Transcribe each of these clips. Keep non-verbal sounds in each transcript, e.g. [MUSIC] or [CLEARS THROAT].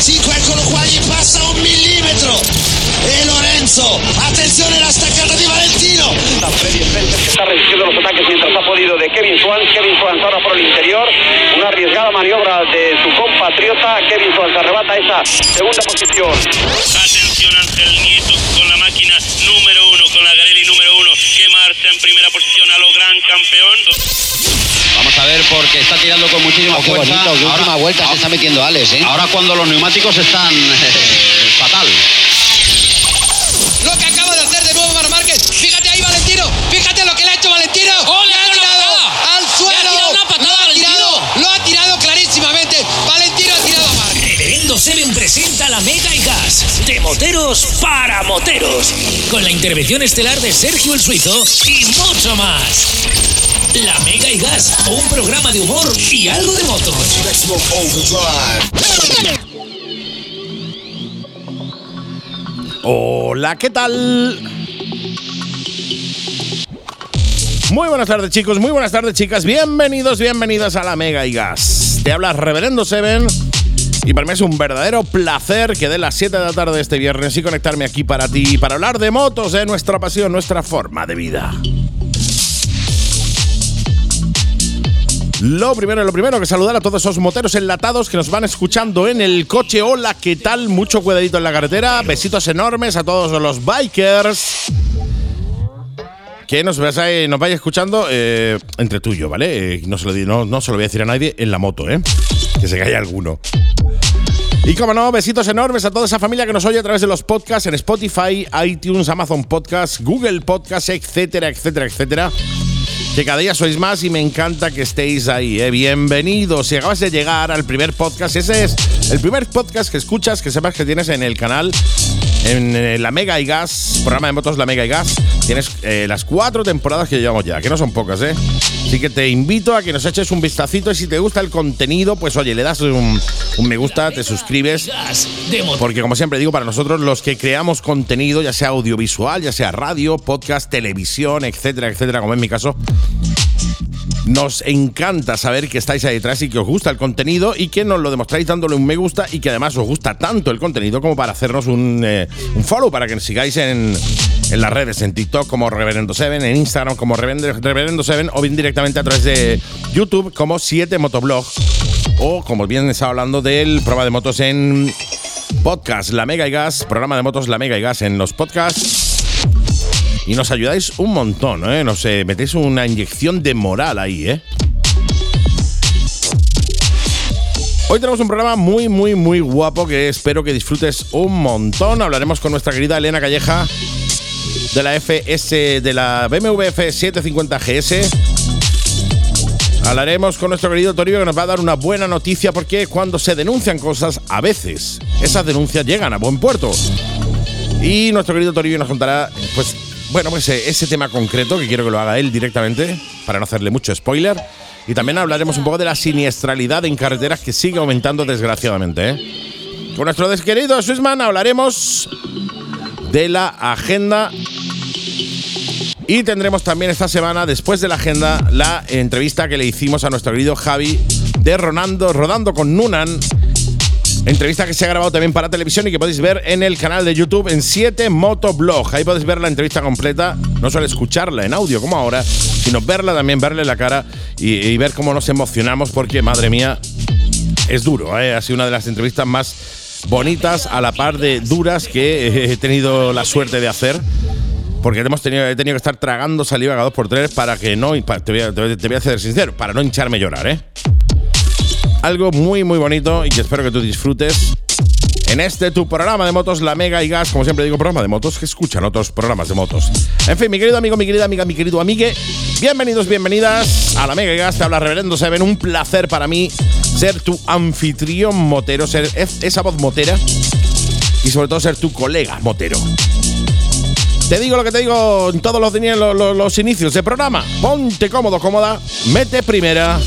45, eccolo qua, gli passa un millimetro. E Lorenzo, attenzione la staccata di Valentino. Freddy Spencer que está resistiendo los ataques mientras ha podido de Kevin Swan. Kevin Swan ahora por el interior. Una arriesgada maniobra de su compatriota. Kevin Swan se arrebata esa segunda posición. Atención Ángel Nieto con la máquina número uno, con la Garelli número uno, que marcha en primera posición a lo gran campeón. A ver porque está tirando con muchísima Oh, qué fuerza. bonito, qué última vuelta se está metiendo Alex, ¿eh? Ahora cuando los neumáticos están [LAUGHS] eh, fatal. Lo que acaba de hacer de nuevo Mar Márquez. Fíjate ahí, Valentino. Fíjate lo que le ha hecho Valentino. ¡Oh, le le ha tirado patada! al suelo. Le ha tirado una patada lo ha tirado, lo ha tirado clarísimamente. Valentino ha tirado a Márquez. Reverendo Seven presenta la Mega y Gas de moteros para moteros con la intervención estelar de Sergio el Suizo y mucho más. La Mega y Gas, un programa de humor y algo de motos. Hola, ¿qué tal? Muy buenas tardes chicos, muy buenas tardes chicas, bienvenidos, bienvenidas a la Mega y Gas. Te habla Reverendo Seven y para mí es un verdadero placer que de las 7 de la tarde este viernes y conectarme aquí para ti, para hablar de motos, de nuestra pasión, nuestra forma de vida. Lo primero, lo primero, que saludar a todos esos moteros enlatados que nos van escuchando en el coche. Hola, ¿qué tal? Mucho cuidadito en la carretera. Besitos enormes a todos los bikers. Que nos, vaya escuchando eh, entre tuyo, ¿vale? Eh, no, se lo, no, no se lo voy a decir a nadie en la moto, ¿eh? Que se caiga alguno. Y como no, besitos enormes a toda esa familia que nos oye a través de los podcasts en Spotify, iTunes, Amazon Podcasts, Google Podcasts, etcétera, etcétera, etcétera. Que cada día sois más y me encanta que estéis ahí. ¿eh? Bienvenidos. Si acabas de llegar al primer podcast, ese es el primer podcast que escuchas, que sepas que tienes en el canal, en eh, la Mega y Gas, programa de motos La Mega y Gas. Tienes eh, las cuatro temporadas que llevamos ya, que no son pocas, ¿eh? Así que te invito a que nos eches un vistacito y si te gusta el contenido, pues oye, le das un, un me gusta, te suscribes. Porque como siempre digo, para nosotros los que creamos contenido, ya sea audiovisual, ya sea radio, podcast, televisión, etcétera, etcétera, como en mi caso, nos encanta saber que estáis ahí detrás y que os gusta el contenido y que nos lo demostráis dándole un me gusta y que además os gusta tanto el contenido como para hacernos un, eh, follow, para que nos sigáis en, en las redes, en TikTok como Reverendo7, en Instagram como Reverendo- Reverendo7 o bien directamente a través de YouTube como 7 Motoblog o como bien estaba hablando del programa de motos en podcast La Mega y Gas, programa de motos La Mega y Gas en los podcasts. Y nos ayudáis un montón, ¿eh? Nos eh, metéis una inyección de moral ahí, ¿eh? Hoy tenemos un programa muy, muy, muy guapo que espero que disfrutes un montón. Hablaremos con nuestra querida Elena Calleja de la FS, de la BMW F750 GS. Hablaremos con nuestro querido Toribio que nos va a dar una buena noticia porque cuando se denuncian cosas, a veces esas denuncias llegan a buen puerto. Y nuestro querido Toribio nos contará, pues, bueno, pues eh, ese tema concreto que quiero que lo haga él directamente, para no hacerle mucho spoiler. Y también hablaremos un poco de la siniestralidad en carreteras que sigue aumentando desgraciadamente. ¿eh? Con nuestro desquerido Swissman hablaremos de la agenda. Y tendremos también esta semana, después de la agenda, la entrevista que le hicimos a nuestro querido Javi de Ronando, Rodando con Nunan. Entrevista que se ha grabado también para televisión y que podéis ver en el canal de YouTube en 7 Motoblog. Ahí podéis ver la entrevista completa, no solo escucharla en audio como ahora, sino verla también, verle la cara y, y ver cómo nos emocionamos porque, madre mía, es duro. ¿eh? Ha sido una de las entrevistas más bonitas a la par de duras que he tenido la suerte de hacer. Porque hemos tenido, he tenido que estar tragando saliva cada dos por tres para que no. Te voy, a, te voy a- sincero, para no hincharme llorar, ¿eh? Algo muy, muy bonito y que espero que tú disfrutes en este tu programa de motos, la Mega y Gas. Como siempre digo, programa de motos que escuchan otros programas de motos. En fin, mi querido amigo, mi querida amiga, mi querido amigue, bienvenidos, bienvenidas a la Mega y Gas. Te habla Reverendo Seven. Un placer para mí ser tu anfitrión motero, ser es- esa voz motera y sobre todo ser tu colega motero. Te digo lo que te digo en todos los, los, los- los inicios de programa. Ponte cómodo, cómoda, mete primera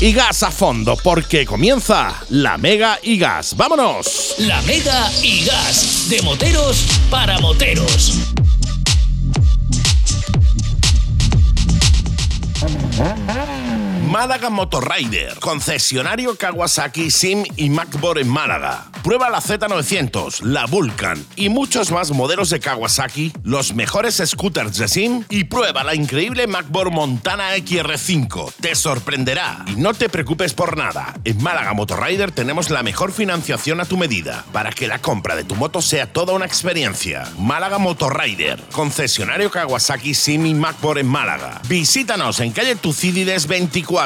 y gas a fondo, porque comienza la Mega y Gas. ¡Vámonos! La Mega y Gas de moteros para moteros. Málaga Motorrider, concesionario Kawasaki Sim y MacBoard en Málaga. Prueba la Z900, la Vulcan y muchos más modelos de Kawasaki, los mejores scooters de Sim y prueba la increíble MacBoard Montana XR5. Te sorprenderá y no te preocupes por nada. En Málaga Motorrider tenemos la mejor financiación a tu medida para que la compra de tu moto sea toda una experiencia. Málaga Motorrider, concesionario Kawasaki Sim y MacBoard en Málaga. Visítanos en calle Tucídides 24,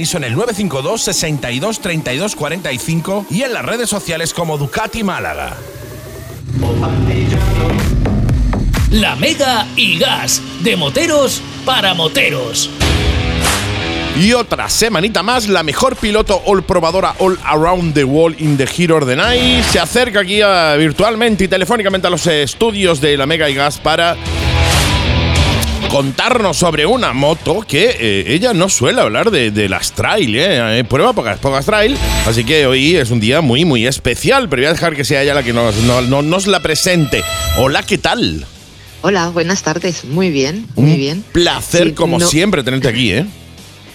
en el 952 62 32 45 y en las redes sociales como Ducati Málaga. La Mega y Gas, de moteros para moteros. Y otra semanita más, la mejor piloto all probadora all around the world in the Hero of the Night se acerca aquí a- virtualmente y telefónicamente a los estudios de la Mega y Gas para contarnos sobre una moto que eh, ella no suele hablar de, de las trail, ¿eh? Eh, prueba pocas, pocas trail, así que hoy es un día muy, muy especial, pero voy a dejar que sea ella la que nos, no- no- nos la presente. Hola, ¿qué tal? Hola, buenas tardes. Muy bien, muy Un bien. Placer, Sí, como no- siempre, tenerte aquí, ¿eh?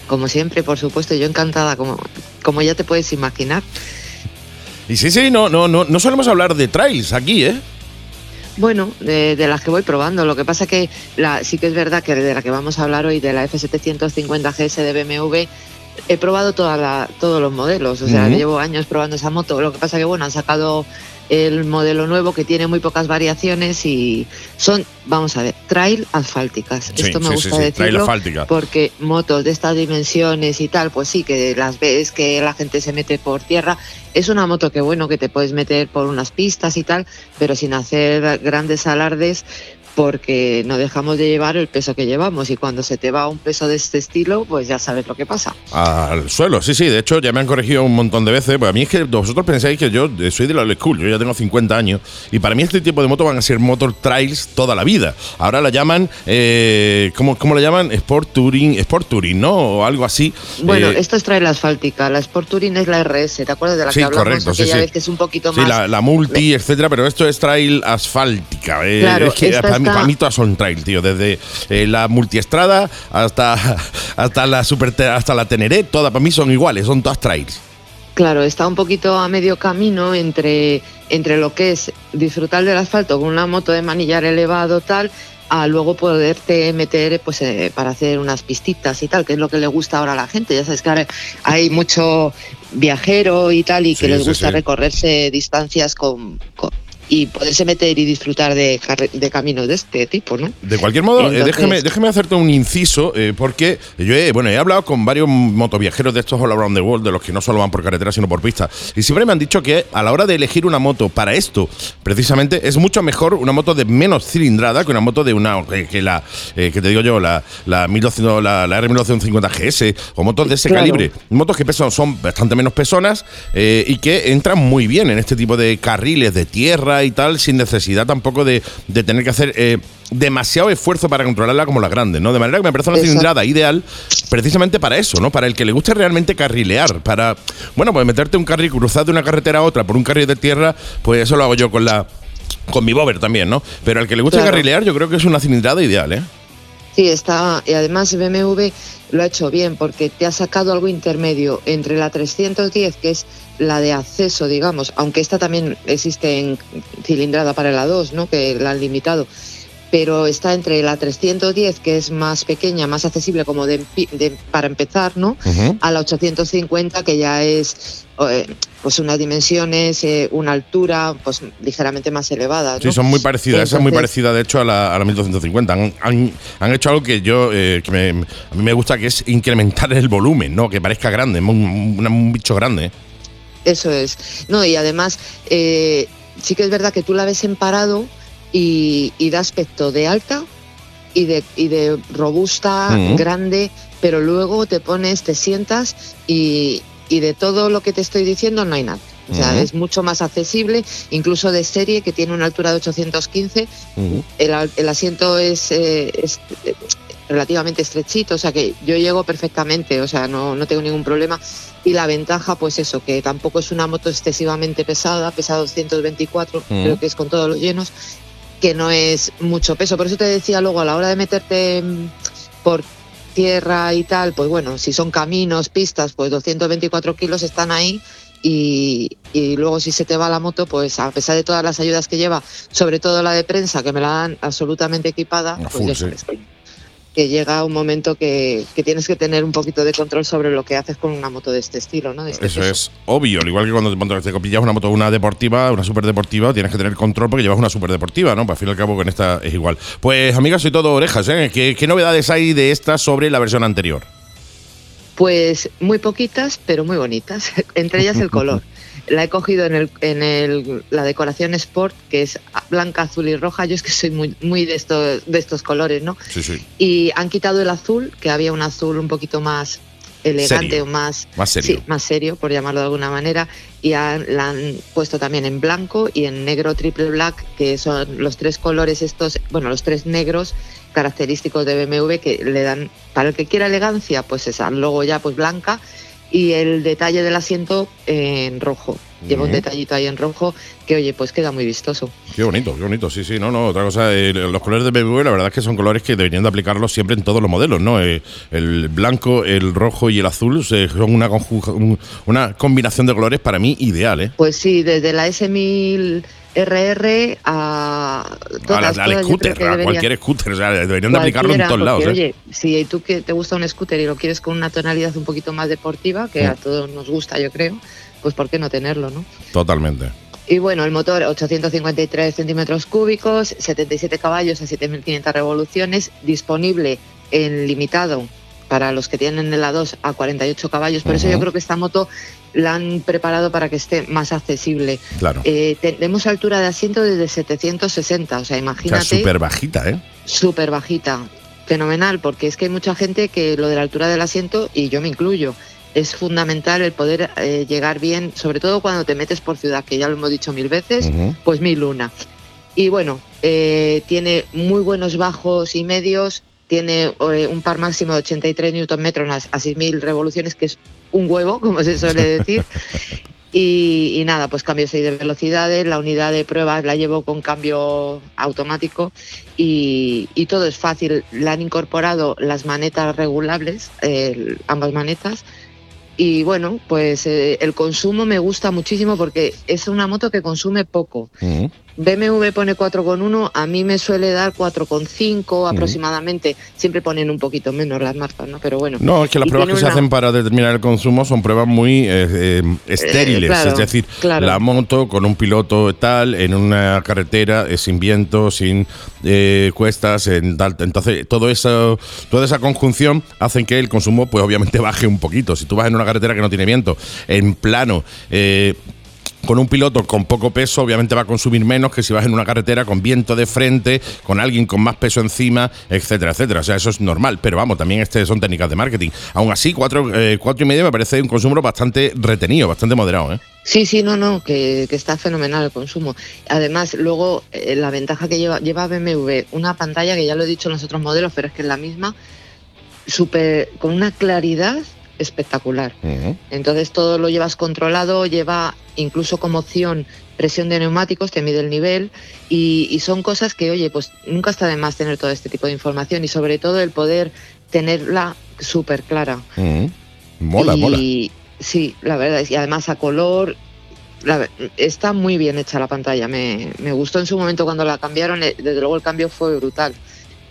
Como siempre, por supuesto, yo encantada, como, como ya te puedes imaginar. Y sí, sí, no, no, no, no solemos hablar de trails aquí, ¿eh? Bueno, de, de las que voy probando. Lo que pasa que la, sí que es verdad que de la que vamos a hablar hoy, de la F750 GS de BMW, he probado toda la- todos los modelos. O sea, llevo años probando esa moto. Lo que pasa que, bueno, han sacado el modelo nuevo que tiene muy pocas variaciones y son, vamos a ver, trail asfálticas. Sí, Esto me sí, gusta sí, decirlo porque motos de estas dimensiones y tal, pues sí, que las ves que la gente se mete por tierra. Es una moto que, bueno, que te puedes meter por unas pistas y tal, pero sin hacer grandes alardes porque no dejamos de llevar el peso que llevamos y cuando se te va un peso de este estilo, pues ya sabes lo que pasa. Al suelo, sí, sí. De hecho, ya me han corregido un montón de veces. Pues a mí es que vosotros pensáis que yo soy de la old school. Yo ya tengo 50 años. Y para mí este tipo de moto van a ser motor trails toda la vida. Ahora la llaman, eh, ¿cómo, ¿cómo la llaman? Sport Touring, Sport Touring, ¿no? O algo así. Bueno, Eh, esto es trail asfáltica, la Sport Touring es la RS, ¿te acuerdas de la Sí, que hablamos correcto, sí, aquella sí. vez que es un poquito Sí, más la, la multi, etcétera, pero esto es trail asfáltica. eh, Claro, es que para, mí, todas son trail, tío. Desde eh, la multiestrada hasta, [LAUGHS] hasta la super hasta la Teneré, todas para mí son iguales, son todas trails. Claro, está un poquito a medio camino entre, entre lo que es disfrutar del asfalto con una moto de manillar elevado tal, a luego poderte meter pues eh, para hacer unas pistitas y tal, que es lo que le gusta ahora a la gente. Ya sabes que ahora hay mucho viajero y tal y que Sí, les sí, gusta sí. recorrerse distancias con, con- y poderse meter y disfrutar de, de caminos de este tipo, ¿no? De cualquier modo, eh, Entonces- déjeme, déjeme hacerte un inciso, eh, porque yo he, bueno, he hablado con varios motoviajeros de estos all around the world, de los que no solo van por carretera, sino por pista, y siempre me han dicho que a la hora de elegir una moto para esto, precisamente, es mucho mejor una moto de menos cilindrada que una moto de una, que, que la, eh, que te digo yo, la, la, 1200 la, la R1250 GS, o motos de ese Claro. calibre. Motos que pesan, son bastante menos pesonas eh, y que entran muy bien en este tipo de carriles de tierra y tal, sin necesidad tampoco de, de tener que hacer eh, demasiado esfuerzo para controlarla como las grandes, ¿no? De manera que me parece una Exacto. cilindrada ideal precisamente para eso, ¿no? Para el que le guste realmente carrilear, para, bueno, pues meterte un carril, cruzar de una carretera a otra por un carril de tierra, pues eso lo hago yo con la... Con mi bober también, ¿no? Pero al que le guste Claro. carrilear, yo creo que es una cilindrada ideal, ¿eh? Sí, está. Y además BMW lo ha hecho bien porque te ha sacado algo intermedio entre la 310, que es la de acceso, digamos, aunque esta también existe en cilindrada para la 2, ¿no? Que la han limitado. Pero está entre la 310, que es más pequeña, más accesible como de, de- para empezar, ¿no? A la 850, que ya es eh, pues unas dimensiones, eh, una altura, pues ligeramente más elevada. Sí, son muy parecidas. Esa es muy parecida, de hecho, a la, a la 1250. Han, han- han hecho algo que yo, eh, que me- a mí me gusta, que es incrementar el volumen, ¿no? Que parezca grande, un, un- un bicho grande. Eso es. No, y además, eh, sí que es verdad que tú la ves en parado y, y da aspecto de alta y de, y de robusta, grande, pero luego te pones, te sientas y, y de todo lo que te estoy diciendo no hay nada. O sea, es mucho más accesible, incluso de serie, que tiene una altura de 815. Ujú. El, asiento es, eh, es, eh, relativamente estrechito, o sea que yo llego perfectamente, o sea, no, no tengo ningún problema. Y la ventaja, pues eso, que tampoco es una moto excesivamente pesada, pesa 224, creo que es con todos los llenos, que no es mucho peso. Por eso te decía luego, a la hora de meterte por tierra y tal, pues bueno, si son caminos, pistas, pues 224 kilos están ahí. Y, y luego si se te va la moto, pues a pesar de todas las ayudas que lleva, sobre todo la de prensa, que me la dan absolutamente equipada, pues full, ya sí. sabes que, que llega un momento que, que tienes que tener un poquito de control sobre lo que haces con una moto de este estilo, ¿no? Este Eso peso. es obvio, al igual que cuando te, cuando te pillas una moto, una deportiva, una super deportiva, tienes que tener control porque llevas una super deportiva, ¿no? Pues al fin y al cabo con esta es igual. Pues amigas, soy todo orejas, ¿eh? ¿Qué, qué novedades hay de esta sobre la versión anterior? Pues muy poquitas, pero muy bonitas. [LAUGHS] Entre ellas el color. [LAUGHS] La he cogido en, el, en el, la decoración Sport, que es blanca, azul y roja. Yo es que soy muy, muy de, estos, de estos colores, ¿no? Sí, sí. Y han quitado el azul, que había un azul un poquito más elegante Serio. o más, Más serio. sí, más serio, por llamarlo de alguna manera, y han, la han puesto también en blanco y en negro triple black, que son los tres colores estos, bueno, los tres negros característicos de BMW que le dan, para el que quiera elegancia, pues esa, luego ya pues blanca, y el detalle del asiento en rojo. Lleva un detallito ahí en rojo que, oye, pues queda muy vistoso. Qué bonito, qué bonito. Sí, sí, no, no. Otra cosa, eh, los colores de BMW, la verdad es que son colores que deberían de aplicarlos siempre en todos los modelos, ¿no? Eh, el blanco, el rojo y el azul eh, son una, una combinación de colores para mí ideal, ¿eh? Pues sí, desde la S1000 RR a todas, al scooter, que a cualquier scooter, o sea, deberían de aplicarlo en todos lados, ¿eh? Oye, si tú que te gusta un scooter y lo quieres con una tonalidad un poquito más deportiva, que Mm. a todos nos gusta, yo creo, pues ¿por qué no tenerlo, no? Totalmente. Y bueno, el motor 853 centímetros cúbicos, 77 caballos a 7.500 revoluciones, disponible en limitado para los que tienen el A2 a 48 caballos. Por eso Ujú. yo creo que esta moto la han preparado para que esté más accesible. Claro. Eh, tenemos altura de asiento desde 760, o sea, o sea, imagínate súper bajita, ¿eh? súper bajita. Fenomenal, porque es que hay mucha gente que lo de la altura del asiento, y yo me incluyo, es fundamental el poder eh, llegar bien, sobre todo cuando te metes por ciudad, que ya lo hemos dicho mil veces, pues mil una. Y bueno, eh, tiene muy buenos bajos y medios, tiene eh, un par máximo de 83 Nm a, a 6.000 revoluciones, que es un huevo, [LAUGHS] como se suele decir. Y, nada, pues cambio 6 de velocidades, la unidad de pruebas la llevo con cambio automático y, todo es fácil. Le han incorporado las manetas regulables, ambas manetas. Y bueno, pues eh, el consumo me gusta muchísimo porque es una moto que consume poco. BMW pone 4,1, a mí me suele dar 4,5 aproximadamente. Siempre ponen un poquito menos las marcas, ¿no? Pero bueno. No, es que las pruebas que se hacen para determinar el consumo son pruebas muy eh, eh, estériles. claro, es decir, claro. la moto con un piloto tal, en una carretera, eh, sin viento, sin eh, cuestas, en tal. Entonces, todo eso, toda esa conjunción hacen que el consumo, pues obviamente, [LAUGHS] baje un poquito. Si tú vas en una carretera que no tiene viento, en plano, eh, con un piloto con poco peso, obviamente va a consumir menos que si vas en una carretera con viento de frente, con alguien con más peso encima, etcétera, etcétera. O sea, eso es normal. Pero vamos, también este son técnicas de marketing. Aún así, cuatro, eh, cuatro y medio me parece un consumo bastante retenido, bastante moderado. ¿eh? Sí, sí, no, no, que, está fenomenal el consumo. Además, luego eh, la ventaja que lleva, lleva BMW, una pantalla que ya lo he dicho en los otros modelos, pero es que es la misma, super, con una claridad espectacular. Entonces todo lo llevas controlado, lleva incluso como opción presión de neumáticos, te mide el nivel y, y son cosas que, oye, pues nunca está de más tener todo este tipo de información y sobre todo el poder tenerla súper clara. Ujú. Mola, y, mola. Sí, la verdad, es- y además a color, la está muy bien hecha la pantalla, me, me gustó en su momento cuando la cambiaron, eh, desde luego el cambio fue brutal.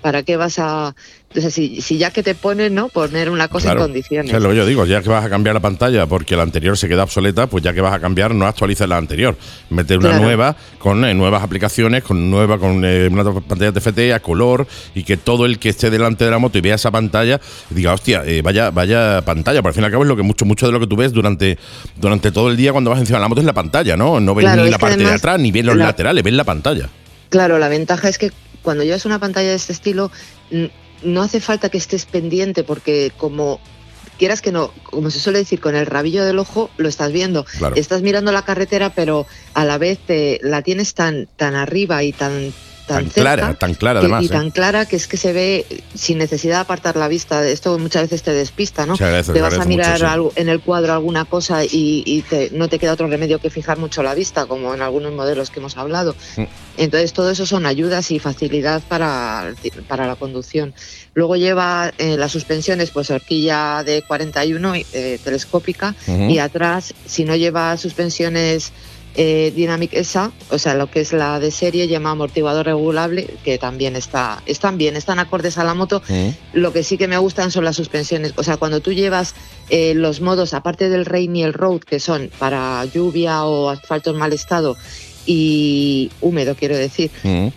¿Para qué vas a.? Entonces, si, si ya que te ponen, ¿no? Poner una cosa Claro. en condiciones. Es lo que yo digo, ya que vas a cambiar la pantalla porque la anterior se queda obsoleta, pues ya que vas a cambiar, no actualices la anterior. Mete una Claro. nueva con eh, nuevas aplicaciones, con nueva, con eh, una pantalla TFT a color y que todo el que esté delante de la moto y vea esa pantalla diga, hostia, eh, vaya, vaya pantalla. Por al fin y al cabo es lo que mucho, mucho de lo que tú ves durante, durante todo el día cuando vas encima de la moto es la pantalla, ¿no? No ves Claro, ni la parte de atrás, ni ves los la- laterales, ves la pantalla. Claro, la ventaja es que cuando llevas una pantalla de este estilo, n- no hace falta que estés pendiente porque como quieras que no, como se suele decir, con el rabillo del ojo lo estás viendo. Claro. Estás mirando la carretera, pero a la vez te, la tienes tan, tan arriba y tan, tan, Tan cerca clara, tan clara que- además. y ¿eh? tan clara que es que se ve sin necesidad de apartar la vista. Esto muchas veces te despista, ¿no? Agradece, te vas a mirar mucho, sí. algo- en el cuadro alguna cosa y, y te- no te queda otro remedio que fijar mucho la vista, como en algunos modelos que hemos hablado. Mm. Entonces, todo eso son ayudas y facilidad para, para la conducción. Luego lleva eh, las suspensiones, pues horquilla de 41 eh, telescópica y atrás, si no lleva suspensiones eh, Dynamic ESA, o sea, lo que es la de serie, llama amortiguador regulable, que también está, están bien, están acordes a la moto. Lo que sí que me gustan son las suspensiones. O sea, cuando tú llevas eh, los modos, aparte del rain y el road, que son para lluvia o asfalto en mal estado y húmedo, quiero decir,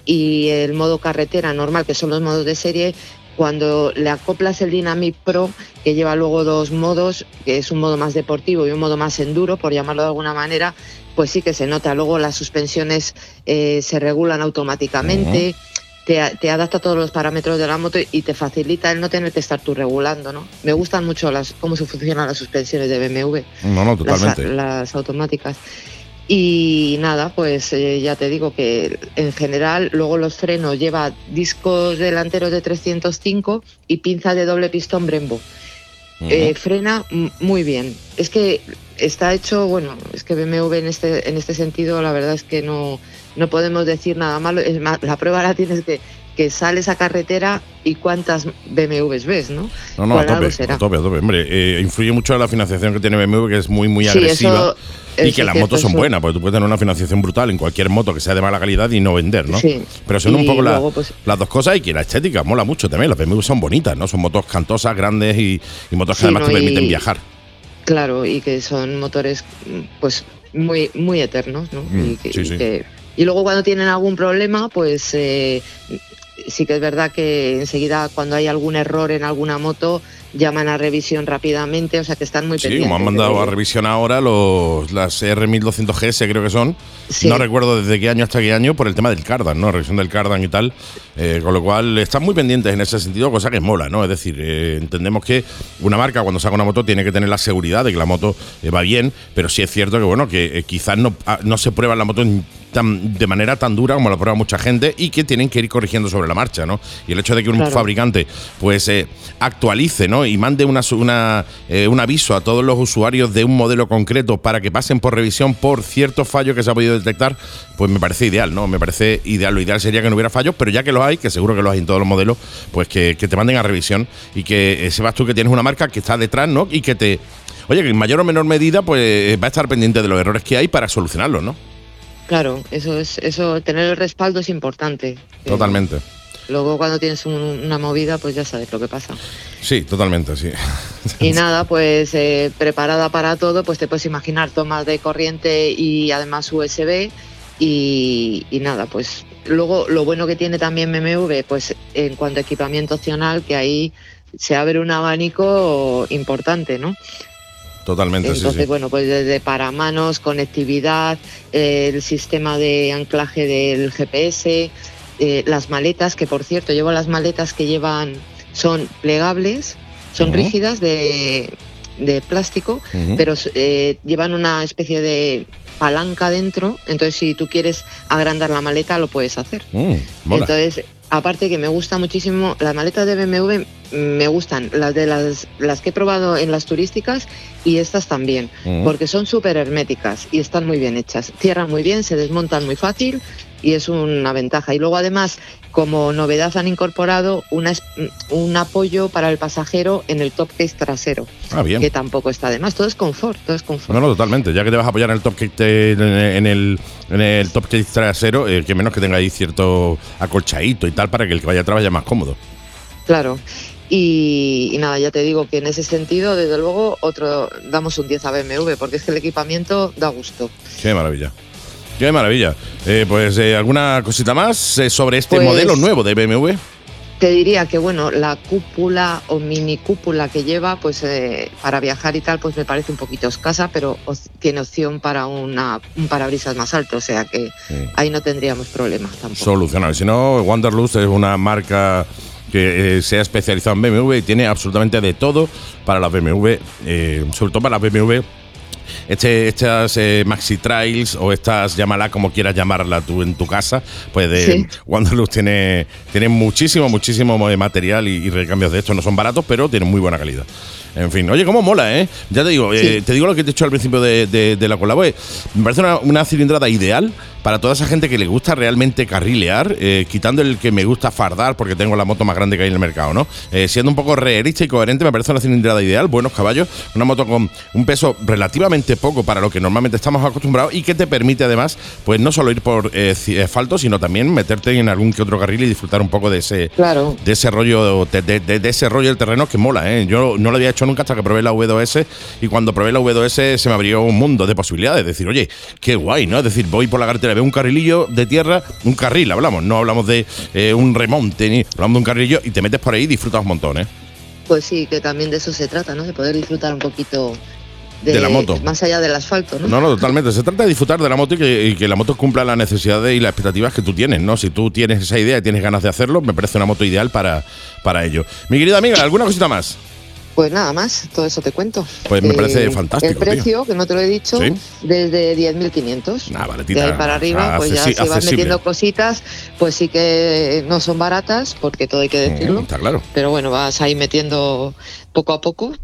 y el modo carretera normal, que son los modos de serie, cuando le acoplas el Dynamic Pro, que lleva luego dos modos, que es un modo más deportivo y un modo más enduro, por llamarlo de alguna manera, pues sí que se nota. Luego las suspensiones eh, se regulan automáticamente. Te, adapta a todos los parámetros de la moto y te facilita el no tener que estar tú regulando, ¿no? Me gustan mucho las cómo se funcionan las suspensiones de BMW No, no, las, totalmente. las automáticas. Y nada, pues eh, ya te digo que en general luego los frenos lleva discos delanteros de 305 y pinza de doble pistón Brembo. Eh, frena muy bien. Es que está hecho, bueno, es que BMW en este, en este sentido la verdad es que no, no podemos decir nada malo. Es más, la prueba la tienes que, que sales a carretera y cuántas BMWs ves, ¿no? No, no, a tope, será. a tope, a tope. Hombre, eh, influye mucho la financiación que tiene BMW, que es muy, muy Sí, agresiva. y que las cierto, motos son eso- buenas, porque tú puedes tener una financiación brutal en cualquier moto que sea de mala calidad y no vender, ¿no? Sí. Pero son un poco la- luego, pues- las dos cosas y que la estética mola mucho también. Las BMW son bonitas, ¿no? Son motos cantosas, grandes y, y motos que Sí, además no, te y- permiten viajar. Claro, y que son motores pues muy muy eternos, ¿no? Mm, y, que- sí, y que- y luego cuando tienen algún problema, pues eh, sí que es verdad que enseguida cuando hay algún error en alguna moto llaman a revisión rápidamente, o sea que están muy Sí, pendientes. como han mandado a revisión ahora los, las R1200GS, creo que son. Sí. No recuerdo desde qué año hasta qué año, por el tema del cardan, ¿no? Revisión del cardan y tal. Eh, con lo cual, están muy pendientes en ese sentido, cosa que mola, ¿no? Es decir, eh, entendemos que una marca cuando saca una moto tiene que tener la seguridad de que la moto eh, va bien, pero sí es cierto que, bueno, que quizás no, ah, no se prueba la moto en tan- de manera tan dura como la prueba mucha gente y que tienen que ir corrigiendo sobre la marcha, ¿no? Y el hecho de que un Claro. fabricante pues eh, actualice, ¿no? Y mande una, una, eh, un aviso a todos los usuarios de un modelo concreto para que pasen por revisión por ciertos fallos que se ha podido detectar, pues me parece ideal, ¿no? Me parece ideal. Lo ideal sería que no hubiera fallos, pero ya que los hay, que seguro que los hay en todos los modelos, pues que, que te manden a revisión y que eh, sepas tú que tienes una marca que está detrás, ¿no? Y que te. Oye, que en mayor o menor medida, pues va a estar pendiente de los errores que hay para solucionarlos, ¿no? Claro, eso es eso tener el respaldo es importante. Eh, Totalmente. Luego cuando tienes un- una movida, pues ya sabes lo que pasa. Sí, totalmente, sí. Y nada, pues eh, preparada para todo, pues te puedes imaginar tomas de corriente y además USB y, y nada, pues luego lo bueno que tiene también BMW, pues en cuanto a equipamiento opcional, que ahí se abre un abanico importante, ¿no? Totalmente, sí, Entonces, sí. bueno, pues desde paramanos, conectividad, eh, el sistema de anclaje del GPS, eh, las maletas, que por cierto, llevo las maletas que llevan, son plegables, son rígidas de, de plástico, pero eh, llevan una especie de palanca dentro, entonces si tú quieres agrandar la maleta lo puedes hacer. Mm. Entonces, aparte que me gusta muchísimo, las maletas de BMW me gustan, las de las, las que he probado en las turísticas y estas también, Mm. porque son súper herméticas y están muy bien hechas. Cierran muy bien, se desmontan muy fácil y es una ventaja. Y luego además, como novedad han incorporado una un apoyo para el pasajero en el top case trasero, Ah, bien. que tampoco está de más. Todo es confort, todo es confort. No, no, totalmente. Ya que te vas a apoyar en el top case en el, en el top case trasero, eh, que menos que tenga ahí cierto acolchadito y tal para que el que vaya atrás vaya más cómodo. Claro. Y, y nada, ya te digo que en ese sentido, desde luego, otro damos un 10 a BMW, porque es que el equipamiento da gusto. Qué maravilla. Qué maravilla. Eh, pues eh, alguna cosita más eh, sobre este Pues- modelo nuevo de BMW. Te diría que, bueno, la cúpula o mini cúpula que lleva, pues para viajar y tal, pues me parece un poquito escasa, pero tiene opción para una, un parabrisas más alto, o sea que ahí no tendríamos problemas tampoco. Solucionado. Si no, Wanderlust es una marca que eh, se ha especializado en BMW y tiene absolutamente de todo para las BMW, eh, sobre todo para las BMW. Este, estas eh, Maxi Trails o estas, llámala como quieras llamarla tú en tu casa, pues de Sí. Wanderlust tiene, tiene muchísimo, muchísimo material y, y recambios de estos. No son baratos, pero tienen muy buena calidad. En fin, oye, cómo mola, ¿eh? Ya te digo, eh, te digo lo que te he dicho al principio de, de- de la colabo. eh, Me parece una, una cilindrada ideal para toda esa gente que le gusta realmente carrilear, eh, quitando el que me gusta fardar porque tengo la moto más grande que hay en el mercado, ¿no? Eh, siendo un poco realista y coherente, me parece una cilindrada ideal, buenos caballos, una moto con un peso relativamente poco para lo que normalmente estamos acostumbrados y que te permite además, pues no solo ir por asfalto, sino también meterte en algún que otro carril y disfrutar un poco de ese, Claro. de ese rollo de ese rollo del terreno que mola ¿eh? yo no lo había hecho nunca hasta que probé la V2S y cuando probé la V2S se me abrió un mundo de posibilidades decir oye qué guay no es decir voy por la carretera veo un carrilillo de tierra un carril hablamos no hablamos de eh, un remonte ni hablamos de un carrilillo y te metes por ahí y disfrutas un montón ¿eh? Pues sí, que también de eso se trata, ¿no? De poder disfrutar un poquito De la moto. Más allá del asfalto, ¿no? No, no, totalmente. Se trata de disfrutar de la moto y que, y que la moto cumpla las necesidades y las expectativas que tú tienes, ¿no? Si tú tienes esa idea y tienes ganas de hacerlo, me parece una moto ideal para, para ello. Mi querida amiga, ¿alguna cosita más? Pues nada más, todo eso te cuento. Pues me Eh, parece fantástico, El precio, que no te lo he dicho, Sí. desde 10.500. Ah, baratita. De ahí para arriba, pues ya si vas metiendo cositas, pues sí que no son baratas, porque todo hay que decirlo. Mm, está claro. Pero bueno, vas ahí metiendo poco a poco.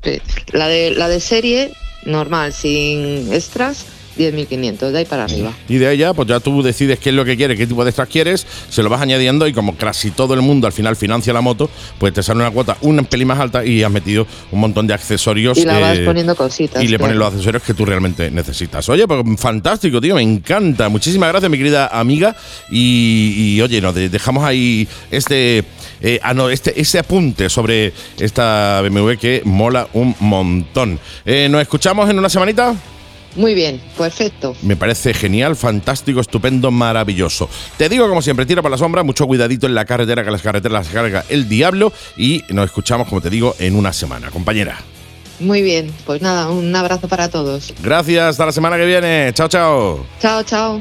La de, la de serie, normal, sin extras, 10.500, de ahí para arriba. Y de ahí ya, pues ya tú decides qué es lo que quieres, qué tipo de extras quieres, se lo vas añadiendo y como casi todo el mundo al final financia la moto, pues te sale una cuota un pelín más alta y has metido un montón de accesorios. Y la vas eh, poniendo cositas. y le pones los accesorios que tú realmente necesitas. Oye, pues fantástico, tío, me encanta. Muchísimas gracias, mi querida amiga. Y, y, oye, nos de- dejamos ahí este, eh, ah, no, este ese apunte sobre esta BMW que mola un montón. Eh, ¿Nos escuchamos en una semanita? Muy bien, perfecto. Me parece genial, fantástico, estupendo, maravilloso. Te digo, como siempre, tira por la sombra, mucho cuidadito en la carretera, que las carreteras las carga el diablo. Y nos escuchamos, como te digo, en una semana, compañera. Muy bien, pues nada, un abrazo para todos. Gracias, hasta la semana que viene. Chao, chao. Chao, chao.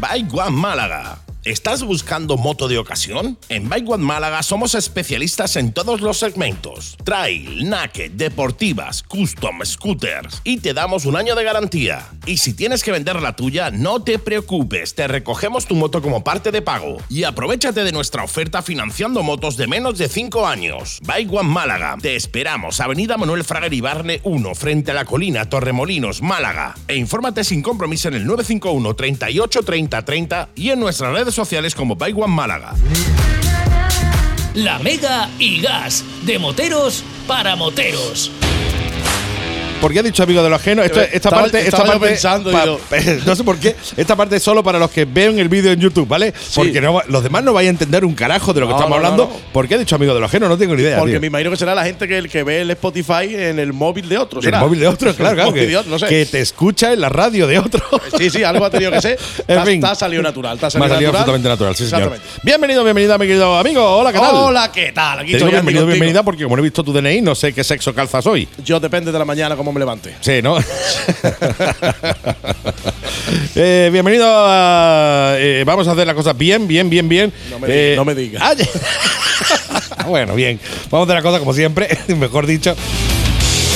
Bike One Málaga. ¿Estás buscando moto de ocasión? En Bike One Málaga somos especialistas en todos los segmentos: trail, naked, deportivas, custom, scooters y te damos un año de garantía. Y si tienes que vender la tuya, no te preocupes, te recogemos tu moto como parte de pago y aprovechate de nuestra oferta financiando motos de menos de 5 años. Bike One Málaga. Te esperamos, Avenida Manuel Frager Ibarne 1, frente a la colina Torremolinos, Málaga. E infórmate sin compromiso en el 951 38 30 30 y en nuestras redes sociales como Bike One Málaga. La Mega y Gas, de moteros para moteros. Porque ha dicho amigo de lo ajeno. Esto- esta Estaba- parte, esta estaba yo parte pensando, pa- [LAUGHS] no sé por qué. Esta parte es solo para los que ven el vídeo en YouTube, ¿vale? Porque no, los demás no vais a entender un carajo de lo que No, estamos no, hablando. ¿Por qué ha dicho amigo de lo ajeno? No tengo ni idea. Porque tío. me imagino que será la gente que, que ve el Spotify en el móvil de otro. El ¿será? móvil de otro, [LAUGHS] claro, El claro. móvil Que, de otro, sé. que te escucha en la radio de otro. Sí, sí, algo ha tenido que ser. [LAUGHS] En fin. ha salido natural. Te ha Me salido ha salido natural. absolutamente natural, sí, señor. Exactamente. Bienvenido, bienvenida, mi querido amigo. Hola, ¿qué tal? Hola, ¿qué tal? Aquí Te estoy bienvenido, bienvenida, porque como no he visto tu DNI, no sé qué sexo calzas hoy. Yo depende de la mañana cómo me levante. Sí, ¿no? [LAUGHS] Eh, bienvenido a. eh, vamos a hacer las cosas bien, bien, bien, bien. No me digas, no me digas. [LAUGHS] ah, [LAUGHS] bueno, bien. Vamos a hacer las cosas como siempre, mejor dicho.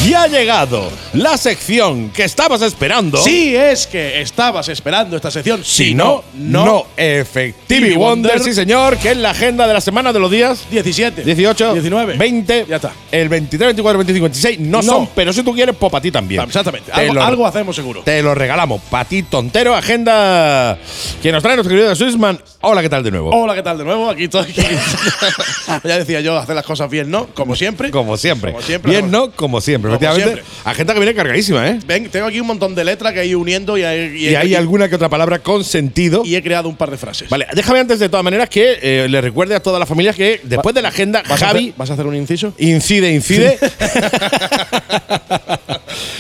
Y ha llegado la sección que estabas esperando. Si es que estabas esperando esta sección, Si no, no. Effective Wonder, sí, señor, que es la agenda de la semana de los días 17, 18, 19, 20, Ya está. el 23, 24, 25, 26 no, No. son, pero si tú quieres, pues para ti también. Exactamente. Te Algo, lo- algo hacemos seguro. Te lo regalamos. Para ti, tontero, agenda que nos trae nuestro querido Swissman. Hola, ¿qué tal de nuevo? Hola, ¿qué tal de nuevo? Aquí estoy. [LAUGHS] ya decía yo, hacer las cosas bien, ¿no? Como siempre. Como siempre. Como siempre, Bien, ¿no? Como siempre. Efectivamente. Agenda que viene cargadísima, ¿eh? Ven, tengo aquí un montón de letras que he ido uniendo y, he- y hay alguna que otra palabra con sentido. y he creado un par de frases. Vale, déjame antes de todas maneras que eh, le recuerde a todas las familias que después de la agenda, ¿Vas, a Javi hacer, ¿Vas a hacer un inciso? incide, incide. [LAUGHS]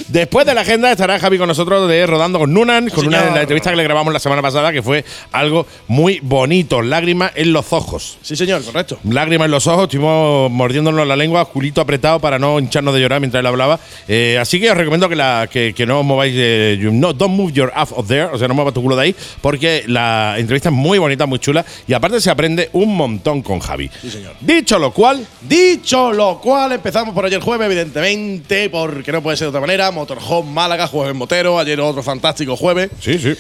Después de la agenda estará Javi con nosotros de Rodando con Nunan, con una señor. la entrevista que le grabamos la semana pasada, que fue algo muy bonito. Lágrima en los ojos. Sí, señor, correcto. Lágrimas en los ojos, estuvimos mordiéndonos la lengua, culito apretado para no hincharnos de llorar mientras él hablaba. Eh, así que os recomiendo que, la, que, que no os mováis, eh, you- no, don't move your ass of there, o sea, no muevas tu culo de ahí, porque la entrevista es muy bonita, muy chula, y aparte se aprende un montón con Javi. Sí, señor. Dicho lo cual, Dicho lo cual, empezamos por ayer jueves, evidentemente, porque no puede ser de otra manera. Motorhome Málaga, jueves motero. Ayer otro fantástico jueves. sí, sí.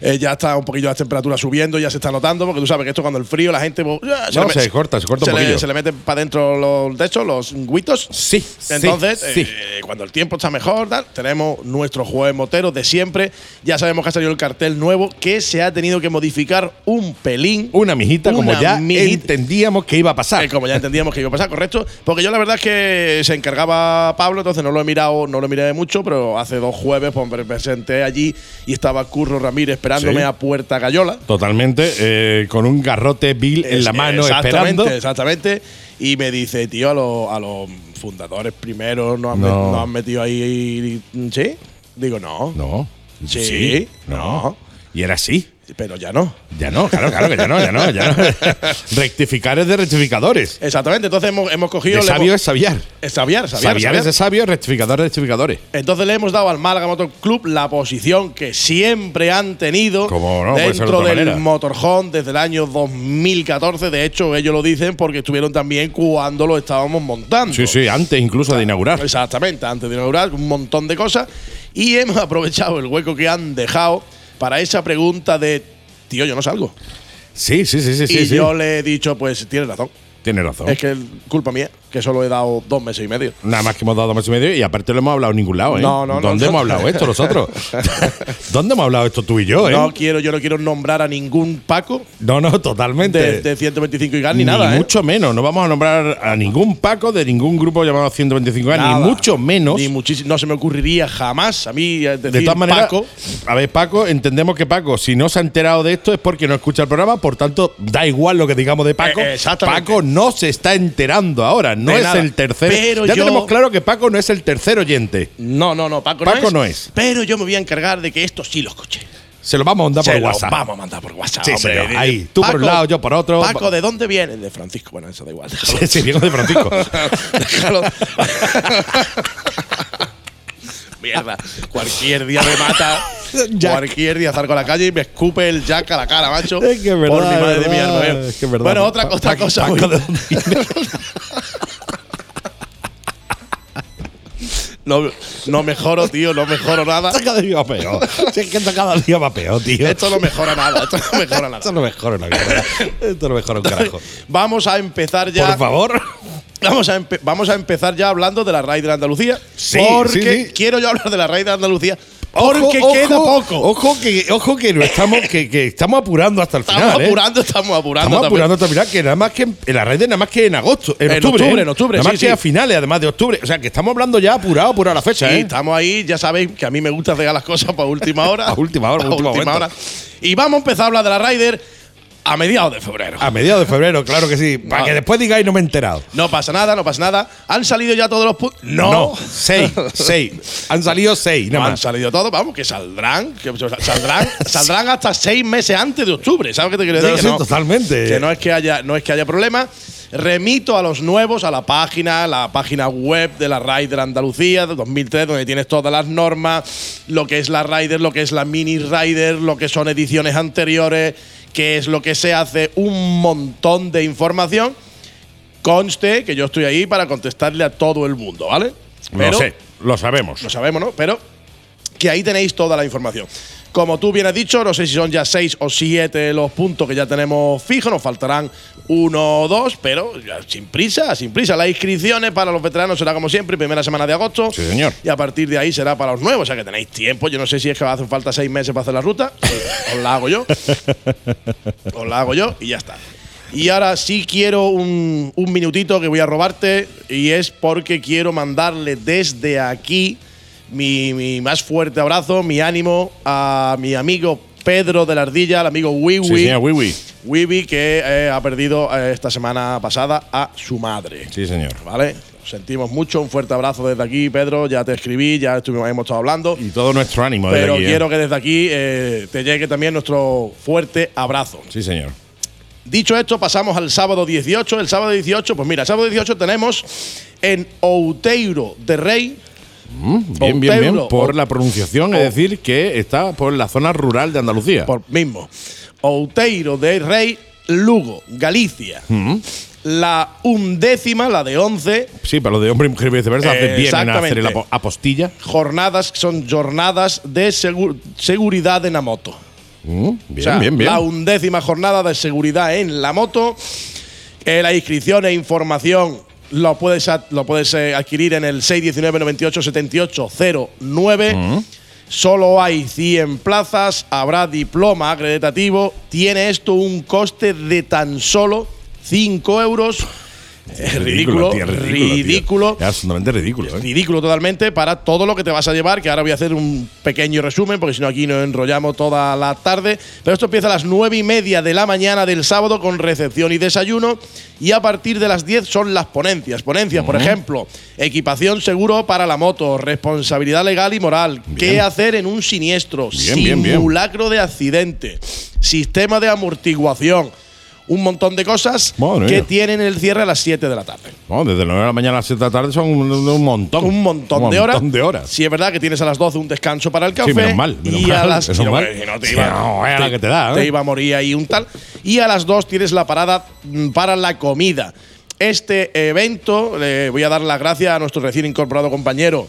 Eh, ya está un poquillo las temperaturas subiendo, ya se está notando, porque tú sabes que esto cuando el frío, la gente. pues, ya, No, se corta, se corta un le- se le meten para adentro los de hecho, los guitos. Sí, Entonces, sí, eh, cuando el tiempo está mejor, tal, tenemos nuestro jueves motero de siempre. Ya sabemos que ha salido el cartel nuevo, que se ha tenido que modificar un pelín. Una mijita, como ya mijita. entendíamos que iba a pasar. Eh, como ya entendíamos que iba a pasar, correcto. Porque yo la verdad es que se encargaba Pablo, entonces no lo he mirado, no lo miré mucho, pero hace dos jueves pues, me presenté allí y estaba Curro Ramírez esperándome Sí. a Puerta Gallola. Totalmente, eh, con un garrote Bill en la mano exactamente, esperando. Exactamente. Y me dice, tío, a, los- a los fundadores primero han, No. met- han metido ahí. ¿Sí? Digo, no. No. Sí, no. no. Y era así. Pero ya no. Ya no, claro, claro que ya no, ya no, ya no. [LAUGHS] Rectificar es de rectificadores. Exactamente. Entonces hemos, hemos cogido. De sabio hemos- es sabiar. es sabiar, sabiar, Sabiar es de sabio, rectificador de rectificadores. Entonces le hemos dado al Málaga Motor Club la posición que siempre han tenido no, de dentro del manera. motorhome desde el año 2014. De hecho, ellos lo dicen porque estuvieron también cuando lo estábamos montando. Sí, sí, antes incluso de inaugurar. Exactamente, antes de inaugurar, un montón de cosas. Y hemos [LAUGHS] aprovechado el hueco que han dejado para esa pregunta de, tío, yo no salgo. Sí, sí, sí, sí. y sí, sí. yo le he dicho, pues tienes razón. Tienes razón. Es que es culpa mía, que solo he dado dos meses y medio. Nada más que hemos dado dos meses y medio y aparte lo hemos hablado en ningún lado, ¿eh? No, no, ¿Dónde no. hemos hablado esto nosotros? [LAUGHS] ¿Dónde hemos hablado esto tú y yo, eh? No quiero, yo no quiero nombrar a ningún Paco No, no, totalmente. de, de 125 y gas ni, nada, ¿eh? mucho menos. No vamos a nombrar a ningún Paco de ningún grupo llamado 125 años, Nada. ni mucho menos. Ni muchísimo. No se me ocurriría jamás a mí eh, decir de todas maneras, Paco. a ver, Paco, entendemos que Paco, si no se ha enterado de esto es porque no escucha el programa, por tanto, da igual lo que digamos de Paco. Eh. Paco no se está enterando ahora, no es nada. el tercer. Pero ya yo- tenemos claro que Paco no es el tercer oyente. No, no, no, Paco, Paco no, es, no es. Pero yo me voy a encargar de que esto sí lo escuche. Se lo vamos a mandar Se por lo WhatsApp. Vamos a mandar por WhatsApp. Sí, hombre. señor. Ahí, tú por un lado, yo por otro. Paco, ¿de dónde viene? De Francisco. Bueno, eso da igual. déjalo. Sí, sí, de Francisco. [LAUGHS] Déjalo. [LAUGHS] Mierda, cualquier día me mata. [LAUGHS] Cualquier día salgo a la calle y me escupe el Jack a la cara, macho. Es que es verdad, Por mi madre de mi alma. es que es verdad. Bueno, otra, otra cosa. [LAUGHS] Paco, muy- ¿de dónde viene? No, no mejoro, tío, no mejoro nada. Esto cada día va peor. Si es que esto cada día va peor, tío. Esto no mejora nada. Esto no mejora nada. Esto no mejora una mierda. Esto no mejora un carajo. Vamos a empezar ya. Por favor. Vamos a, vamos a empezar ya hablando de la raíz de Andalucía. Sí, porque sí, sí. quiero yo hablar de la raíz de Andalucía Porque queda poco. Ojo que, ojo que no estamos, que, que estamos apurando hasta el Estamos final. ¿eh? apurando, estamos apurando. Estamos apurando hasta el final, que nada más que en, en la red nada más que en agosto, en, En octubre. octubre, ¿eh? en octubre, Nada sí, más que sí. a finales, además de octubre. O sea, que estamos hablando ya apurado, apurado la fecha, Sí, ¿eh? estamos ahí, ya sabéis que a mí me gusta dejar las cosas para última hora. [LAUGHS] A última hora, [LAUGHS] Pa' último momento. hora. Y vamos a empezar a hablar de la Ryder a mediados de febrero. A mediados de febrero, claro que sí. Para No. que después digáis no me he enterado. No pasa nada, no pasa nada. ¿Han salido ya todos los puntos? No. seis, [LAUGHS] seis. Han salido seis, No nada han salido todos, vamos, que saldrán, que saldrán, [LAUGHS] saldrán hasta seis meses antes de octubre. ¿Sabes qué te quiero decir? sí, Que no- totalmente. Que no es que haya, no es que haya problema. Remito a los nuevos, a la página, la página web de la Rider Andalucía de 2003, donde tienes todas las normas, lo que es la Rider, lo que es la Mini Rider, lo que son ediciones anteriores, qué es lo que se hace, un montón de información. Conste que yo estoy ahí para contestarle a todo el mundo, ¿vale? Lo sé, lo sabemos. Lo sabemos, ¿no? Pero que ahí tenéis toda la información. Como tú bien has dicho, no sé si son ya seis o siete los puntos que ya tenemos fijos, nos faltarán uno o dos, pero ya sin prisa, sin prisa. Las inscripciones para los veteranos será como siempre, primera semana de agosto. Sí, señor. Y a partir de ahí será para los nuevos, o sea que tenéis tiempo. Yo no sé si es que hacen falta seis meses para hacer la ruta, [LAUGHS] os la hago yo. Os la hago yo y ya está. Y ahora sí quiero un, un minutito que voy a robarte y es porque quiero mandarle desde aquí mi, mi más fuerte abrazo, mi ánimo a mi amigo Pedro de la Ardilla, al amigo Wiwi. Sí, señor, Wiwi. Wiwi que eh, ha perdido eh, esta semana pasada a su madre. Sí, señor. ¿Vale? Sentimos mucho, un fuerte abrazo desde aquí, Pedro. Ya te escribí, ya estuvimos, hemos estado hablando. Y todo nuestro ánimo desde Pero aquí, ¿eh? quiero que desde aquí eh, te llegue también nuestro fuerte abrazo. Sí, señor. Dicho esto, pasamos al sábado 18. El sábado 18, pues mira, el sábado 18 tenemos en Outeiro de Rey. Mm, bien, bien, bien. Por la pronunciación, es decir, que está por la zona rural de Andalucía. Por mismo. Outeiro de Rey, Lugo, Galicia. Mm. La undécima, la de 11, Sí, para lo de hombre y mujer viceversa, hace bien en hacer la apo- apostilla. jornadas, son jornadas de segu- seguridad en la moto. Mm, bien, O sea, bien, bien. La undécima jornada de seguridad en la moto. Eh, la inscripción e información lo puedes, ad- lo puedes eh, adquirir en el 619 98 78 09. Mm. Solo hay 100 plazas, habrá diploma acreditativo. Tiene esto un coste de tan solo 5 euros. Es ridículo, tío, ridículo. tío. Es absolutamente ridículo, ¿eh? Ridículo totalmente para todo lo que te vas a llevar, que ahora voy a hacer un pequeño resumen, porque si no aquí nos enrollamos toda la tarde. Pero esto empieza a las nueve y media de la mañana del sábado con recepción y desayuno. Y a partir de las 10 son las ponencias. Ponencias, por ejemplo, equipación seguro para la moto, responsabilidad legal y moral, qué hacer en un siniestro, Bien, bien, bien. simulacro de accidente, sistema de amortiguación. Un montón de cosas Madre que mía. tienen el cierre a las 7 de la tarde. No, desde las 9 de la mañana a las 7 de la tarde son un, un montón. Un montón, de horas. montón de horas. Sí, es verdad que tienes a las 12 un descanso para el café. Sí, menos mal, menos y a las [LAUGHS] menos no, mal. te Sí, iba, la que te da, ¿eh? te iba a morir ahí un tal. Y a las 2 tienes la parada mm, para la comida. Este evento, le voy a dar las gracias a nuestro recién incorporado compañero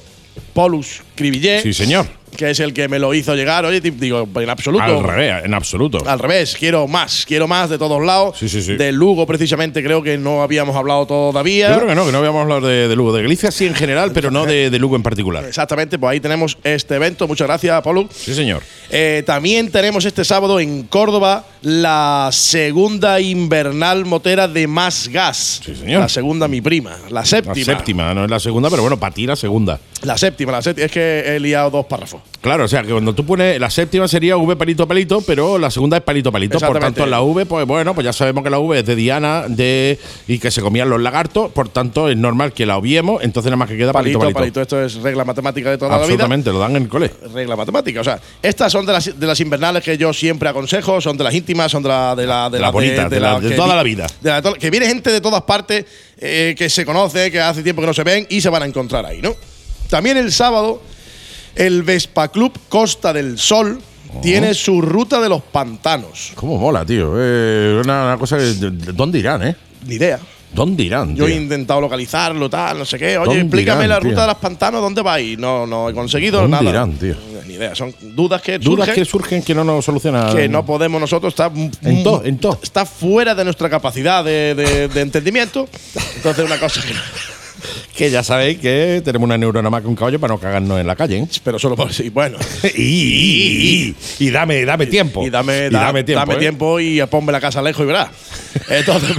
Paulus Cribillé, Sí, señor. Que es el que me lo hizo llegar. Oye, digo, en absoluto. Al revés, en absoluto. Al revés, quiero más, quiero más de todos lados. Sí, sí, sí. De Lugo, precisamente, creo que no habíamos hablado todavía. Yo creo que no, que no habíamos hablado de, de Lugo. De Galicia sí en general, pero no de, de Lugo en particular. Exactamente, pues ahí tenemos este evento. Muchas gracias, Paulus. Sí, señor. Eh, también tenemos este sábado en Córdoba la segunda invernal motera de Más Gas. Sí, señor. La segunda, mi prima. La La séptima. séptima, no es la segunda, pero bueno, para ti la segunda. La séptima, la séptima. Es que he liado dos párrafos. Claro, o sea, que cuando tú pones la séptima sería V palito palito, pero la segunda es palito palito. Por tanto, la V, pues bueno, pues ya sabemos que la V es de Diana de y que se comían los lagartos, por tanto es normal que la obviemos, entonces nada más que queda palito Palito, palito. palito. Esto es regla matemática de toda la vida. Absolutamente, lo dan en el cole. regla matemática. O sea, estas son de las, de las invernales que yo siempre aconsejo, son de las íntimas, son de la de la De las bonitas, de la- de que toda vi- la vida. de la que viene gente de todas partes eh, que se conoce, que hace tiempo que no se ven y se van a encontrar ahí, ¿no? También el sábado, el Vespa Club Costa del Sol Oh. tiene su ruta de los pantanos. ¿Cómo mola, tío? Eh, una, una cosa que. de- de- ¿Dónde irán, eh? Ni idea. ¿Dónde irán? Yo he intentado localizarlo, tal, no sé qué. Oye, ¿Dónde explícame irán, la tío? ruta de los pantanos, ¿dónde va? Y no, no he conseguido ¿Dónde nada. irán, tío? Ni idea. Son dudas que Dudas surgen. que surgen que no nos solucionan. que no podemos nosotros, está, m- En todo, en todo. está fuera de nuestra capacidad de, de- de entendimiento. Entonces, una cosa que no, que ya sabéis que tenemos una neurona más que un caballo para no cagarnos en la calle. ¿eh? Pero solo por sí, bueno. [LAUGHS] y, y- y- y dame, dame tiempo. Y dame, da- dame tiempo. dame ¿eh? tiempo y ponme la casa lejos y verás. [LAUGHS] Entonces,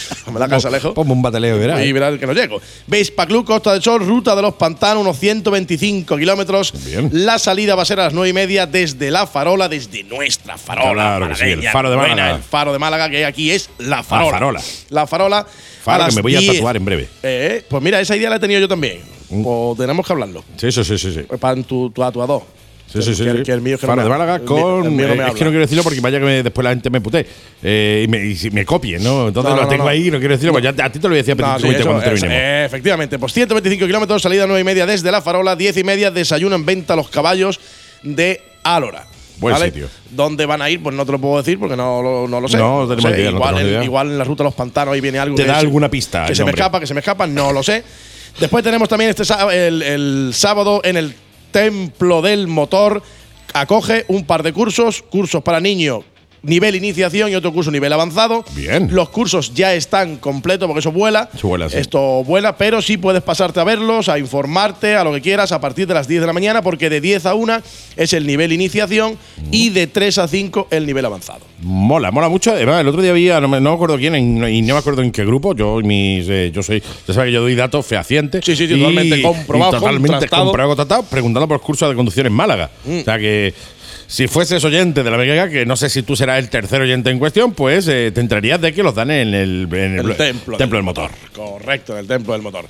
[LAUGHS] ponme la casa lejos. Ponme un bateleo y verás. ¿eh? Y verás que no llego. Vespa Club Costa del Sol, ruta de los pantanos, unos 125 kilómetros. Bien. La salida va a ser a las 9 y media desde La Farola, desde nuestra Farola. Claro que sí, el faro de buena, Málaga. El faro de Málaga, que aquí es La Farola. Farola. La Farola. Faro a que me voy a 10. tatuar en breve. Eh, pues mira, esa idea la he tenido yo también. Mm. Pues tenemos que hablarlo. Sí, sí, sí, sí. sí. Pues Para tu, tu tatuador. Sí, sí, sí. Que, sí. que el mío es que no Faro me de. Málaga con. el mío no me eh, es que no quiero decirlo porque vaya que me- después la gente me putee. Eh, y me, y me copien, ¿no? Entonces No, lo no, tengo no. ahí y no quiero decirlo, pues ya a ti te lo voy a decir a No, petit sí, comité eso cuando terminemos. eh, efectivamente, pues 125 kilómetros, salida a 9 y media desde La Farola, 10 y media, desayuno en venta los caballos de Álora. Buen sitio. ¿Dónde van a ir? Pues no te lo puedo decir porque no, lo- no lo sé. No, tenemos sé, idea, no igual, en, idea. igual en la ruta de los pantanos ahí viene algo. Te da alguna pista Que se me escapa, que se me escapa, no lo sé. Después tenemos también este el sábado en el Templo del Motor. Acoge un par de cursos, cursos para niños nivel iniciación y otro curso nivel avanzado. Bien. Los cursos ya están completos porque eso vuela. Eso vuela, sí. Esto vuela, pero sí puedes pasarte a verlos, a informarte, a lo que quieras a partir de las 10 de la mañana, porque de 10 a 1 es el nivel iniciación y de 3 a 5 el nivel avanzado. Mola, mola mucho. Además, el otro día había, no me, no me acuerdo quién, en- y no me acuerdo en qué grupo. Yo, mis, eh, yo soy, ya sabes que yo doy datos fehacientes. Sí, sí, totalmente comprobado, totalmente contrastado. Mm. comprobado, contrastado, preguntando por los cursos de conducción en Málaga. O sea que. Si fueses oyente de la Mega, que no sé si tú serás el tercer oyente en cuestión, pues eh, te entrarías de que los dan en el, en el, El templo, del motor. Correcto, en el templo del motor.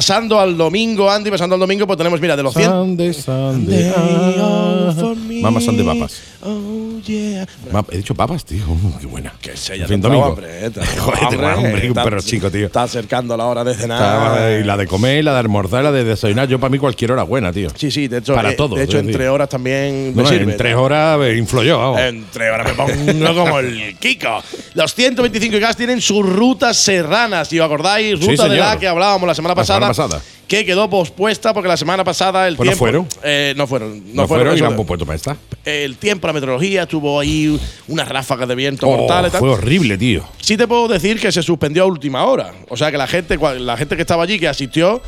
Pasando al domingo, Andy, pasando al domingo, pues tenemos, mira, de los 100. Sunday, Sunday. ah. Mama Sunday papas. Oh, yeah. Ma- He dicho papas, tío. Uh, qué buena. Que sé, ya En fin, domingo. hambre, eh, te [LAUGHS] Joder, hambre, un Está- perro chico, tío. Está acercando la hora de cenar. Está- y la de comer, la de almorzar, la de desayunar. Yo, para mí, cualquier hora es buena, tío. Sí, sí, de hecho, Para eh, todo, de hecho es en decir. tres horas también me No, sirve. en tres horas eh, inflo yo, vamos. En tres horas me pongo [LAUGHS] como el Kiko. Los 125 gas tienen sus rutas serranas, si os acordáis, Sí, ruta de señor. la que hablábamos la semana La semana pasada. pasada. Que quedó pospuesta porque la semana pasada el Pues no tiempo. fueron. Eh, no fueron. No, no, fueron. fueron y eso- la han puesto para esta. el tiempo, la meteorología, tuvo ahí unas ráfagas de viento Oh, mortales. tal. fue horrible, tío. Sí te puedo decir que se suspendió a última hora. O sea que la gente, la gente que estaba allí, que asistió,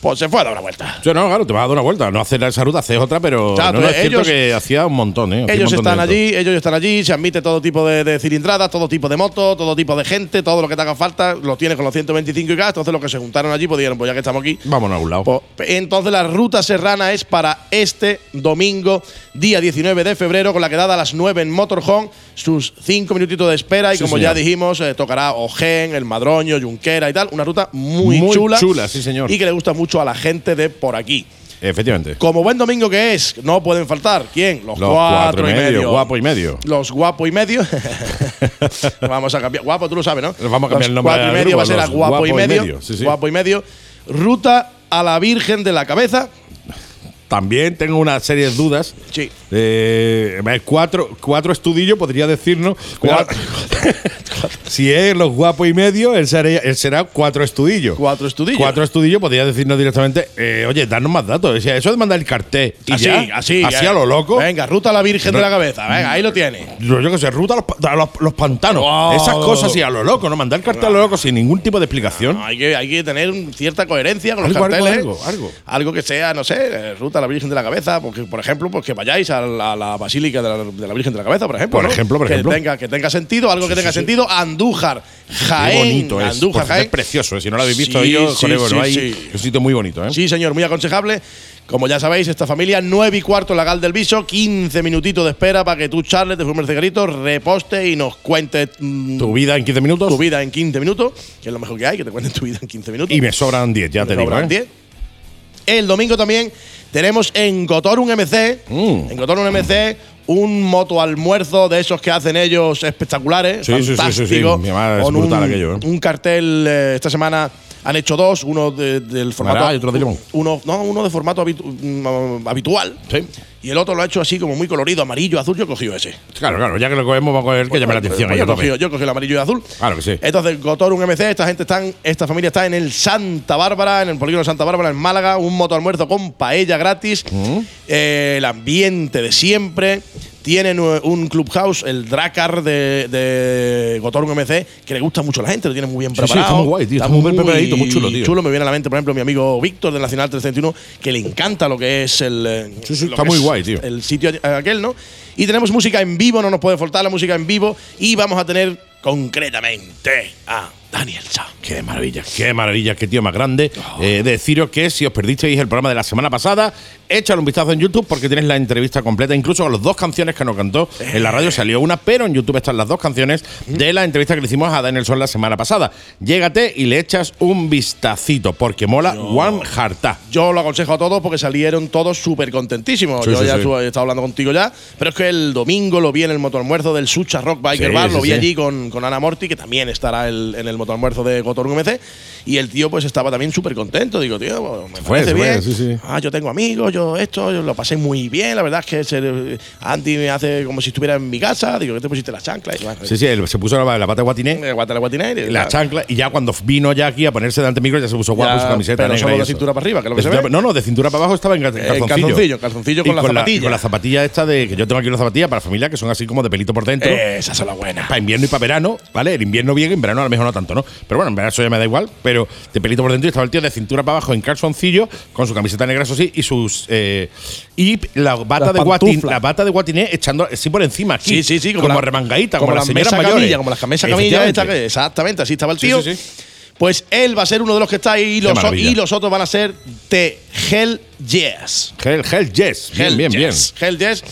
pues se fue a dar una vuelta. Yo no, claro, te vas a dar una vuelta. No hacer esa ruta, haces otra, pero Claro, no, no, es cierto ellos- que hacía un montón, ¿eh? Hacía Ellos montón están allí, ellos están allí, se admite todo tipo de, de cilindradas, todo tipo de motos, todo tipo de gente, todo lo que te haga falta, lo tienes con los 125 y gas. Entonces los que se juntaron allí pues dijeron, pues ya que estamos aquí. Vámonos a algún lado. pues, entonces la ruta serrana es para este domingo, día 19 de febrero, con la quedada a las 9 en Motorhome, sus 5 minutitos de espera y Sí, como señor. ya dijimos, eh, tocará Ojén, El Madroño, Junquera y tal. Una ruta muy, Muy chula. chula, sí, señor. Y que le gusta mucho a la gente de por aquí. Efectivamente. Como buen domingo que es, no pueden faltar. ¿Quién? Los, Los cuatro, y medio. guapo y medio. Los guapo y medio. [LAUGHS] vamos a cambiar. Guapo, tú lo sabes, ¿no? Vamos a cambiar Los el nombre Cuatro y medio grupo, va a ser a guapo, y medio. sí, sí. Guapo y medio. Ruta a la Virgen de la Cabeza. También tengo una serie de dudas. Sí. Eh, cuatro, cuatro estudillos, podría decirnos. Cuatro. [LAUGHS] si es los guapos y medio, él será, él será cuatro estudillos. Cuatro estudillos. Cuatro estudillos, podría decirnos directamente, eh, oye, danos más datos. Eso de mandar el cartel. Y Así, ya, así. Así a lo loco. Venga, ruta a la Virgen No. de la Cabeza. Venga, ahí lo tiene. Yo, yo que sé, ruta a los, a los, los pantanos. Oh. Esas cosas así a lo loco, ¿no? Mandar el cartel a lo loco sin ningún tipo de explicación. Hay que, hay que tener cierta coherencia con los Algo, carteles. algo, algo. Algo que sea, no sé, eh, ruta a la Virgen de la Cabeza. Porque, por ejemplo, pues que vayáis a la, a la Basílica de la, de la Virgen de la Cabeza, por ejemplo. Por ¿no? ejemplo, por que ejemplo. Tenga, que tenga sentido, algo que Sí, tenga sí, sentido. Andújar, Qué Jaén. bonito es. Andújar, Por- Jaén. es precioso. eh. Si no lo habéis visto, yo, sí, Conego, sí, no hay-. Es un sitio muy bonito, ¿eh? Sí, señor, muy aconsejable. Como ya sabéis, esta familia, 9 y cuarto en la Gal del Viso, 15 minutitos de espera para que tú, Charles, te fumes el cigarrito, reposte y nos cuentes mm, Tu vida en 15 minutos. tu vida en 15 minutos, que es lo mejor que hay, que te cuenten tu vida en 15 minutos. Y me sobran 10, ya Me te digo. sobran ¿eh? 10. El domingo también tenemos en Gotorum MC, Mm. en Gotorum MC, un moto almuerzo de esos que hacen ellos espectaculares. Sí, sí, sí, sí, sí. fantástico, Mi madre, es con brutal un, aquello, ¿eh? un cartel eh, esta semana. Han hecho dos, uno de- del formato. Naranja y otro de limón. Uno, no, uno de formato habitu- mm, habitual. Sí. Y el otro lo ha hecho así como muy colorido, amarillo, azul. Yo he cogido ese. Claro, claro, ya que lo cogemos, vamos a coger que llame la atención. Pues yo, cogido, yo cogido el amarillo y azul. Claro que sí. Entonces, Gotorum MC, esta gente está en- esta familia está en el Santa Bárbara, en el polígono Santa Bárbara, en Málaga, un moto almuerzo con paella gratis, Mm. eh, el ambiente de siempre, tienen un clubhouse, el Dracar de, de MC, que le gusta mucho a la gente, lo tiene muy bien Sí, sí, preparado. está muy guay, tío, está muy bien preparadito, muy chulo, tío. Chulo, me viene a la mente, por ejemplo, mi amigo Víctor del Nacional 331, que le encanta lo que es el. eh, Sí, sí, lo está muy guay, tío. El sitio aquel, ¿no? Y tenemos música en vivo, no nos puede faltar la música en vivo. Y vamos a tener concretamente a Daniel Sa. Qué maravilla, qué maravilla, qué tío más grande. Eh, deciros que si os perdisteis el programa de la semana pasada, échale un vistazo en YouTube porque tienes la entrevista completa, incluso con las dos canciones que nos cantó. En la radio salió una, pero en YouTube están las dos canciones de la entrevista que le hicimos a Daniel Sol la semana pasada. Llégate y le echas un vistacito porque mola One Harta. Yo lo aconsejo a todos porque salieron todos súper contentísimos. Sí, Yo sí, ya sí. he estado hablando contigo ya, pero es que el domingo lo vi en el motoalmuerzo del Sucha Rock Biker Bar, lo vi allí con, con Ana Morti, que también estará el- en el motoalmuerzo de Gotorun MC, y el tío pues estaba también súper contento. Digo, tío, pues, me parece fue, bien. sí, sí. Ah, yo tengo amigos, yo esto, yo lo pasé muy bien. La verdad es que se- Andy me hace como si estuviera en mi casa. Digo, que te pusiste la chancla. Y, bueno, Sí, sí, él se puso la, la pata de guatiné, eh, la guatina y- la chancla, y ya cuando vino ya aquí a ponerse delante del micro, ya se puso guapo su camiseta pero solo de eso. cintura para arriba, que es lo que De se cintura ve. pa- No, no, de cintura para abajo estaba en cal- En calzoncillo. calzoncillo, calzoncillo con Y la La, zapatilla. con la zapatilla esta de que yo tengo aquí una zapatilla para familia que son así como de pelito por dentro. Esa es la buena. para invierno y para verano, ¿vale? El invierno bien, en verano a lo mejor no tanto, ¿no? Pero bueno, en verano eso ya me da igual, pero de pelito por dentro y estaba el tío de cintura para abajo en calzoncillo, con su camiseta negra, eso sí, y sus. eh, y la bata, de guatin, la bata de guatiné echando así por encima aquí. Sí, sí, sí, Como, la- remangadita, como, las las señoras mesas mayores. camilla, como las mesas camilla. Esta exactamente, así estaba el tío. sí, sí. Pues él va a ser uno de los que está ahí y los, y los otros van a ser The Hell Yes. Hell, hell yes. Bien, Hell bien, bien. Yes. Hell Yes.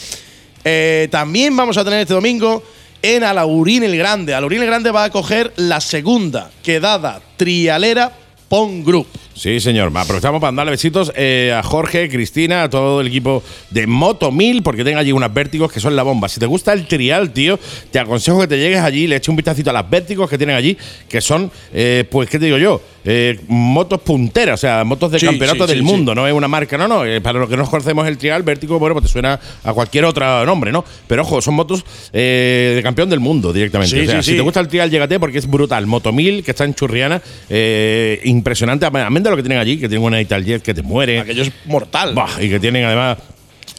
Eh, también vamos a tener este domingo en Alaurín el Grande. Alaurín el Grande va a coger la segunda quedada trialera Pong Group. Sí, señor. Aprovechamos para darle besitos eh, a Jorge, Cristina, a todo el equipo de Moto 1000, porque tengan allí unas vértigos que son la bomba. Si te gusta el trial, tío, te aconsejo que te llegues allí y le eches un vistacito a las vértigos que tienen allí, que son, eh, pues, ¿qué te digo yo? Eh, motos punteras, o sea, motos de Sí, campeonato sí, del sí, mundo, no es una marca, no, no. eh, para los que no conocemos el trial, vértigo, bueno, pues te suena a cualquier otro nombre, ¿no? Pero ojo, son motos de campeón del mundo directamente. O sea, si te gusta el trial, llégate porque es brutal. Moto 1000, que está en Churriana, impresionante. Amén de lo que tienen allí, que tienen una Italjet que te muere. Aquello es mortal. Buah, y que tienen además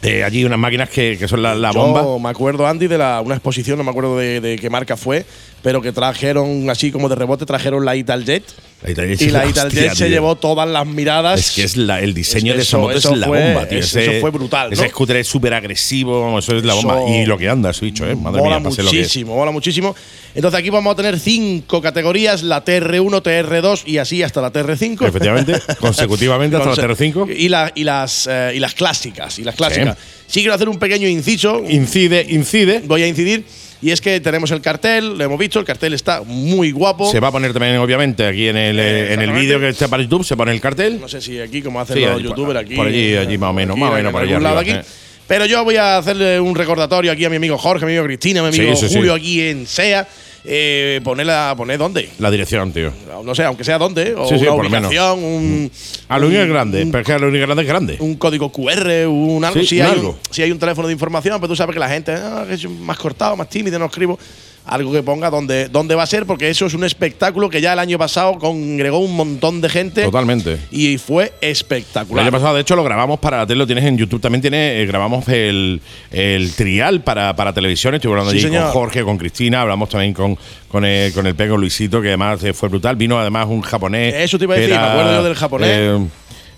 eh, allí unas máquinas que, que son la, la Yo bomba. me acuerdo, Andy, de la, una exposición, no me acuerdo de, de qué marca fue, pero que trajeron, así como de rebote, trajeron la Italjet. La Italjet, Y la Italjet se llevó todas las miradas. Es que es la- el diseño Es que de esa eso- moto eso es la fue- bomba, tío. eso- Ese- eso fue brutal, Ese ¿no? scooter es súper agresivo, eso es la bomba. Eso- Y lo que anda, ese bicho, ¿eh? Madre mola mía, muchísimo, mola muchísimo. Entonces aquí vamos a tener cinco categorías, la TR1, TR2 y así hasta la TR5. Efectivamente, [LAUGHS] consecutivamente hasta la Conse- TR5. Y, la- y las, eh, y las clásicas, y las clásicas. Sí. quiero hacer un pequeño inciso. Incide, incide. Voy a incidir. Y es que tenemos el cartel, lo hemos visto, el cartel está muy guapo. Se va a poner también, obviamente, aquí en el, eh, en el vídeo que está para YouTube, se pone el cartel. No sé si aquí, como hacen Sí, los youtubers aquí. por allí, allí más o menos, aquí, más o en menos por lado arriba, aquí. eh. Pero yo voy a hacerle un recordatorio aquí a mi amigo Jorge, a mi amigo Cristina, a mi amigo sí, sí. Julio aquí en SEA. Eh, ponerla, poner dónde. La dirección, tío. No sé, aunque sea dónde. O Sí, sí, una por lo menos. ubicación, un. A lo único es grande, un pero es que a lo único grande es grande. un código QR, un algo. Sí, si, un hay algo. Un, si hay un teléfono de información, pero tú sabes que la gente ah, es más cortado, más tímido, no escribo. Algo que ponga dónde, dónde va a ser, porque eso es un espectáculo que ya el año pasado congregó un montón de gente. Totalmente. Y fue El espectacular. año pasado, de hecho, lo grabamos para la tele, lo tienes en YouTube. También tiene, eh, grabamos el, el trial para, para televisión. Estuve hablando Sí, allí señor. con Jorge, con Cristina, hablamos también con, con, el, con el Pego Luisito, que además eh, fue brutal. Vino además un japonés. Eso te iba a decir, me acuerdo yo del japonés. Eh,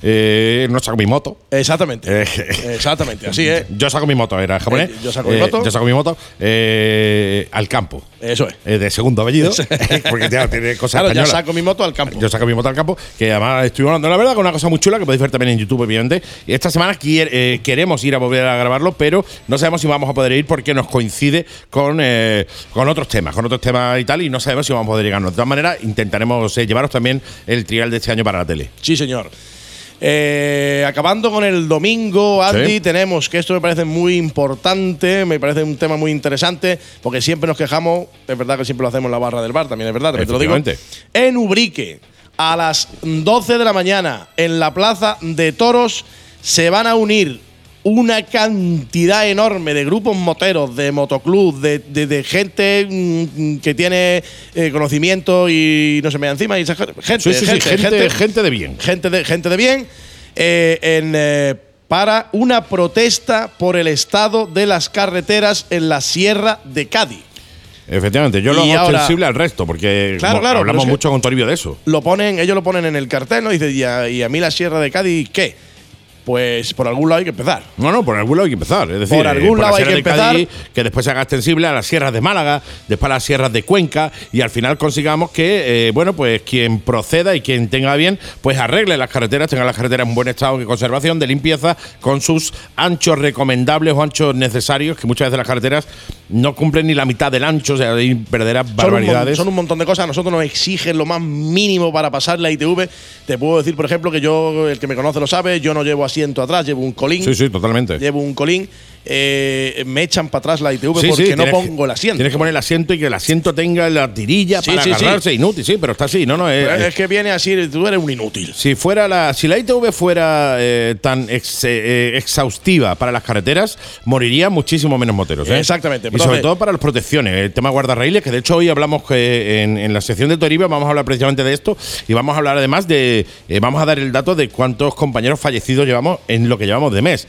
eh, no saco mi moto. Exactamente. Eh, Exactamente, así es. [LAUGHS] Yo saco mi moto, era japonés. Eh, yo saco mi moto. Yo saco mi moto eh, al campo. Eso es. Eh, de segundo apellido. [LAUGHS] porque ya tiene cosas Claro, españolas. saco mi moto al campo. Yo saco mi moto al campo, que además estoy hablando, la verdad, con una cosa muy chula que podéis ver también en YouTube, obviamente. Esta semana eh, queremos ir a volver a grabarlo, pero no sabemos si vamos a poder ir porque nos coincide con, eh, con otros temas, con otros temas y tal, y no sabemos si vamos a poder llegarnos. De todas maneras, intentaremos eh, llevaros también el trial de este año para la tele. Sí, señor. Eh, acabando con el domingo, Andy, Sí. tenemos que esto me parece muy importante, me parece un tema muy interesante, porque siempre nos quejamos, es verdad que siempre lo hacemos en la barra del bar, también es verdad, te lo digo. En Ubrique, a las 12 de la mañana, en la plaza de toros, se van a unir una cantidad enorme de grupos moteros, de motoclub, de, de- de gente mm, que tiene eh, conocimiento y no se me da encima. Y esa gente, Sí, sí, sí, gente, gente, gente, gente de bien. gente de, gente de bien, eh, en eh, para una protesta por el estado de las carreteras en la Sierra de Cádiz. Efectivamente, yo lo hago ahora- extensible al resto, porque Claro, mo- claro, hablamos mucho con Toribio de eso. Lo ponen, ellos lo ponen en el cartel, ¿no? Dice, ¿y a, y a mí la Sierra de Cádiz qué? Pues por algún lado hay que empezar. No, no, por algún lado hay que empezar. Es decir, Por eh, algún la lado hay que Cádiz, empezar. que después se haga extensible a las sierras de Málaga, después a las sierras de Cuenca, y al final consigamos que, eh, bueno, pues quien proceda y quien tenga bien, pues arregle las carreteras, tenga las carreteras en buen estado de conservación, de limpieza, con sus anchos recomendables o anchos necesarios, que muchas veces las carreteras no cumplen ni la mitad del ancho, o sea, Son un, mon- barbaridades. son un montón de cosas. A nosotros nos exigen lo más mínimo para pasar la ITV. Te puedo decir, por ejemplo, que yo, el que me conoce lo sabe, yo no llevo asiento atrás, llevo un colín. sí, sí, totalmente. Llevo un colín. eh, me echan para atrás la ITV Sí, porque sí, no pongo que- el asiento. Tienes que poner el asiento y que el asiento tenga la tirilla Sí, para sí, sí. agarrarse. Inútil, sí, pero está así. No, no, es, Pero es que viene así, tú eres un inútil. Si fuera la, si la ITV fuera eh, tan ex- eh, exhaustiva para las carreteras, moriría muchísimo menos moteros. Exactamente. Y Entonces- sobre todo para las protecciones, el tema guardarraíles, que de hecho hoy hablamos que en, en la sección de Toribio vamos a hablar precisamente de esto y vamos a hablar además de, vamos a dar el dato de cuántos compañeros fallecidos llevamos en lo que llevamos de mes.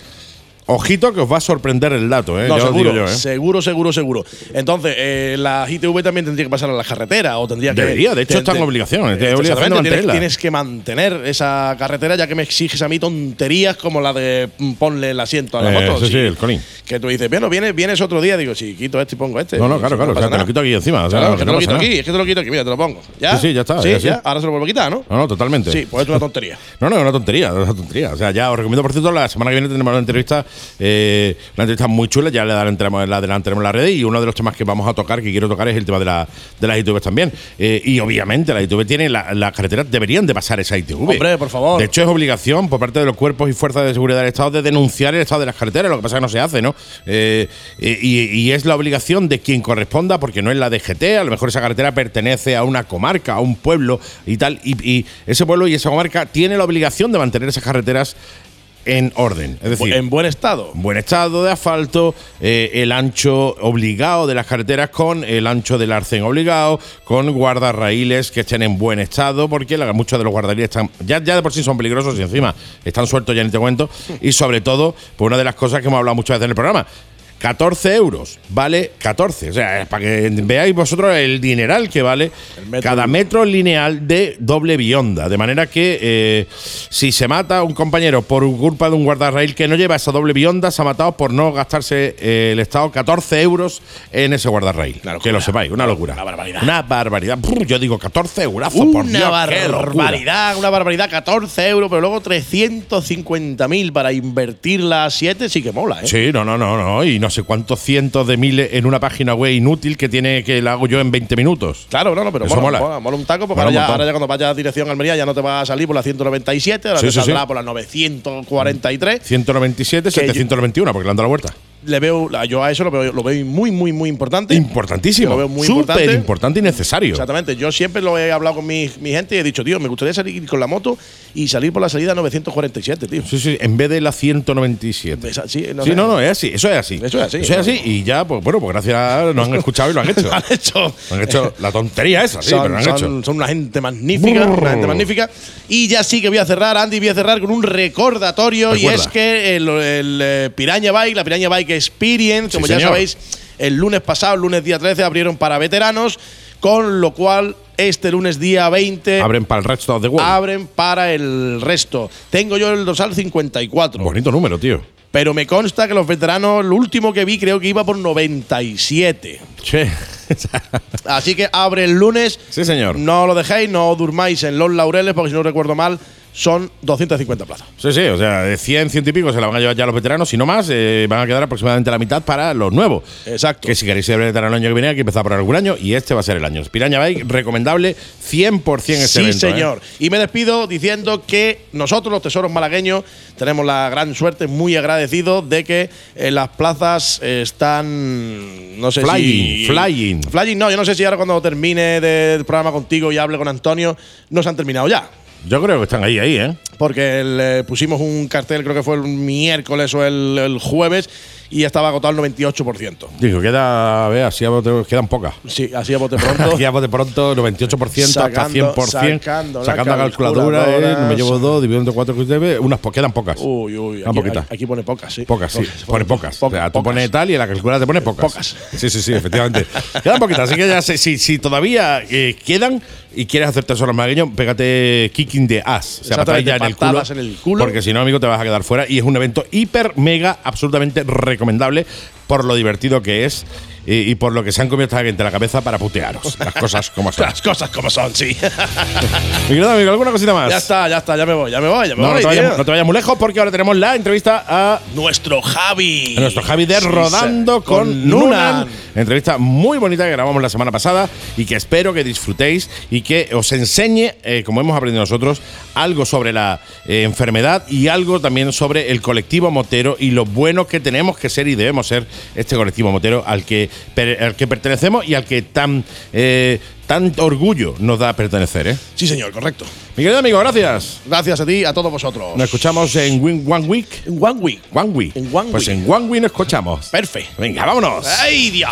Ojito que os va a sorprender el dato, ¿eh? No, seguro, yo, ¿eh? seguro, seguro, seguro. Entonces, eh, la ITV también tendría que pasar a las carreteras o tendría que. Debería, de hecho, está en obligación, de tienes, que mantener esa carretera ya que me exiges a mí tonterías como la de mm, ponle el asiento a la Eh, moto. sí, sí, el colín. Que tú dices, bueno, vienes, vienes otro día, digo, sí, quito este y pongo este. No, no, claro, claro. o sea, te lo quito aquí encima. o sea, Claro, que que te lo quito nada. aquí, es que te lo quito aquí, mira, te lo pongo. ¿Ya? Sí, sí, ya está, Sí, ya ahora se lo vuelvo a quitar, ¿no? No, no, totalmente. Sí, pues es una tontería. No, no, es una tontería, es una tontería. O sea, ya os recomiendo, por cierto, la semana que viene tenemos una entrevista, eh, una entrevista muy chula, ya le adelantaremos, la adelantaremos en la red y uno de los temas que vamos a tocar, que quiero tocar, es el tema de, la, de las ITV también. Eh, y obviamente las ITV tienen, la- las carreteras deberían de pasar esa ITV. Hombre, por favor. De hecho, es obligación por parte de los cuerpos y fuerzas de seguridad del Estado de denunciar el estado de las carreteras, lo que pasa es que no se hace, ¿no? Eh, eh, y, y es la obligación de quien corresponda, porque no es la DGT, a lo mejor esa carretera pertenece a una comarca, a un pueblo y tal, y, y ese pueblo y esa comarca tiene la obligación de mantener esas carreteras en orden. Es decir, en buen estado. buen estado de asfalto, eh, el ancho obligado de las carreteras con el ancho del arcén obligado, con guardarraíles que estén en buen estado, porque la- muchos de los guardarraíles están, ya, ya de por sí son peligrosos y encima están sueltos, ya ni te cuento. Y sobre todo, por una de las cosas que hemos hablado muchas veces en el programa. 14 euros, vale 14. O sea, para que veáis vosotros el dineral que vale metro cada metro lineal de doble bionda. De manera que eh, si se mata un compañero por culpa de un guardarraíl que no lleva esa doble bionda, se ha matado por no gastarse eh, el Estado 14 euros en ese locura. que lo sepáis, una locura. Una barbaridad. Una barbaridad. Brr, yo digo 14 euros, por Dios. Una qué locura. barbaridad, una barbaridad, 14 euros, pero luego 350.000 para invertirla a 7 sí que mola, ¿eh? Sí, no, no, no, no. Y no sé cuántos cientos de miles en una página web inútil que tiene que la hago yo en 20 minutos. Claro, no, no, pero Eso mola, mola. mola, mola un taco, porque ahora ya, montón. ahora ya cuando vayas a dirección Almería ya no te va a salir por la 197, ahora Sí, te sí, saldrá sí. por la 943. 197, Que yo- 721, porque le han dado la vuelta. Le veo, yo a eso lo veo, lo veo muy, muy, muy importante. Importantísimo. Lo veo muy Súper importante. importante y necesario. Exactamente, yo siempre lo he hablado con mi, mi gente y he dicho, tío, me gustaría salir con la moto y salir por la salida 947, tío. Sí, sí, en vez de la 197. Esa- sí, no sí, no, no, es así, eso es así. Eso es así. Eso es así. Y ya, pues bueno, pues gracias nos han escuchado y lo han hecho. [LAUGHS] Han hecho. Han hecho la tontería esa, sí, son, pero lo han son- hecho. son una gente magnífica, Brrr. una gente magnífica. Y ya sí que voy a cerrar, Andy, voy a cerrar con un recordatorio y es que el, el, eh, Piraña Bike, la Piraña Bike Experience, Sí, como ya señor. sabéis, el lunes pasado, el lunes día 13, abrieron para veteranos, con lo cual este lunes día 20 Abren para el resto the world. abren para el resto. Tengo yo el dorsal 54. Bonito número, tío. Pero me consta que los veteranos, lo último que vi creo que iba por 97. Che. [LAUGHS] Así que abre el lunes. Sí, señor. No lo dejéis, no durmáis en los laureles, porque si no recuerdo mal, son 250 plazas. Sí, sí, o sea, de 100, 100 y pico se la van a llevar ya los veteranos, y no más, eh, van a quedar aproximadamente la mitad para los nuevos. Exacto. Que si queréis ser veterano el año que viene, hay que empezar por algún año, y este va a ser el año. Piraña Bike, recomendable 100% este sí, evento. ¿eh? señor. Y me despido diciendo que nosotros, los tesoros malagueños, tenemos la gran suerte, muy agradecidos, de que eh, las plazas están. No sé Flying, si. flying. Flying, no, yo no sé si ahora cuando termine del programa contigo y hable con Antonio, no se han terminado ya. Yo creo que están ahí, ahí, ¿eh? porque le pusimos un cartel, creo que fue el miércoles o el, el jueves, y estaba agotado el 98%. Digo, queda, a ver, así a bote- quedan pocas. Sí, así a bote pronto. [LAUGHS] Aquí a bote pronto, 98% Sacando- hasta 100%. sacando la sacando la calculadora, calculadora, eh, me llevo dos, divido entre cuatro, unas po- quedan pocas. Uy, uy, aquí, poquitas. aquí pone pocas, sí. Pocas, sí. Pone pocas. o sea, tú pocas. pones tal y en la calculadora te pone pocas. Pocas. Sí, sí, sí, efectivamente. [LAUGHS] quedan poquitas. Así que ya sé, si, si todavía eh, quedan y quieres hacer tesoros malagueños, pégate kicking the ass. O sea, ya en el, culo, patadas en el culo. Porque si no, amigo, te vas a quedar fuera. Y es un evento hiper, mega, absolutamente recomendable por lo divertido que es y, y por lo que se han comido esta gente en la cabeza para putearos. [LAUGHS] Las cosas como son. Las cosas como son, sí. [LAUGHS] Mi querido amigo, ¿alguna cosita más? ya está, ya está, ya me voy, ya me voy, ya me No, no voy. te, vayas, no te vayas muy lejos porque ahora tenemos la entrevista a Nuestro Javi. a nuestro Javi de Sí, Rodando sí, con, Nunan. Entrevista muy bonita que grabamos la semana pasada y que espero que disfrutéis y que os enseñe, eh, como hemos aprendido nosotros, algo sobre la eh, enfermedad y algo también sobre el colectivo motero y lo bueno que tenemos que ser y debemos ser este colectivo motero al que, al que pertenecemos y al que tan, eh, tanto orgullo nos da pertenecer. ¿eh? Sí, señor, correcto. Mi querido amigo, gracias. Gracias a ti, a todos vosotros. Nos escuchamos en Win- One Week. En One Week. One Week. En One Pues Week. en One Week nos escuchamos. Perfecto. Venga, vámonos. ¡Ay, Dios!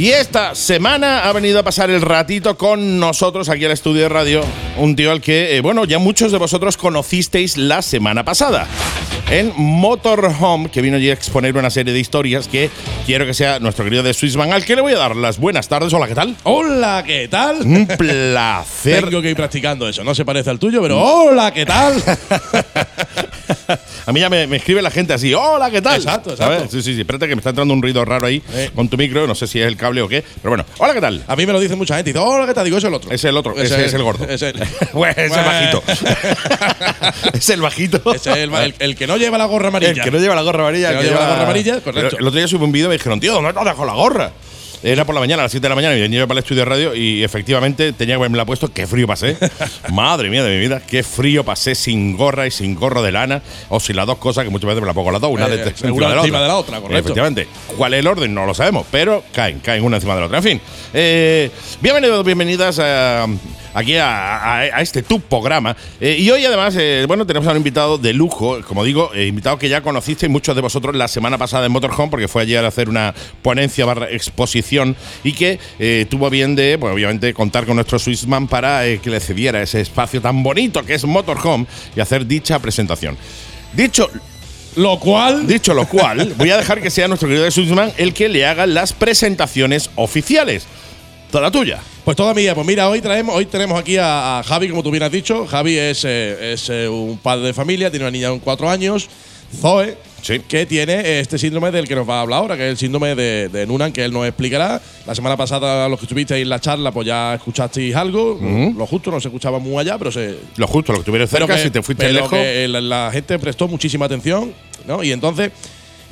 Y esta semana ha venido a pasar el ratito con nosotros aquí al estudio de radio, un tío al que, eh, bueno, ya muchos de vosotros conocisteis la semana pasada. En Motorhome, que vino allí a exponer una serie de historias que quiero que sea nuestro querido de Swissman, al que le voy a dar las buenas tardes. Hola, ¿qué tal? Hola, ¿qué tal? Un placer. Tengo que ir practicando eso. No se parece al tuyo, pero hola, ¿qué tal? [LAUGHS] A mí ya me, me escribe la gente así, hola, ¿qué tal? Exacto, exacto. ¿Sabes? Sí, sí, sí, espérate que me está entrando un ruido raro ahí Eh. con tu micro, no sé si es el cable o qué, pero bueno, hola, ¿qué tal? A mí me lo dice mucha gente. Dice, hola, ¿qué tal? Digo, es el otro. Es el otro, ese, es el gordo. [LAUGHS] Es el, [LAUGHS] Bueno, es el bajito. es el bajito. es el, el- el que no lleva la gorra amarilla. El que no lleva la gorra amarilla. El que no lleva la gorra amarilla, correcto. El otro día subí un vídeo y me dijeron, tío, ¿dónde te has dejado la gorra? Era por la mañana, a las 7 de la mañana, y venía yo para el estudio de radio y efectivamente tenía que haberme la puesto. ¡Qué frío pasé! [LAUGHS] Madre mía de mi vida, qué frío pasé sin gorra y sin gorro de lana, o sin las dos cosas, que muchas veces me la pongo las dos, una Eh, de, eh, una encima de la otra, correcto. Efectivamente. ¿Cuál es el orden? No lo sabemos, pero caen, caen una encima de la otra. En fin, eh, bienvenidos, bienvenidas a- aquí a, a- a este tu programa. Eh, y hoy, además, eh, bueno, tenemos a un invitado de lujo, como digo, eh, invitado que ya conocisteis muchos de vosotros la semana pasada en Motorhome, porque fue ayer a hacer una ponencia barra exposición y que eh, tuvo bien de, pues, obviamente, contar con nuestro Swissman para eh, que le cediera ese espacio tan bonito que es Motorhome y hacer dicha presentación. Dicho Lo cual. Dicho lo cual, voy a dejar que sea nuestro querido Swissman el que le haga las presentaciones oficiales. Toda tuya. Pues toda mía. Pues mira, hoy traemos, hoy tenemos aquí a, a Javi, como tú bien has dicho. Javi es, eh, es eh, un padre de familia, tiene una niña de cuatro años, Zoe, Sí. que tiene este síndrome del que nos va a hablar ahora, que es el síndrome de, de Nunan, que él nos explicará. La semana pasada, los que estuvisteis en la charla, pues ya escuchasteis algo. Lo justo, no se escuchaba muy allá, pero se, Lo justo, lo que tuvieras cerca, si te fuiste pero lejos. que la, la gente prestó muchísima atención, ¿no? Y entonces,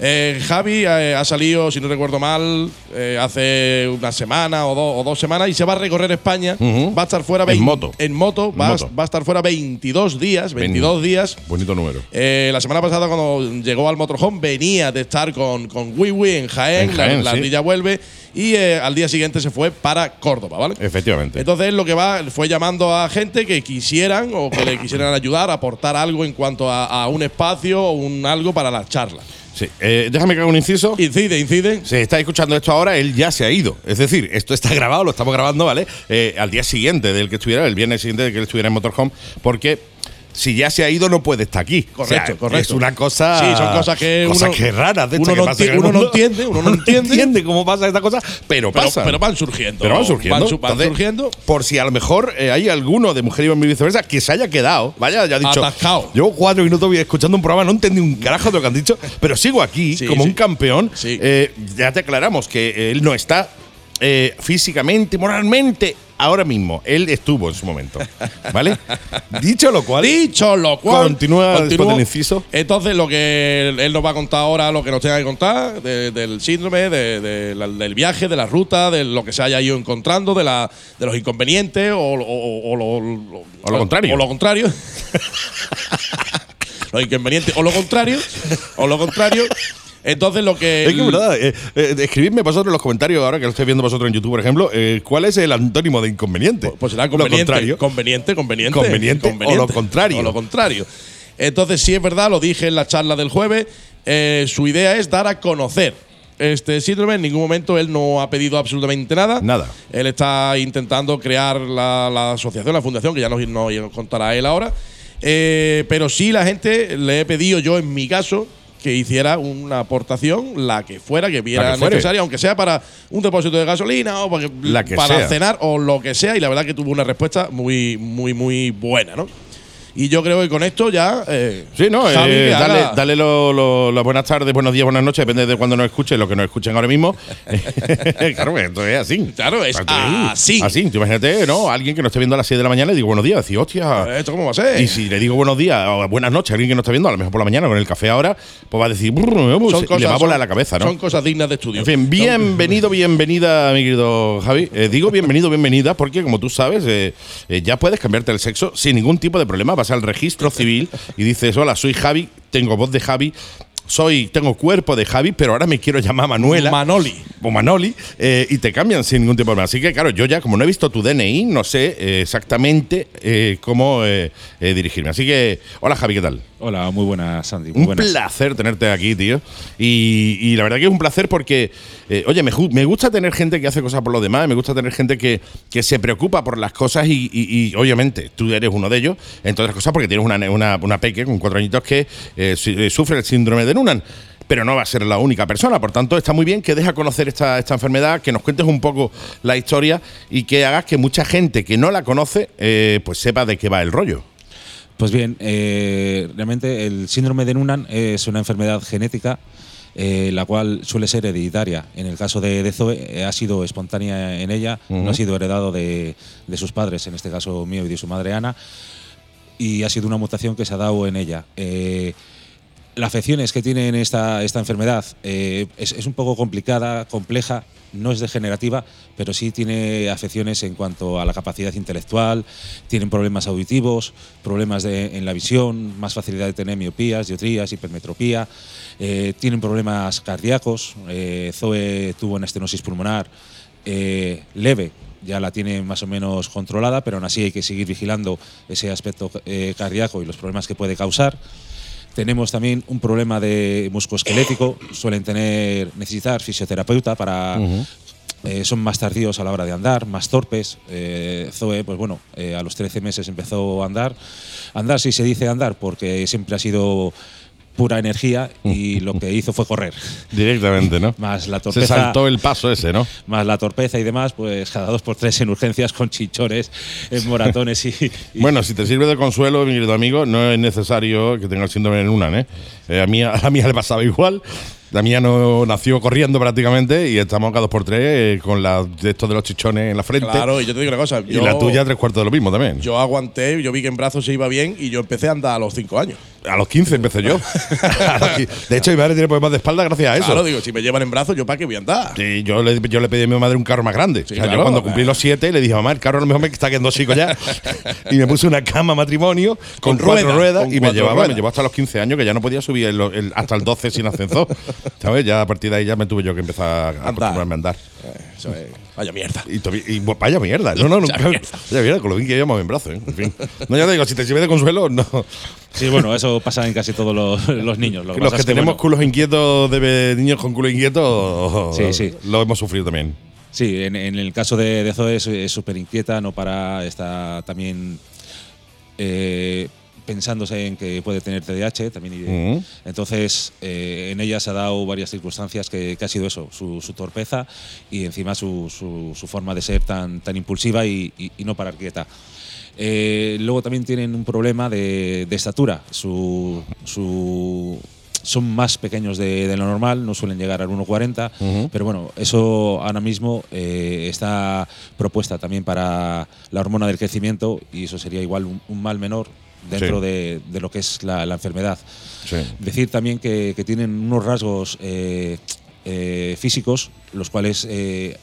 eh, Javi eh, ha salido, si no recuerdo mal, eh, hace una semana o, dos- o dos semanas y se va a recorrer España. Va a estar fuera En moto. En moto, En va, a- moto. va a estar fuera 22 días. 22 días. Bonito número. La semana pasada, cuando llegó al motorhome, venía de estar con, con Wiwi en Jaén, En Jaén, la, sí. ardilla vuelve, y eh, al día siguiente se fue para Córdoba, ¿vale? Efectivamente. Entonces lo que va fue llamando a gente que quisieran o que le quisieran ayudar, aportar algo en cuanto a, a un espacio o un algo para la charla. Sí. Eh, déjame que haga un inciso. Incide, incide. Si está escuchando esto ahora, él ya se ha ido. Es decir, esto está grabado, lo estamos grabando, ¿vale? Eh, al día siguiente del que estuviera, el viernes siguiente del que él estuviera en Motorhome, porque si ya se ha ido, no puede estar aquí. Correcto, O sea, correcto. Es una cosa. Sí, son cosas que cosas uno- que raras de uno que no uno no entiende, uno no [LAUGHS] entiende. cómo pasa esta cosa, pero, Pero, pasa. pero van surgiendo. Pero van surgiendo. Van, su- van Entonces, surgiendo. Por si a lo mejor eh, hay alguno de Mujer y viceversa que se haya quedado, vaya, ya ha dicho. Atascado. Llevo cuatro minutos escuchando un programa, no entendí un carajo de lo que han dicho, pero sigo aquí Sí, como sí. un campeón. Sí. Eh, ya te aclaramos que él no está eh, físicamente, moralmente, ahora mismo. Él estuvo en su momento. ¿Vale? [LAUGHS] Dicho lo cual. Dicho lo cual. Continúa después del inciso. Entonces, lo que él, nos va a contar ahora, lo que nos tenga que contar, de- del síndrome, de- de la- del viaje, de la ruta, de lo que se haya ido encontrando, de, la, de los inconvenientes o, o- o- o lo, lo contrario. O lo contrario. [LAUGHS] los inconvenientes o lo contrario. O lo contrario. Entonces, lo que. Es que, verdad, eh, eh, escribidme vosotros en los comentarios, ahora que lo estáis viendo vosotros en YouTube, por ejemplo, eh, ¿cuál es el antónimo de inconveniente? Pues será lo conveniente. contrario. Conveniente, conveniente. Conveniente o lo contrario. O lo contrario. Entonces, sí es verdad, lo dije en la charla del jueves, su idea es dar a conocer este síndrome. En ningún momento él no ha pedido absolutamente nada. Nada. Él está intentando crear la, la asociación, la fundación, que ya nos, nos contará él ahora. Eh, pero sí la gente le he pedido yo, en mi caso, que hiciera una aportación, la que fuera, que viera que necesaria, aunque sea para un depósito de gasolina o para, que para cenar o lo que sea. Y la verdad que tuvo una respuesta muy, muy, muy buena, ¿no? Y yo creo que con esto ya. eh, Sí, no, eh, que dale, dale lo- lo- las buenas tardes, buenos días, buenas noches, depende de cuando nos escuchen, lo que nos escuchen ahora mismo. [LAUGHS] [LAUGHS] claro, que esto es así. Claro, es así. Así, tú imagínate, ¿no? Alguien que nos esté viendo a las 6 de la mañana y digo buenos días, decir, hostia. ¿Esto cómo va a ser? Y si le digo buenos días o buenas noches a alguien que nos está viendo, a lo mejor por la mañana con el café ahora, pues va a decir, "Brr, pues", y le va a volar son- la cabeza, ¿no? Son cosas dignas de estudio. En fin, bienvenido, bienvenida, mi querido Javi. Eh, digo bienvenido, bienvenida, porque como tú sabes, eh, eh, ya puedes cambiarte el sexo sin ningún tipo de problema. Vas al registro civil y dices, hola, soy Javi, tengo voz de Javi. Soy, tengo cuerpo de Javi, pero ahora me quiero llamar Manuela. Manoli. O Manoli. eh, y te cambian sin ningún tipo de problema. Así que, claro, yo ya, como no he visto tu DNI, no sé eh, exactamente eh, cómo eh, dirigirme. Así que, hola Javi, ¿qué tal? Hola, muy buenas, Sandy. Muy Un buenas. placer tenerte aquí, tío. Y, y la verdad que es un placer porque, oye, me, me gusta tener gente que hace cosas por los demás, me gusta tener gente que, que se preocupa por las cosas y, y- y, obviamente tú eres uno de ellos, entre otras cosas porque tienes una, una, una peque con cuatro añitos que su- sufre el síndrome de Noonan. Pero no va a ser la única persona, por tanto está muy bien que dejes a conocer esta, esta enfermedad, que nos cuentes un poco la historia y que hagas que mucha gente que no la conoce eh, pues sepa de qué va el rollo. Pues bien, eh, realmente el síndrome de Noonan es una enfermedad genética eh, la cual suele ser hereditaria. En el caso de, de Zoe eh, ha sido espontánea en ella, no ha sido heredado de, de sus padres, en este caso mío y de su madre Ana, y ha sido una mutación que se ha dado en ella. Eh, las afecciones que tiene esta, esta enfermedad eh, es, es un poco complicada, compleja, no es degenerativa, pero sí tiene afecciones en cuanto a la capacidad intelectual, tienen problemas auditivos, problemas de- en la visión, más facilidad de tener miopías, diotrías, hipermetropía, eh, tienen problemas cardíacos, eh, Zoe tuvo una estenosis pulmonar eh, leve, ya la tiene más o menos controlada, pero aún así hay que seguir vigilando ese aspecto eh, cardíaco y los problemas que puede causar. Tenemos también un problema de muscoesquelético, suelen tener necesitar fisioterapeuta para eh, son más tardíos a la hora de andar, más torpes. Eh, Zoe, pues bueno, eh, a los 13 meses empezó a andar. Andar sí se dice andar porque siempre ha sido pura energía y [LAUGHS] lo que hizo fue correr. Directamente, ¿no? Más la Se torpeza. saltó el paso ese, ¿no? Más la torpeza y demás, pues cada dos por tres en urgencias con chichores, en moratones y, y- Bueno, si te sirve de consuelo, mi querido amigo, no es necesario que tenga el síndrome de Noonan, ¿eh? Eh, a, mí, a mía le pasaba igual. La mía no nació corriendo prácticamente y estamos cada dos por tres eh, con la, de estos de los chichones en la frente. Claro, y yo te digo una cosa. y yo- la tuya tres cuartos de lo mismo también. Yo aguanté, yo vi que en brazos se iba bien y yo empecé a andar a los 5 años. a los 15 empecé yo. [LAUGHS] De hecho, mi madre tiene problemas de espalda gracias a eso. Claro, digo, si me llevan en brazos, ¿yo para qué voy a andar? Sí, yo le, yo le pedí a mi madre un carro más grande. Sí, O sea, yo cuando cumplí los siete le dije, mamá, el carro a lo mejor me está quedando chico ya. [LAUGHS] y me puse una cama matrimonio con, Con cuatro ruedas, ruedas con y me llevaba, ruedas. me llevó hasta los 15 años que ya no podía subir el- el- hasta el 12 sin ascensor. [LAUGHS] ¿Sabes? Ya a partir de ahí ya me tuve yo que empezar a acostumbrarme a andar. Eso es, vaya mierda. Y, tobi- y, bu- vaya mierda. No, no, [LAUGHS] nunca. Vaya mierda. Vaya mierda, con lo bien que llevamos en brazos, ¿eh? En fin. No, ya te digo, si te sirve de consuelo, no. Sí, bueno, eso pasa en casi todos los, los niños. Lo que Los pasa que es que, tenemos bueno, culos inquietos, de niños con culo inquieto, Sí, sí. lo hemos sufrido también. Sí, en, en el caso de, de Zoe es- es súper inquieta, no para, está también eh, pensándose en que puede tener TDAH. También, Ujú. Entonces, eh, en ella se ha dado varias circunstancias que, que ha sido eso, su, su torpeza y encima su, su- su forma de ser tan, tan impulsiva y, y- y no parar quieta. Eh, luego también tienen un problema de, de estatura. Su, su, son más pequeños de, de lo normal, no suelen llegar al 1,40, Ujú. pero bueno, eso ahora mismo eh, está propuesta también para la hormona del crecimiento y eso sería igual un, un mal menor dentro Sí. de, de lo que es la, la enfermedad. Sí. Decir también que, que tienen unos rasgos eh, eh, físicos, los cuales eh,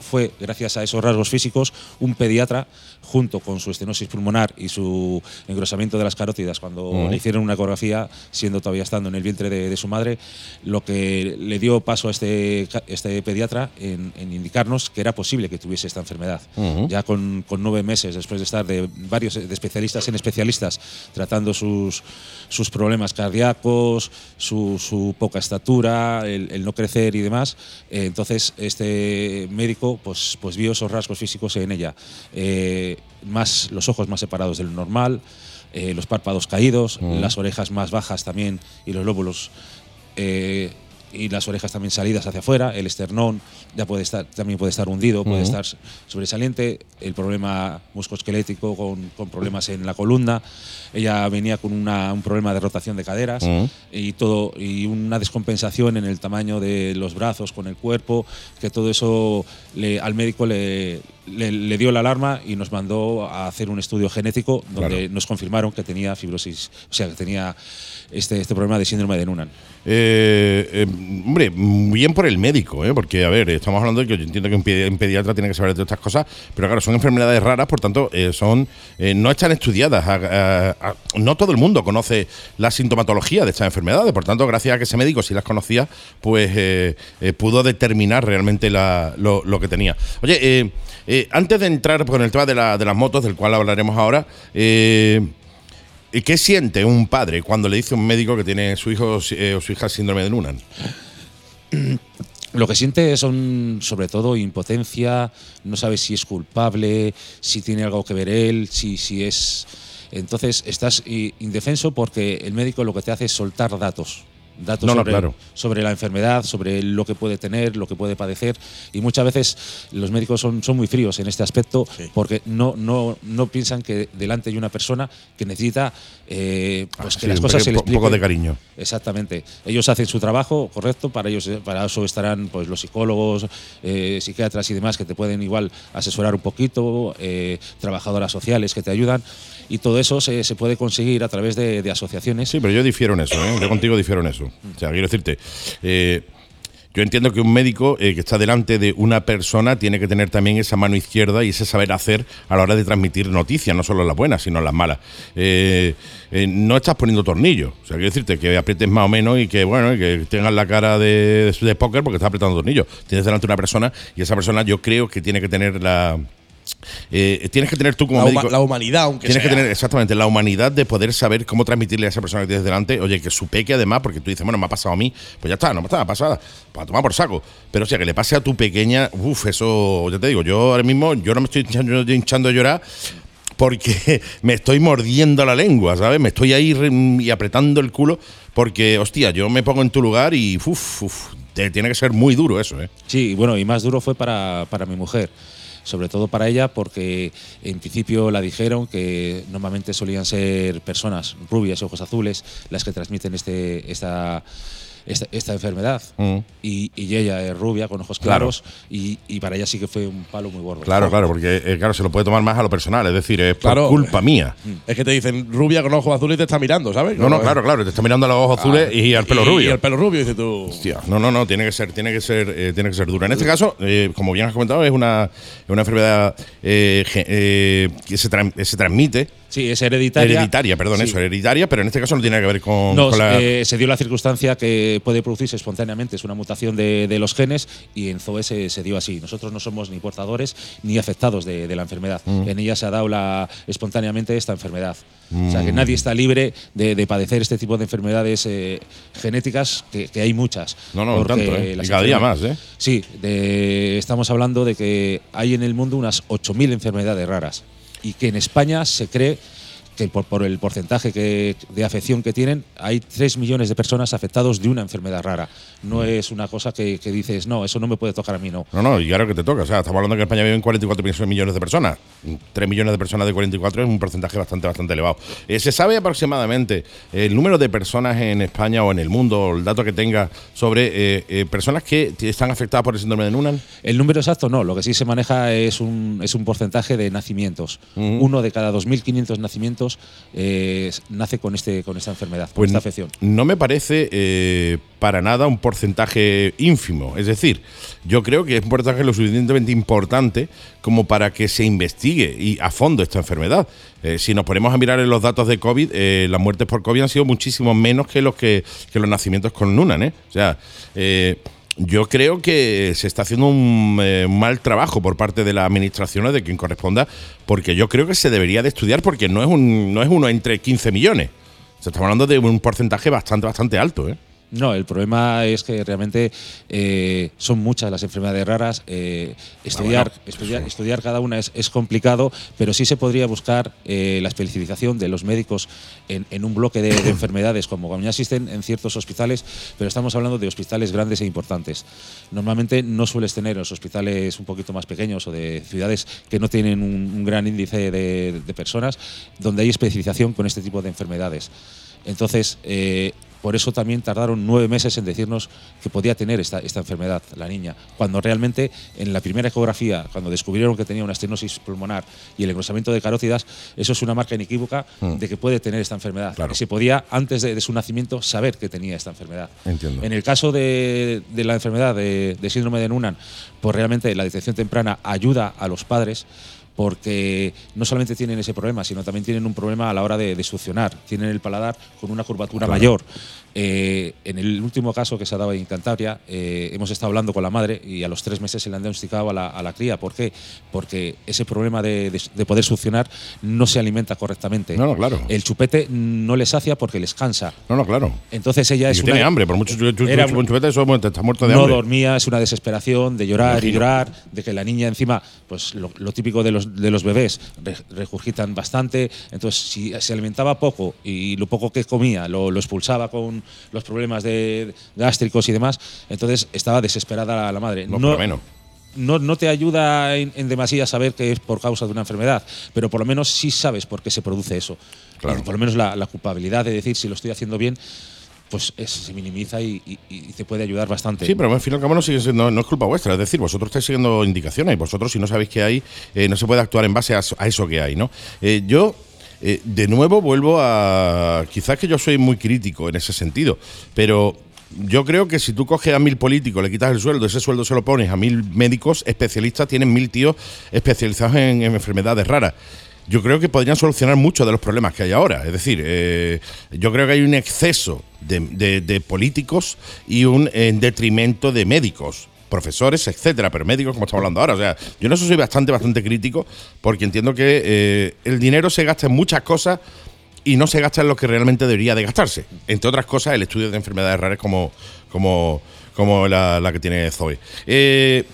fue, gracias a esos rasgos físicos, un pediatra, junto con su estenosis pulmonar y su engrosamiento de las carótidas, cuando le hicieron una ecografía, siendo todavía estando en el vientre de, de su madre, lo que le dio paso a este, este pediatra en, en indicarnos que era posible que tuviese esta enfermedad. Ya con, con nueve meses, después de estar de varios de especialistas en especialistas tratando sus, sus problemas cardíacos, su, su poca estatura, el, el no crecer y demás, eh, entonces este médico pues, pues vio esos rasgos físicos en ella. Eh, más los ojos más separados del normal, eh, los párpados caídos, Mm. las orejas más bajas también y los lóbulos eh, y las orejas también salidas hacia afuera, el esternón ya puede estar, también puede estar hundido, puede estar sobresaliente, el problema musculoesquelético con, con problemas en la columna, ella venía con una- un problema de rotación de caderas y todo y una descompensación en el tamaño de los brazos con el cuerpo, que todo eso le- al médico le, le- le dio la alarma y nos mandó a hacer un estudio genético donde Claro. nos confirmaron que tenía fibrosis, o sea, que tenía este, este problema de síndrome de Noonan. Eh, eh, hombre, bien por el médico, ¿eh? porque, a ver, estamos hablando de que yo entiendo que un, pedi- un pediatra tiene que saber de todas estas cosas, pero claro, son enfermedades raras, por tanto, eh, son eh, no están estudiadas. No todo el mundo conoce la sintomatología de estas enfermedades, por tanto, gracias a que ese médico sí las conocía, pues eh, pudo determinar realmente lo, que tenía. Oye, antes de entrar con el tema de, la- de las motos, del cual hablaremos ahora, ¿Y ¿Qué siente un padre cuando le dice a un médico que tiene su hijo eh, o su hija síndrome de Noonan? [CLEARS THROAT] Lo que siente son sobre todo impotencia, no sabe si es culpable, si tiene algo que ver él, si, si es... Entonces estás indefenso porque el médico lo que te hace es soltar datos. Datos No, no, sobre, claro. sobre la enfermedad, sobre lo que puede tener, lo que puede padecer. Y muchas veces los médicos son, son muy fríos en este aspecto porque no, no, no piensan que delante hay una persona que necesita eh, pues que sí, las un cosas se po- poco de cariño. Exactamente. Ellos hacen su trabajo correcto, para ellos para eso estarán pues los psicólogos, eh, psiquiatras y demás que te pueden igual asesorar un poquito, eh, trabajadoras sociales que te ayudan y todo eso se, se puede conseguir a través de, de asociaciones. Sí, pero yo difiero en eso, ¿eh? yo contigo difiero en eso. O sea, quiero decirte, eh, yo entiendo que un médico eh, que está delante de una persona tiene que tener también esa mano izquierda y ese saber hacer a la hora de transmitir noticias, no solo las buenas, sino las malas. Eh, eh, no estás poniendo tornillos, o sea, quiero decirte que aprietes más o menos y que, bueno, que tengas la cara de, de póker porque estás apretando tornillos. Tienes delante una persona y esa persona yo creo que tiene que tener la... eh, tienes que tener tú como La, huma- médico la humanidad, aunque Tienes sea. que tener exactamente la humanidad de poder saber cómo transmitirle a esa persona que tienes delante, oye, que su peque además, porque tú dices, bueno, me ha pasado a mí, pues ya está, no me está pasada, para tomar por saco. Pero o sea, que le pase a tu pequeña, uff, eso, ya te digo, yo ahora mismo, yo no me estoy hinchando, hinchando a llorar porque [LAUGHS] me estoy mordiendo la lengua, ¿sabes? Me estoy ahí y apretando el culo porque, hostia, yo me pongo en tu lugar y, uff, uff, te- tiene que ser muy duro eso, ¿eh? Sí, bueno, y más duro fue para, para mi mujer. Sobre todo para ella, porque en principio la dijeron que normalmente solían ser personas rubias y ojos azules las que transmiten este, esta, esta, esta enfermedad. Mm. Y, y ella es rubia, con ojos Claro. claros, y, y para ella sí que fue un palo muy gordo. Claro, claro, porque, eh, claro, se lo puede tomar más a lo personal, es decir, es por Claro. culpa mía. Es que te dicen rubia con ojos azules y te está mirando, ¿sabes? No, no, claro, claro, te está mirando a los ojos azules y al pelo y, rubio. Y el pelo rubio, dices tú. Hostia, no, no, no, tiene que ser, tiene que ser, eh, tiene que ser dura. En este caso, eh, como bien has comentado, es una, es una enfermedad que se transmite. Sí, es hereditaria. Hereditaria, perdón, Sí. eso, hereditaria, pero en este caso no tiene que ver con, No, con la. eh, se dio la circunstancia que puede producirse espontáneamente, es una mutación de, de los genes y en ZOE se, se dio así. Nosotros no somos ni portadores ni afectados de, de la enfermedad. Mm. En ella se ha dado la, espontáneamente esta enfermedad. O sea que Mm. nadie está libre de, de padecer este tipo de enfermedades eh, genéticas, que, que hay muchas. No, no, tanto, ¿eh? Y cada día más, ¿eh? Sí, estamos hablando de que hay en el mundo unas 8.000 enfermedades raras y que en España se cree que por, por el porcentaje que- de afección que tienen, hay 3 millones de personas afectados de una enfermedad rara. No es una cosa que, que dices, no, eso no me puede tocar a mí, no. No, no, y claro que te toca. O sea, estamos hablando que en España viven 44 millones de personas. 3 millones de personas de 44 es un porcentaje bastante, bastante elevado. Eh, ¿Se sabe aproximadamente el número de personas en España o en el mundo, el dato que tenga sobre eh, eh, personas que están afectadas por el síndrome de Noonan? El número exacto no, lo que sí se maneja es un, es un porcentaje de nacimientos. Uno de cada 2.500 nacimientos eh, nace con, este, con esta enfermedad, con Pues esta afección. no me parece eh, para nada un porcentaje ínfimo. Es decir, yo creo que es un porcentaje lo suficientemente importante como para que se investigue y a fondo esta enfermedad. Eh, si nos ponemos a mirar en los datos de COVID, eh, las muertes por COVID han sido muchísimo menos que los que, que los nacimientos con Nunan. ¿eh? O sea, eh, yo creo que se está haciendo un eh, mal trabajo por parte de la administración o de quien corresponda, porque yo creo que se debería de estudiar porque no es, un, no es uno entre 15 millones. Sea, estamos hablando de un porcentaje bastante, bastante alto, ¿eh? No, el problema es que realmente eh, son muchas las enfermedades raras. eh, estudiar, bueno, estudiar, estudiar cada una es, es complicado, pero sí se podría buscar eh, la especialización de los médicos en, en un bloque de, de [COUGHS] enfermedades, como ya existen en ciertos hospitales, pero estamos hablando de hospitales grandes e importantes. Normalmente no sueles tener en los hospitales un poquito más pequeños o de ciudades que no tienen un, un gran índice de, de personas, donde hay especialización con este tipo de enfermedades. Entonces, eh, por eso también tardaron nueve meses en decirnos que podía tener esta, esta enfermedad, la niña, cuando realmente en la primera ecografía, cuando descubrieron que tenía una estenosis pulmonar y el engrosamiento de carótidas, eso es una marca inequívoca Mm. de que puede tener esta enfermedad. Claro. Que se podía, antes de, de su nacimiento, saber que tenía esta enfermedad. Entiendo. En el caso de, de la enfermedad de, de síndrome de Noonan, pues realmente la detección temprana ayuda a los padres porque no solamente tienen ese problema, sino también tienen un problema a la hora de, de succionar. Tienen el paladar con una curvatura Claro. mayor. Eh, en el último caso que se ha dado en Cantabria, eh, hemos estado hablando con la madre y a los tres meses se le han diagnosticado a la, a la cría. ¿Por qué? Porque ese problema de, de- de poder succionar no se alimenta correctamente. No, no, claro. El chupete no le sacia porque les cansa. No, no, claro. Entonces ella Y es que una- tiene hambre, por mucho Era un chupete, eso está muerto de no hambre. dormía, es una desesperación de llorar y llorar, de que la niña encima, pues lo, lo típico de los, de los bebés, re- regurgitan bastante, entonces si se alimentaba poco y lo poco que comía lo, lo expulsaba con los problemas de gástricos y demás, entonces estaba desesperada la, la madre. No, por lo menos. no, no te ayuda en, en demasía saber que es por causa de una enfermedad, pero por lo menos sí sabes por qué se produce eso. Claro. Por lo menos la, la culpabilidad de decir si lo estoy haciendo bien, pues es- se minimiza y, y- y te puede ayudar bastante. Sí, pero al fin y al cabo no, sigue siendo- no es culpa vuestra. Es decir, vosotros estáis siguiendo indicaciones y vosotros, si no sabéis qué hay, eh, no se puede actuar en base a, eso- a eso que hay, ¿no? Eh, yo, eh, de nuevo, vuelvo a. Quizás que yo soy muy crítico en ese sentido, pero. Yo creo que si tú coges a mil políticos, le quitas el sueldo, ese sueldo se lo pones a mil médicos especialistas, tienen mil tíos especializados en, en enfermedades raras. Yo creo que podrían solucionar muchos de los problemas que hay ahora. Es decir, eh, yo creo que hay un exceso de, de- de políticos y un en detrimento de médicos, profesores, etcétera, pero médicos como estamos hablando ahora. O sea, yo en eso soy bastante, bastante crítico porque entiendo que eh, el dinero se gasta en muchas cosas y no se gasta en lo que realmente debería de gastarse. Entre otras cosas, el estudio de enfermedades raras como, como, como la, la que tiene Zoe. Eh,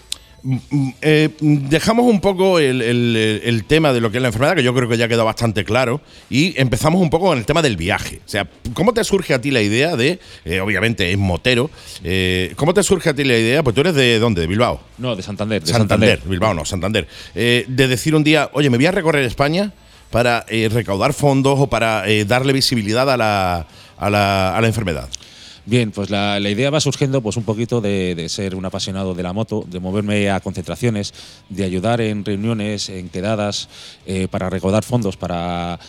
eh, dejamos un poco el, el- el tema de lo que es la enfermedad, que yo creo que ya quedó bastante claro, y empezamos un poco con el tema del viaje. O sea, ¿cómo te surge a ti la idea de, eh, obviamente es motero, eh, ¿cómo te surge a ti la idea? Pues tú eres de dónde, de Bilbao. No, de Santander. De Santander, Bilbao no, Santander. Eh, de decir un día, oye, me voy a recorrer España para eh, recaudar fondos o para eh, darle visibilidad a la, a la, a la enfermedad. Bien, pues la, idea va surgiendo pues un poquito de, de ser un apasionado de la moto, de moverme a concentraciones, de ayudar en reuniones, en quedadas, eh, para recaudar fondos para,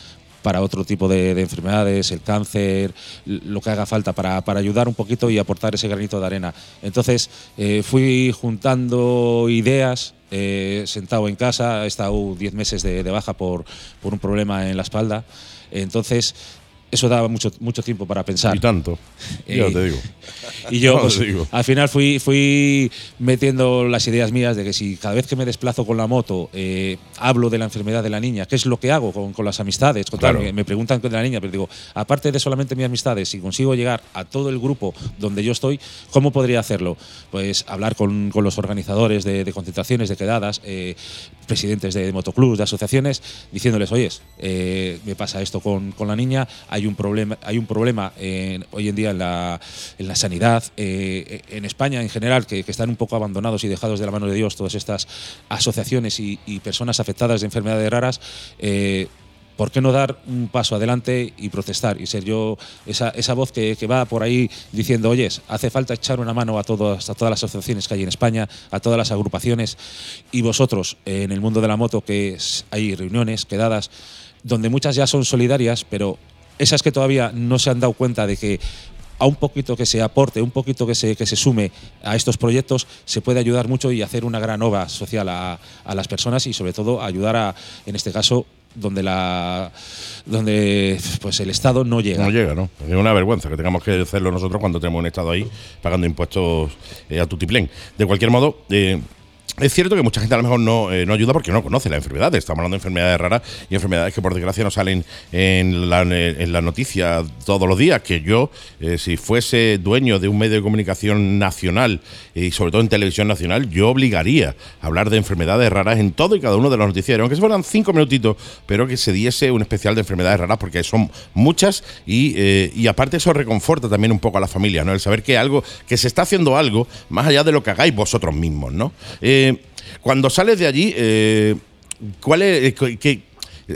para otro tipo de, de enfermedades, el cáncer, lo que haga falta para, para ayudar un poquito y aportar ese granito de arena. Entonces eh, fui juntando ideas, eh, sentado en casa, he estado 10 meses de, de baja por, por un problema en la espalda. Entonces eso daba mucho, mucho tiempo para pensar. Y tanto. ya Eh, te digo. [LAUGHS] Y yo, [LAUGHS] No, pues, digo. al final fui, fui metiendo las ideas mías de que si cada vez que me desplazo con la moto eh, hablo de la enfermedad de la niña, ¿qué es lo que hago con, con las amistades? Con tal, Claro. me, me preguntan de la niña, pero digo, aparte de solamente mis amistades, si consigo llegar a todo el grupo donde yo estoy, ¿cómo podría hacerlo? Pues hablar con, con los organizadores de, de concentraciones, de quedadas, eh, presidentes de motoclubs, de asociaciones, diciéndoles, oyes, eh, me pasa esto con, con la niña, hay un problema, hay un problema en- hoy en día en la, en la sanidad, eh, en España en general, que, están un poco abandonados y dejados de la mano de Dios todas estas asociaciones y, personas afectadas de enfermedades raras. eh, ¿Por qué no dar un paso adelante y protestar y ser yo esa, esa voz que, que va por ahí diciendo, oyes, hace falta echar una mano a, todas a todas las asociaciones que hay en España, a todas las agrupaciones y vosotros eh, en el mundo de la moto que hay reuniones, quedadas, donde muchas ya son solidarias, pero esas que todavía no se han dado cuenta de que a un poquito que se aporte, un poquito que se, que se sume a estos proyectos, se puede ayudar mucho y hacer una gran obra social a, las personas y sobre todo ayudar a, en este caso, donde la donde pues el Estado no llega. No llega, ¿no? Es una vergüenza que tengamos que hacerlo nosotros cuando tenemos un Estado ahí pagando impuestos eh, a tutiplén. De cualquier modo, eh, es cierto que mucha gente a lo mejor no, eh, no ayuda porque no conoce la enfermedad. Estamos hablando de enfermedades raras y enfermedades que por desgracia no salen en la, en la noticia todos los días. Que yo, eh, si fuese dueño de un medio de comunicación nacional y sobre todo en televisión nacional, yo obligaría a hablar de enfermedades raras en todo y cada uno de los noticieros. Aunque se fueran cinco minutitos, pero que se diese un especial de enfermedades raras porque son muchas y, eh, y aparte eso reconforta también un poco a la familia, ¿no? El saber que algo, que se está haciendo algo más allá de lo que hagáis vosotros mismos, ¿no? Eh, cuando sales de allí, eh, ¿cuál es, eh, qué-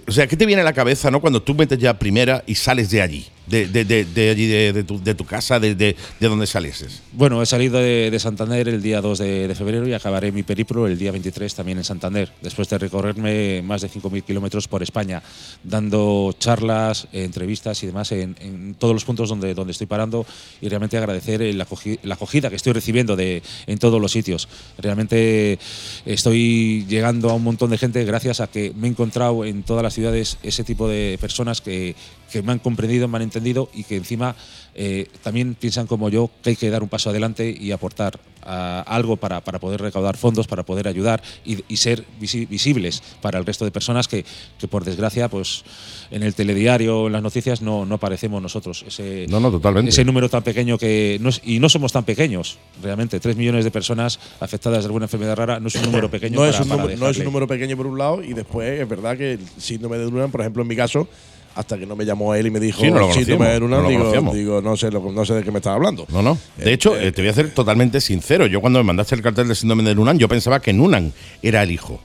o sea, ¿qué te viene a la cabeza, no? Cuando tú metes ya primera y sales de allí, de, de, de, allí, de, tu, de tu casa, de, de, de donde salieses. Bueno, he salido de, de Santander el día 2 de, febrero y acabaré mi periplo el día 23 también en Santander, después de recorrerme más de 5.000 kilómetros por España, dando charlas, entrevistas y demás en, todos los puntos donde, donde estoy parando y realmente agradecer acogi- la acogida que estoy recibiendo de, en todos los sitios. Realmente estoy llegando a un montón de gente gracias a que me he encontrado en todas las ciudades ese tipo de personas que, que me han comprendido, me han entendido y que encima eh, también piensan como yo que hay que dar un paso adelante y aportar ah, algo para, para poder recaudar fondos, para poder ayudar y, y ser visi- visibles para el resto de personas que, que, por desgracia pues en el telediario, en las noticias no, no aparecemos nosotros. Ese, No, no, totalmente. ese número tan pequeño que no es- y no somos tan pequeños realmente. Tres millones de personas afectadas de alguna enfermedad rara no es un número pequeño. No, para- es un para número, no es un número pequeño por un lado y después es verdad que el síndrome de Duran, por ejemplo, en mi caso, hasta que no me llamó él y me dijo Sí, no lo síndrome de conocíamos, Duran, no lo digo, conocíamos. digo, no sé, lo- no sé de qué me estás hablando. No, no. De hecho, eh, te voy a ser totalmente sincero. Yo cuando me mandaste el cartel de síndrome de Nunan, yo pensaba que Nunan era el hijo.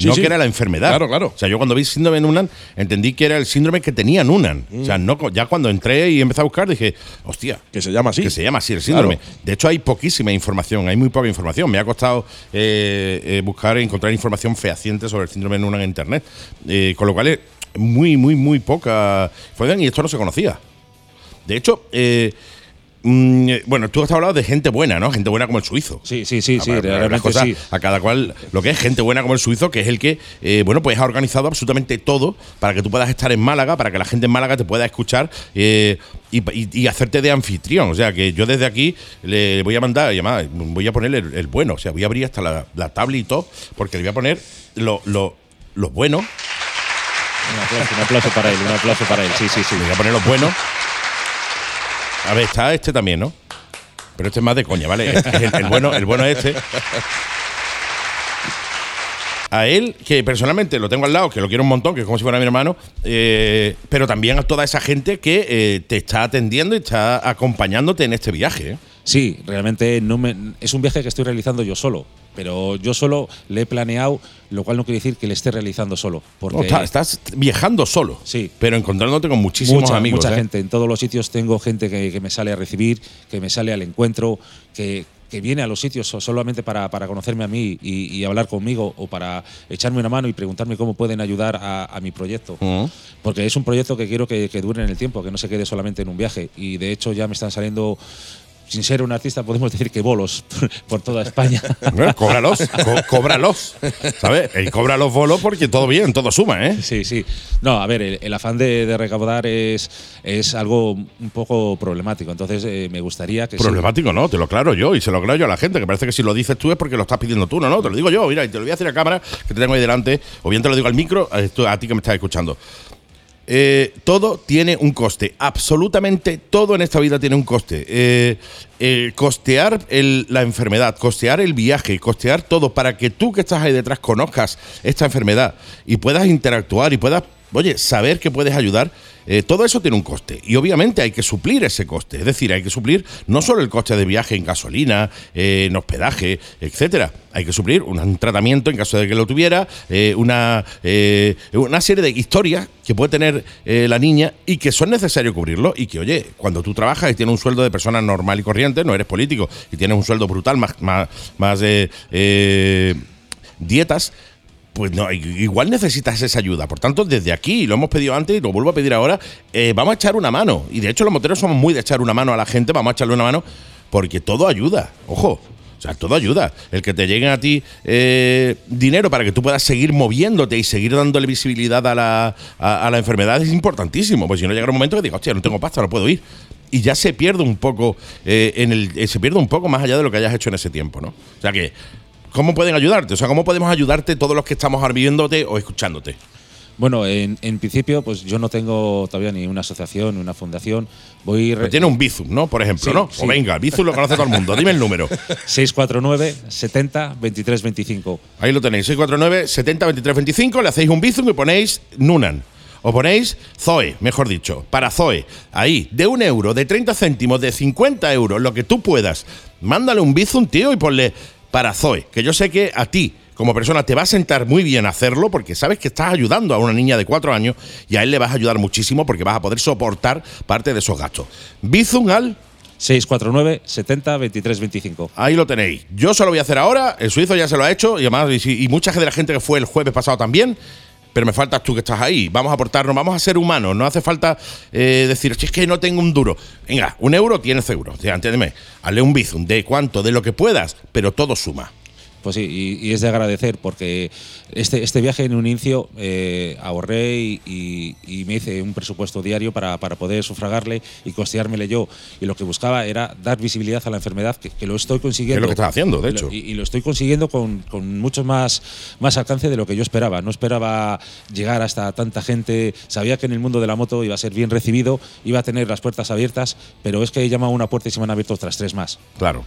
Sí, no sí. que era la enfermedad. Claro, claro. O sea, yo cuando vi síndrome de Nunan, entendí que era el síndrome que tenía Nunan. O Mm. sea, no, co- ya cuando entré y empecé a buscar, dije, hostia. Que se llama así. Que se llama así el síndrome. Claro. De hecho, hay poquísima información, hay muy poca información. Me ha costado eh, eh, buscar e encontrar información fehaciente sobre el síndrome de Nunan en internet. Con lo cual muy, muy, muy poca y esto no se conocía. De hecho, eh, mm, bueno, tú has hablado de gente buena, ¿no? Gente buena como el suizo. Sí, sí, sí, Ah, sí, realmente cosas sí. A cada cual, lo que es gente buena como el suizo, que es el que, eh, bueno, pues ha organizado absolutamente todo para que tú puedas estar en Málaga, para que la gente en Málaga te pueda escuchar eh, y, y- y hacerte de anfitrión. O sea, que yo desde aquí le voy a mandar, además, voy a poner el, el bueno. O sea, voy a abrir hasta la, la tablet y todo, porque le voy a poner lo, lo, lo bueno. Un aplauso, un aplauso para él, un aplauso para él. Sí, sí, sí. Voy a poner los buenos. A ver, está este también, ¿no? Pero este es más de coña, ¿vale? Este es el, el bueno, el bueno es este. A él, que personalmente lo tengo al lado, que lo quiero un montón, que es como si fuera mi hermano, eh, pero también a toda esa gente que eh, te está atendiendo y está acompañándote en este viaje. ¿eh? Sí, realmente no me, es un viaje que estoy realizando yo solo, pero yo solo le he planeado, lo cual no quiere decir que le esté realizando solo. Porque No, está- estás viajando solo, Sí. pero encontrándote con muchísimos mucha, amigos. mucha ¿eh? gente. En todos los sitios tengo gente que, que me sale a recibir, que me sale al encuentro, que, que viene a los sitios so- solamente para, para conocerme a mí y, y hablar conmigo o para echarme una mano y preguntarme cómo pueden ayudar a, a mi proyecto. Porque es un proyecto que quiero que, que dure en el tiempo, que no se quede solamente en un viaje. Y de hecho ya me están saliendo sin ser un artista, podemos decir que bolos [LAUGHS] por toda España. Bueno, cóbralos, có- [LAUGHS] cóbralos. ¿Sabes? Y cobra los bolos porque todo bien, todo suma, ¿eh? Sí, sí. No, a ver, el, el afán de, de recaudar es, es algo un poco problemático. Entonces, eh, me gustaría que. Problemático, no, te lo aclaro yo y se lo aclaro yo a la gente, que parece que si lo dices tú es porque lo estás pidiendo tú, no, no, te lo digo yo, mira, y te lo voy a decir a cámara, que te tengo ahí delante, o bien te lo digo al micro, esto- a ti que me estás escuchando. Eh, todo tiene un coste, absolutamente todo en esta vida tiene un coste. Eh, costear la enfermedad, costear el viaje, costear todo para que tú que estás ahí detrás conozcas esta enfermedad y puedas interactuar y puedas, oye, saber que puedes ayudar. Eh, todo eso tiene un coste y obviamente hay que suplir ese coste. Es decir, hay que suplir no solo el coste de viaje en gasolina, eh, en hospedaje, etcétera. Hay que suplir un, tratamiento en caso de que lo tuviera, eh, una, una serie de historias que puede tener la niña y que son necesarios cubrirlo y que, oye, cuando tú trabajas y tienes un sueldo de persona normal y corriente, no eres político y tienes un sueldo brutal, más, más, más dietas, pues no, igual necesitas esa ayuda. Por tanto, desde aquí, lo hemos pedido antes y lo vuelvo a pedir ahora, eh, vamos a echar una mano. Y de hecho los moteros somos muy de echar una mano a la gente, vamos a echarle una mano porque todo ayuda. Ojo. O sea, todo ayuda. El que te lleguen a ti eh, dinero para que tú puedas seguir moviéndote y seguir dándole visibilidad a la, a la enfermedad es importantísimo. Pues si no llega un momento que digas, hostia, no tengo pasta, no puedo ir. Y ya se pierde un poco eh, en el, eh, se pierde un poco más allá de lo que hayas hecho en ese tiempo, ¿no? O sea que, ¿cómo pueden ayudarte? O sea, ¿cómo podemos ayudarte todos los que estamos ahora viéndote o escuchándote? Bueno, en, en principio, pues yo no tengo todavía ni una asociación ni una fundación. Voy. Pero tiene un Bizum, ¿no? Por ejemplo, Sí, ¿no? sí. O venga, el Bizum lo conoce todo el mundo. Dime el número. 649 70 23 25. Ahí lo tenéis, 649 70 23 25, le hacéis un Bizum y ponéis Nunan. O ponéis Zoe, mejor dicho, para Zoe. Ahí, de un euro, de 30 céntimos, de 50 euros, lo que tú puedas. Mándale un Bizum, tío, y ponle para Zoe. Que yo sé que a ti, como persona, te va a sentar muy bien hacerlo porque sabes que estás ayudando a una niña de 4 años y a él le vas a ayudar muchísimo porque vas a poder soportar parte de esos gastos. Bizum al 649 70 23 25. Ahí lo tenéis. Yo se lo voy a hacer ahora. El suizo ya se lo ha hecho. Y además, y mucha de la gente que fue el jueves pasado también. Pero me faltas tú que estás ahí. Vamos a aportarnos, vamos a ser humanos. No hace falta eh, decir, "Si es que no tengo un duro. Venga, un euro tienes euros. O sea, entiéndeme. Hazle un bizum de cuánto, de lo que puedas, pero todo suma. Pues sí, y, y es de agradecer porque este, este viaje en un inicio eh, ahorré y, y- y me hice un presupuesto diario para, para poder sufragarle y costeármele yo. Y lo que buscaba era dar visibilidad a la enfermedad, que, que lo estoy consiguiendo. Es lo que estás haciendo, de hecho. Y, y lo estoy consiguiendo con, con mucho más, más alcance de lo que yo esperaba. No esperaba llegar hasta tanta gente. Sabía que en el mundo de la moto iba a ser bien recibido, iba a tener las puertas abiertas, pero es que he llamado a una puerta y se me han abierto otras tres más. Claro.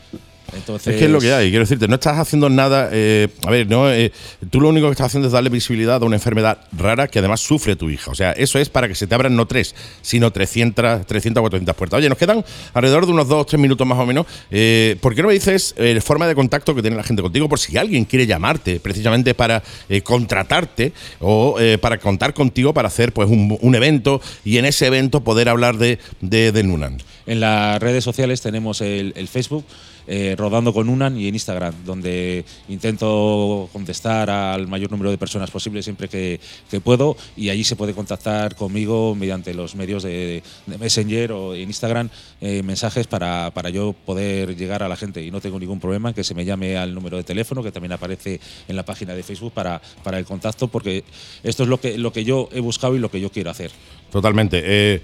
Entonces, Es que es lo que hay, quiero decirte, no estás haciendo nada. eh, a ver, no, eh, tú lo único que estás haciendo es darle visibilidad a una enfermedad rara que además sufre tu hija. O sea, eso es para que se te abran no tres, sino 300, 300 o 400 puertas. Oye, nos quedan alrededor de unos dos o tres minutos más o menos. Eh, ¿Por qué no me dices forma de contacto que tiene la gente contigo? Por si alguien quiere llamarte precisamente para contratarte o para contar contigo para hacer pues un, un evento y en ese evento poder hablar de, de, de Nunan. En las redes sociales tenemos el, el Facebook, eh, Rodando con Unan, y en Instagram, donde intento contestar al mayor número de personas posible siempre que, que puedo, y allí se puede contactar conmigo mediante los medios de, Messenger o en Instagram, eh, mensajes para, para yo poder llegar a la gente. Y no tengo ningún problema en que se me llame al número de teléfono, que también aparece en la página de Facebook para, para el contacto, porque esto es lo que, lo que yo he buscado y lo que yo quiero hacer. Totalmente. Eh,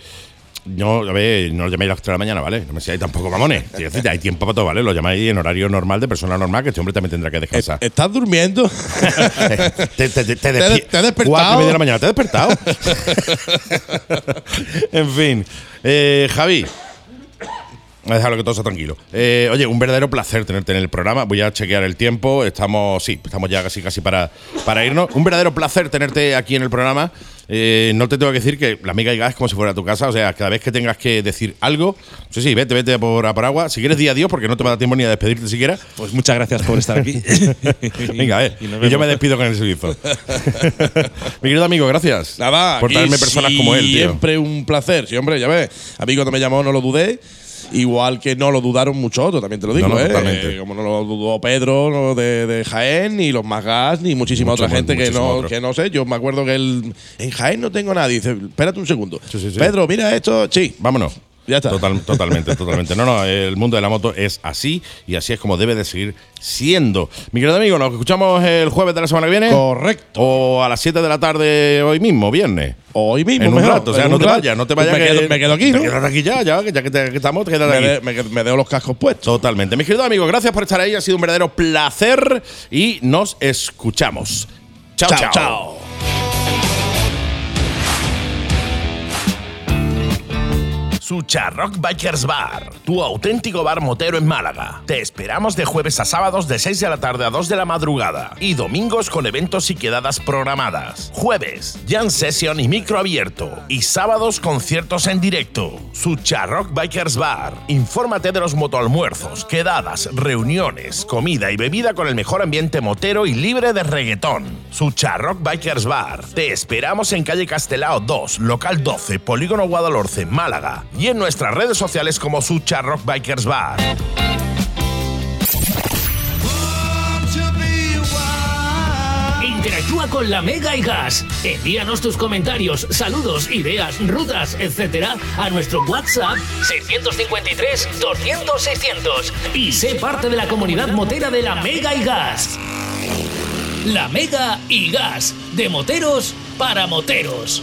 no, a ver, no lo llaméis a las 3 de la mañana, ¿vale? No me seáis tampoco mamones. Hay tiempo para todo, ¿vale? Lo llamáis en horario normal de persona normal, que este hombre también tendrá que descansar. ¿Estás durmiendo? [LAUGHS] te, te, te, te, ¿Te- despi- te has despertado? Cuatro y media de la mañana, ¿te has despertado? [LAUGHS] en fin. Eh, Javi. Déjalo que todo sea tranquilo. Eh, oye, un verdadero placer tenerte en el programa. Voy a chequear el tiempo. Estamos, sí, estamos ya casi casi para, para irnos. Un verdadero placer tenerte aquí en el programa. Eh, no te tengo que decir que la amiga y gas es como si fuera tu casa. O sea, cada vez que tengas que decir algo, sí, sí, vete, vete por, a por agua. Si quieres, día a Dios, porque no te va a dar tiempo ni a despedirte siquiera. Pues muchas gracias por estar aquí. [LAUGHS] Venga. [LAUGHS] Y yo me despido con el suizo. [LAUGHS] Mi querido amigo, gracias. Nada, por traerme personas como él, tío. Siempre un placer. Sí, hombre, ya ves. A mí cuando me llamó no lo dudé. Igual que no lo dudaron muchos otros, también te lo digo, No, no, ¿eh? Como no lo dudó Pedro de, de Jaén, ni los más gas, ni muchísima Mucho otra más, gente que no, otro. que no sé. Yo me acuerdo que él, en Jaén no tengo nadie. Dice, espérate un segundo. Sí, sí, sí. Pedro, mira esto. Sí, Vámonos. Ya está. Total- totalmente, totalmente. No, no, el mundo de la moto es así y así es como debe de seguir siendo. Mi querido amigo, nos escuchamos el jueves de la semana que viene. Correcto. O a las 7 de la tarde hoy mismo, viernes. Hoy mismo, En un mejor, rato, o sea, no te rato. vayas, no te vayas. me que- quedo- me quedo aquí, ¿no? aquí ya, ya, ya que, te- que estamos, te quedas Me, aquí. me, me dejo los cascos puestos. Totalmente. Mis queridos amigos, gracias por estar ahí. Ha sido un verdadero placer y nos escuchamos. Chao, chao. Chao, chao. Sucha Rock Bikers Bar, tu auténtico bar motero en Málaga. Te esperamos de jueves a sábados de 6 de la tarde a 2 de la madrugada y domingos con eventos y quedadas programadas. Jueves, jam session y micro abierto y sábados conciertos en directo. Sucha Rock Bikers Bar. Infórmate de los motoalmuerzos, quedadas, reuniones, comida y bebida con el mejor ambiente motero y libre de reggaetón. Sucha Rock Bikers Bar. Te esperamos en calle Castelao 2, local 12, Polígono Guadalhorce, Málaga. Y en nuestras redes sociales como Sucha Rock Bikers Bar. Interactúa con la Mega y Gas. Envíanos tus comentarios, saludos, ideas, rutas, etcétera, a nuestro WhatsApp 653 200 600 y sé parte de la comunidad motera de la Mega y Gas. La Mega y Gas, de moteros para moteros.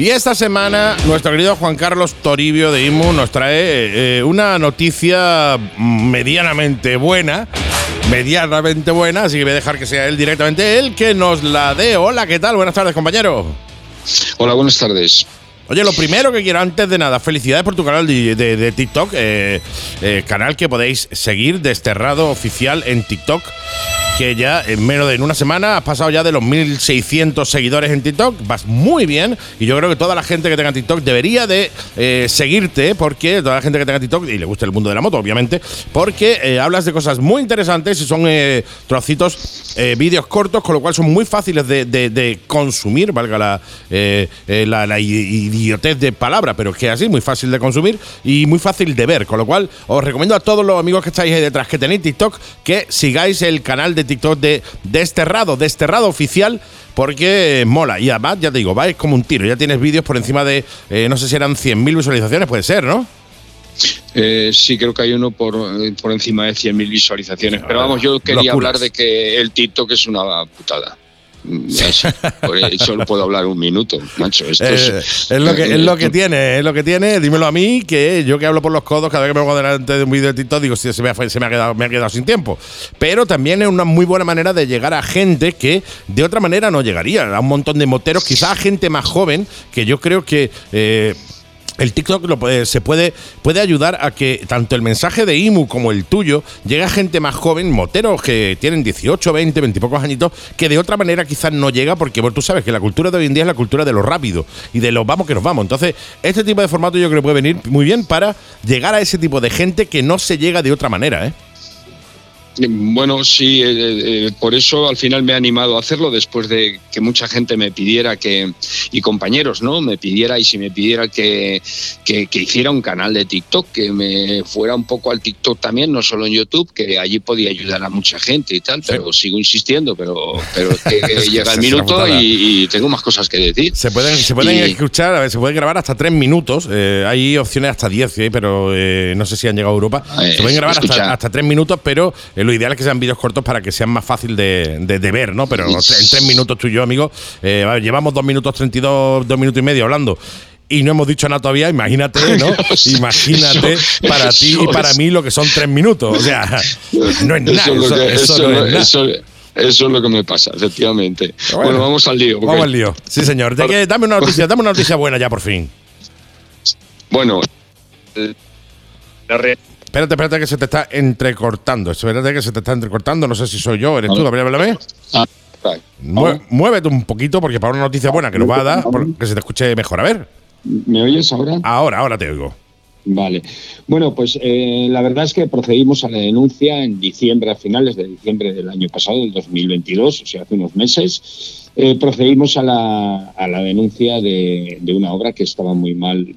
Y esta semana, nuestro querido Juan Carlos Toribio de IMU nos trae eh, una noticia medianamente buena. Medianamente buena, así que voy a dejar que sea él directamente él que nos la dé. Hola, ¿qué tal? Buenas tardes, compañero. Hola, buenas tardes. Oye, lo primero que quiero antes de nada, felicidades por tu canal de, de- de TikTok, eh, eh, canal que podéis seguir, Desterrado Oficial en TikTok, que ya en menos de en una semana. Has pasado ya de los 1.600 seguidores en TikTok, vas muy bien. Y yo creo que toda la gente que tenga TikTok debería de eh, seguirte, porque toda la gente que tenga TikTok y le gusta el mundo de la moto, obviamente, porque eh, hablas de cosas muy interesantes y son eh, trocitos, vídeos cortos, con lo cual son muy fáciles de, de- consumir, valga la, la, idiotez de palabra, pero es que así, muy fácil de consumir y muy fácil de ver, con lo cual os recomiendo a todos los amigos que estáis ahí detrás, que tenéis TikTok, que sigáis el canal de TikTok de Desterrado, Desterrado Oficial, porque mola. Y además, ya te digo, vais como un tiro. Ya tienes vídeos por encima de, eh, no sé si eran 100.000 visualizaciones, puede ser, ¿no? Eh, sí, creo que hay uno por, eh, por encima de 100.000 visualizaciones. Pero vamos, yo quería hablar de que el TikTok es una putada. Solo puedo hablar un minuto, macho. Esto Eh, es, es lo que, es lo que eh, tiene, es lo que tiene. Dímelo a mí, que yo que hablo por los codos, cada vez que me pongo delante de un vídeo de TikTok, digo, "Sí, se me ha, se me ha quedado, me ha quedado sin tiempo. Pero también es una muy buena manera de llegar a gente que de otra manera no llegaría. A un montón de moteros, quizás a gente más joven, que yo creo que. eh, el TikTok lo puede- se puede, puede ayudar a que tanto el mensaje de IMU como el tuyo llegue a gente más joven, moteros que tienen 18, 20, 20 y pocos añitos, que de otra manera quizás no llega, porque tú sabes que la cultura de hoy en día es la cultura de lo rápido y de lo vamos que nos vamos. Entonces, este tipo de formato yo creo que puede venir muy bien para llegar a ese tipo de gente que no se llega de otra manera, ¿eh? Bueno, sí, eh, eh, por eso al final me he animado a hacerlo después de que mucha gente me pidiera que, y compañeros, ¿no? Me pidiera y si me pidiera que, que, que hiciera un canal de TikTok, que me fuera un poco al TikTok también, no solo en YouTube, que allí podía ayudar a mucha gente y tal, pero sigo insistiendo, pero, pero es que [LAUGHS] Es que llega el minuto y, y tengo más cosas que decir. Se pueden, se pueden Y- escuchar, a ver, se puede grabar hasta tres minutos. eh, hay opciones hasta 10, eh, pero eh, no sé si han llegado a Europa. Eh, se pueden grabar hasta tres minutos, pero eh, lo ideal es que sean vídeos cortos para que sean más fácil de, de- de ver, ¿no? Pero en tres minutos tú y yo, amigo, eh, llevamos dos minutos 32, dos minutos y medio hablando. Y no hemos dicho nada todavía, imagínate, ¿no? [LAUGHS] Imagínate Eso- para ti y para mí lo que son tres minutos. O sea, no es nada. Eso es lo Eso, que- eso eso no es- es nada. eso- eso es lo que me pasa, efectivamente. Bueno, Bueno, vamos al lío. Vamos al lío. Sí, señor. Dame una noticia, dame una noticia buena ya por fin. Bueno, la re- Espérate, espérate que se te está entrecortando. Espérate que se te está entrecortando. No sé si soy yo, eres tú. A ver, háblame. Ah, Mue- Muévete un poquito porque para una noticia buena que nos va a dar, que se te escuche mejor. A ver. ¿Me oyes ahora? Ahora, ahora te oigo. Vale. Bueno, pues eh, la verdad es que procedimos a la denuncia en diciembre, a finales de diciembre del año pasado, del 2022, o sea, hace unos meses. Eh, procedimos a la, a la denuncia de, de una obra que estaba muy mal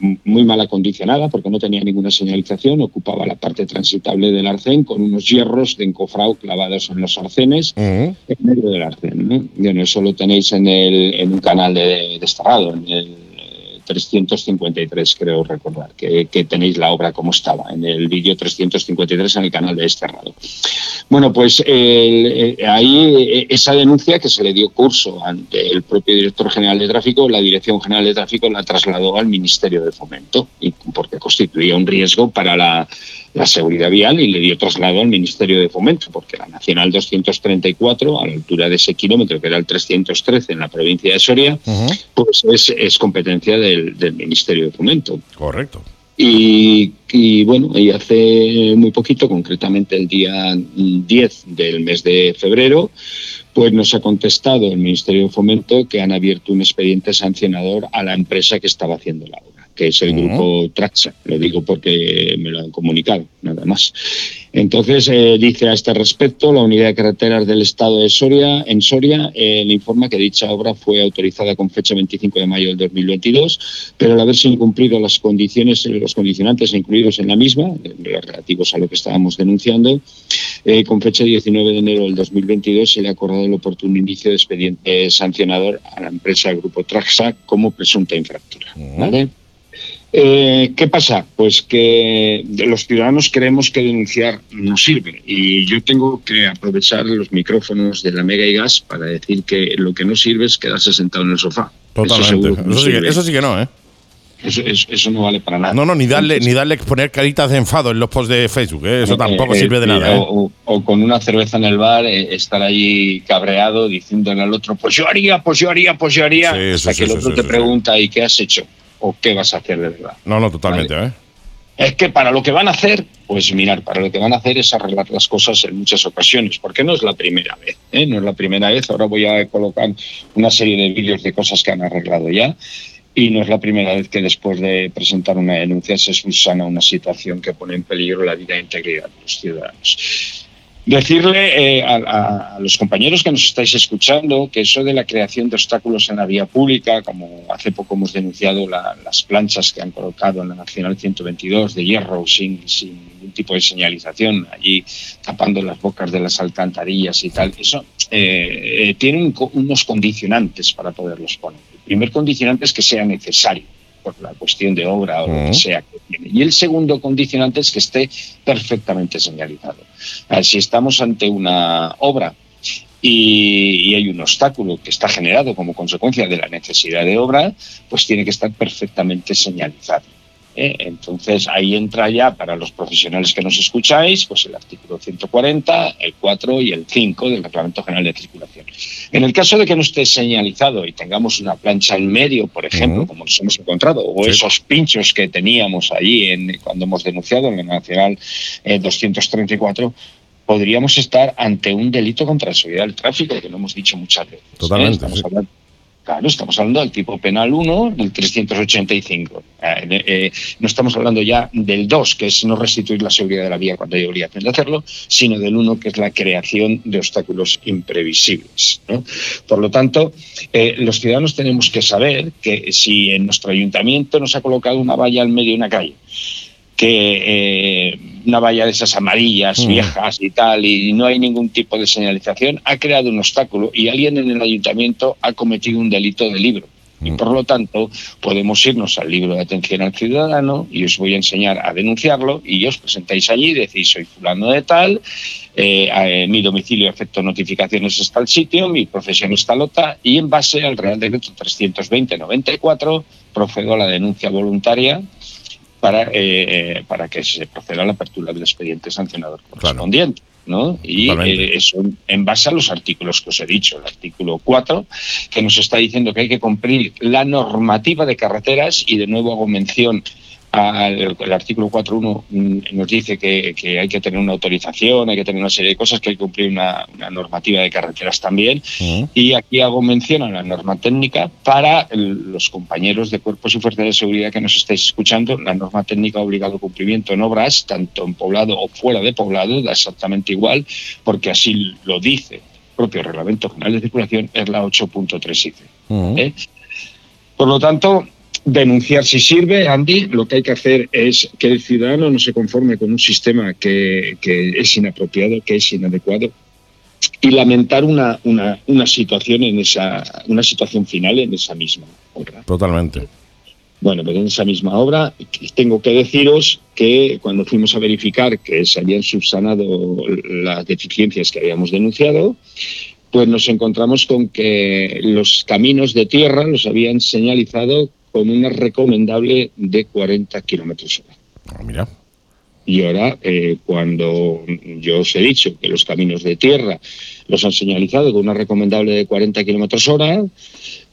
muy mal acondicionada porque no tenía ninguna señalización, ocupaba la parte transitable del arcén con unos hierros de encofrado clavados en los arcenes en medio del arcén. ¿no? Bueno, eso lo tenéis en, el, en un canal de Desterrado, en el 353, creo recordar, que, tenéis la obra como estaba, en el vídeo 353 en el canal de Desterrado. Bueno, pues eh, ahí eh, esa denuncia que se le dio curso ante el propio director general de tráfico, la Dirección General de Tráfico la trasladó al Ministerio de Fomento, porque constituía un riesgo para la, la seguridad vial y le dio traslado al Ministerio de Fomento, porque la Nacional 234, a la altura de ese kilómetro, que era el 313 en la provincia de Soria, pues es, es competencia del, del Ministerio de Fomento. Correcto. Y, y bueno, y hace muy poquito, concretamente el día mm, 10 del mes de febrero, pues nos ha contestado el Ministerio de Fomento que han abierto un expediente sancionador a la empresa que estaba haciendo la obra, que es el grupo Traxa. Lo digo porque me lo han comunicado, nada más. Entonces, eh, dice a este respecto, la Unidad de Carreteras del Estado de Soria, en Soria, eh, le informa que dicha obra fue autorizada con fecha 25 de mayo del 2022, pero al haberse incumplido las condiciones, los condicionantes incluidos en la misma, eh, los relativos a lo que estábamos denunciando, eh, con fecha 19 de enero del 2022 se le ha acordado el oportuno inicio de expediente sancionador a la empresa Grupo Traxa como presunta infractora. ¿vale? Eh, ¿Qué pasa? Pues que los ciudadanos creemos que denunciar no sirve y yo tengo que aprovechar los micrófonos de la Mega y Gas para decir que lo que no sirve es quedarse sentado en el sofá. Totalmente. no Eso sí, que, sirve. eso sí que no, ¿eh? Eso, eso- eso no vale para nada. No, no, ni darle, ni darle poner caritas de enfado en los posts de Facebook, ¿eh? Eso tampoco Eh, sirve de eh, nada, ¿eh? O, o- con una cerveza en el bar, eh, estar allí cabreado diciéndole al otro, pues yo haría, pues yo haría, pues yo haría, Sí, hasta sí, que el otro sí, te pregunta, ¿y qué has hecho? ¿O qué vas a hacer de verdad? No, no, totalmente, ¿eh? Es que para lo que van a hacer, pues mirar, para lo que van a hacer es arreglar las cosas en muchas ocasiones, porque no es la primera vez, ¿eh? no es la primera vez. Ahora voy a colocar una serie de vídeos de cosas que han arreglado ya. Y no es la primera vez que después de presentar una denuncia se subsana una situación que pone en peligro la vida e integridad de los ciudadanos. Decirle eh, a, los compañeros que nos estáis escuchando que eso de la creación de obstáculos en la vía pública, como hace poco hemos denunciado la- las planchas que han colocado en la Nacional 122 de hierro sin, ningún tipo de señalización, allí tapando las bocas de las alcantarillas y tal, eso eh, eh, tiene un unos condicionantes para poderlos poner. El primer condicionante es que sea necesario por la cuestión de obra o lo que sea que tiene. Y el segundo condicionante es que esté perfectamente señalizado. Si estamos ante una obra y, y hay un obstáculo que está generado como consecuencia de la necesidad de obra, pues tiene que estar perfectamente señalizado. ¿Eh? Entonces ahí entra ya para los profesionales que nos escucháis, pues el artículo 140, el 4 y el 5 del Reglamento General de Circulación. En el caso de que no esté señalizado y tengamos una plancha en medio, por ejemplo, como nos hemos encontrado, o Sí. esos pinchos que teníamos allí en, cuando hemos denunciado en la Nacional eh, 234, podríamos estar ante un delito contra la seguridad del tráfico, que lo hemos dicho muchas veces. ¿eh? Totalmente, Estamos sí. hablando- Claro, estamos hablando del tipo penal 1, del 385. Eh, eh, no estamos hablando ya del 2, que es no restituir la seguridad de la vía cuando hay obligación de hacerlo, sino del 1, que es la creación de obstáculos imprevisibles. Por lo tanto, eh, los ciudadanos tenemos que saber que si en nuestro ayuntamiento nos ha colocado una valla al medio de una calle, que eh, una valla de esas amarillas, Mm. viejas y tal, y no hay ningún tipo de señalización, ha creado un obstáculo y alguien en el ayuntamiento ha cometido un delito de libro. Y por lo tanto, podemos irnos al libro de atención al ciudadano y os voy a enseñar a denunciarlo y os presentáis allí y decís, soy fulano de tal, eh, eh, mi domicilio efecto notificaciones está al sitio, mi profesión está lota y en base al Real Decreto 320-94 procedo a la denuncia voluntaria para, eh, eh, para que se proceda a la apertura del expediente sancionador correspondiente. ¿no? Y eh, eso en base a los artículos que os he dicho, el artículo 4, que nos está diciendo que hay que cumplir la normativa de carreteras y de nuevo hago mención al el artículo 4.1 mm, nos dice que, que hay que tener una autorización, hay que tener una serie de cosas, que hay que cumplir una, una normativa de carreteras también. Y aquí hago mención a la norma técnica para el- los compañeros de cuerpos y fuerzas de seguridad que nos estáis escuchando. La norma técnica obligado cumplimiento en obras, tanto en poblado o fuera de poblado, da exactamente igual, porque así lo dice el propio Reglamento General de Circulación, es la 8.3 ¿eh? Por lo tanto, denunciar si sirve, Andy, lo que hay que hacer es que el ciudadano no se conforme con un sistema que, que es inapropiado, que es inadecuado, y lamentar una, una, una situación en esa una situación final en esa misma obra. Totalmente. Bueno, pues en esa misma obra tengo que deciros que cuando fuimos a verificar que se habían subsanado las deficiencias que habíamos denunciado, pues nos encontramos con que los caminos de tierra los habían señalizado con una recomendable de 40 kilómetros hora. Ah, mira. Y ahora, eh, cuando yo os he dicho que los caminos de tierra los han señalizado con una recomendable de 40 kilómetros hora,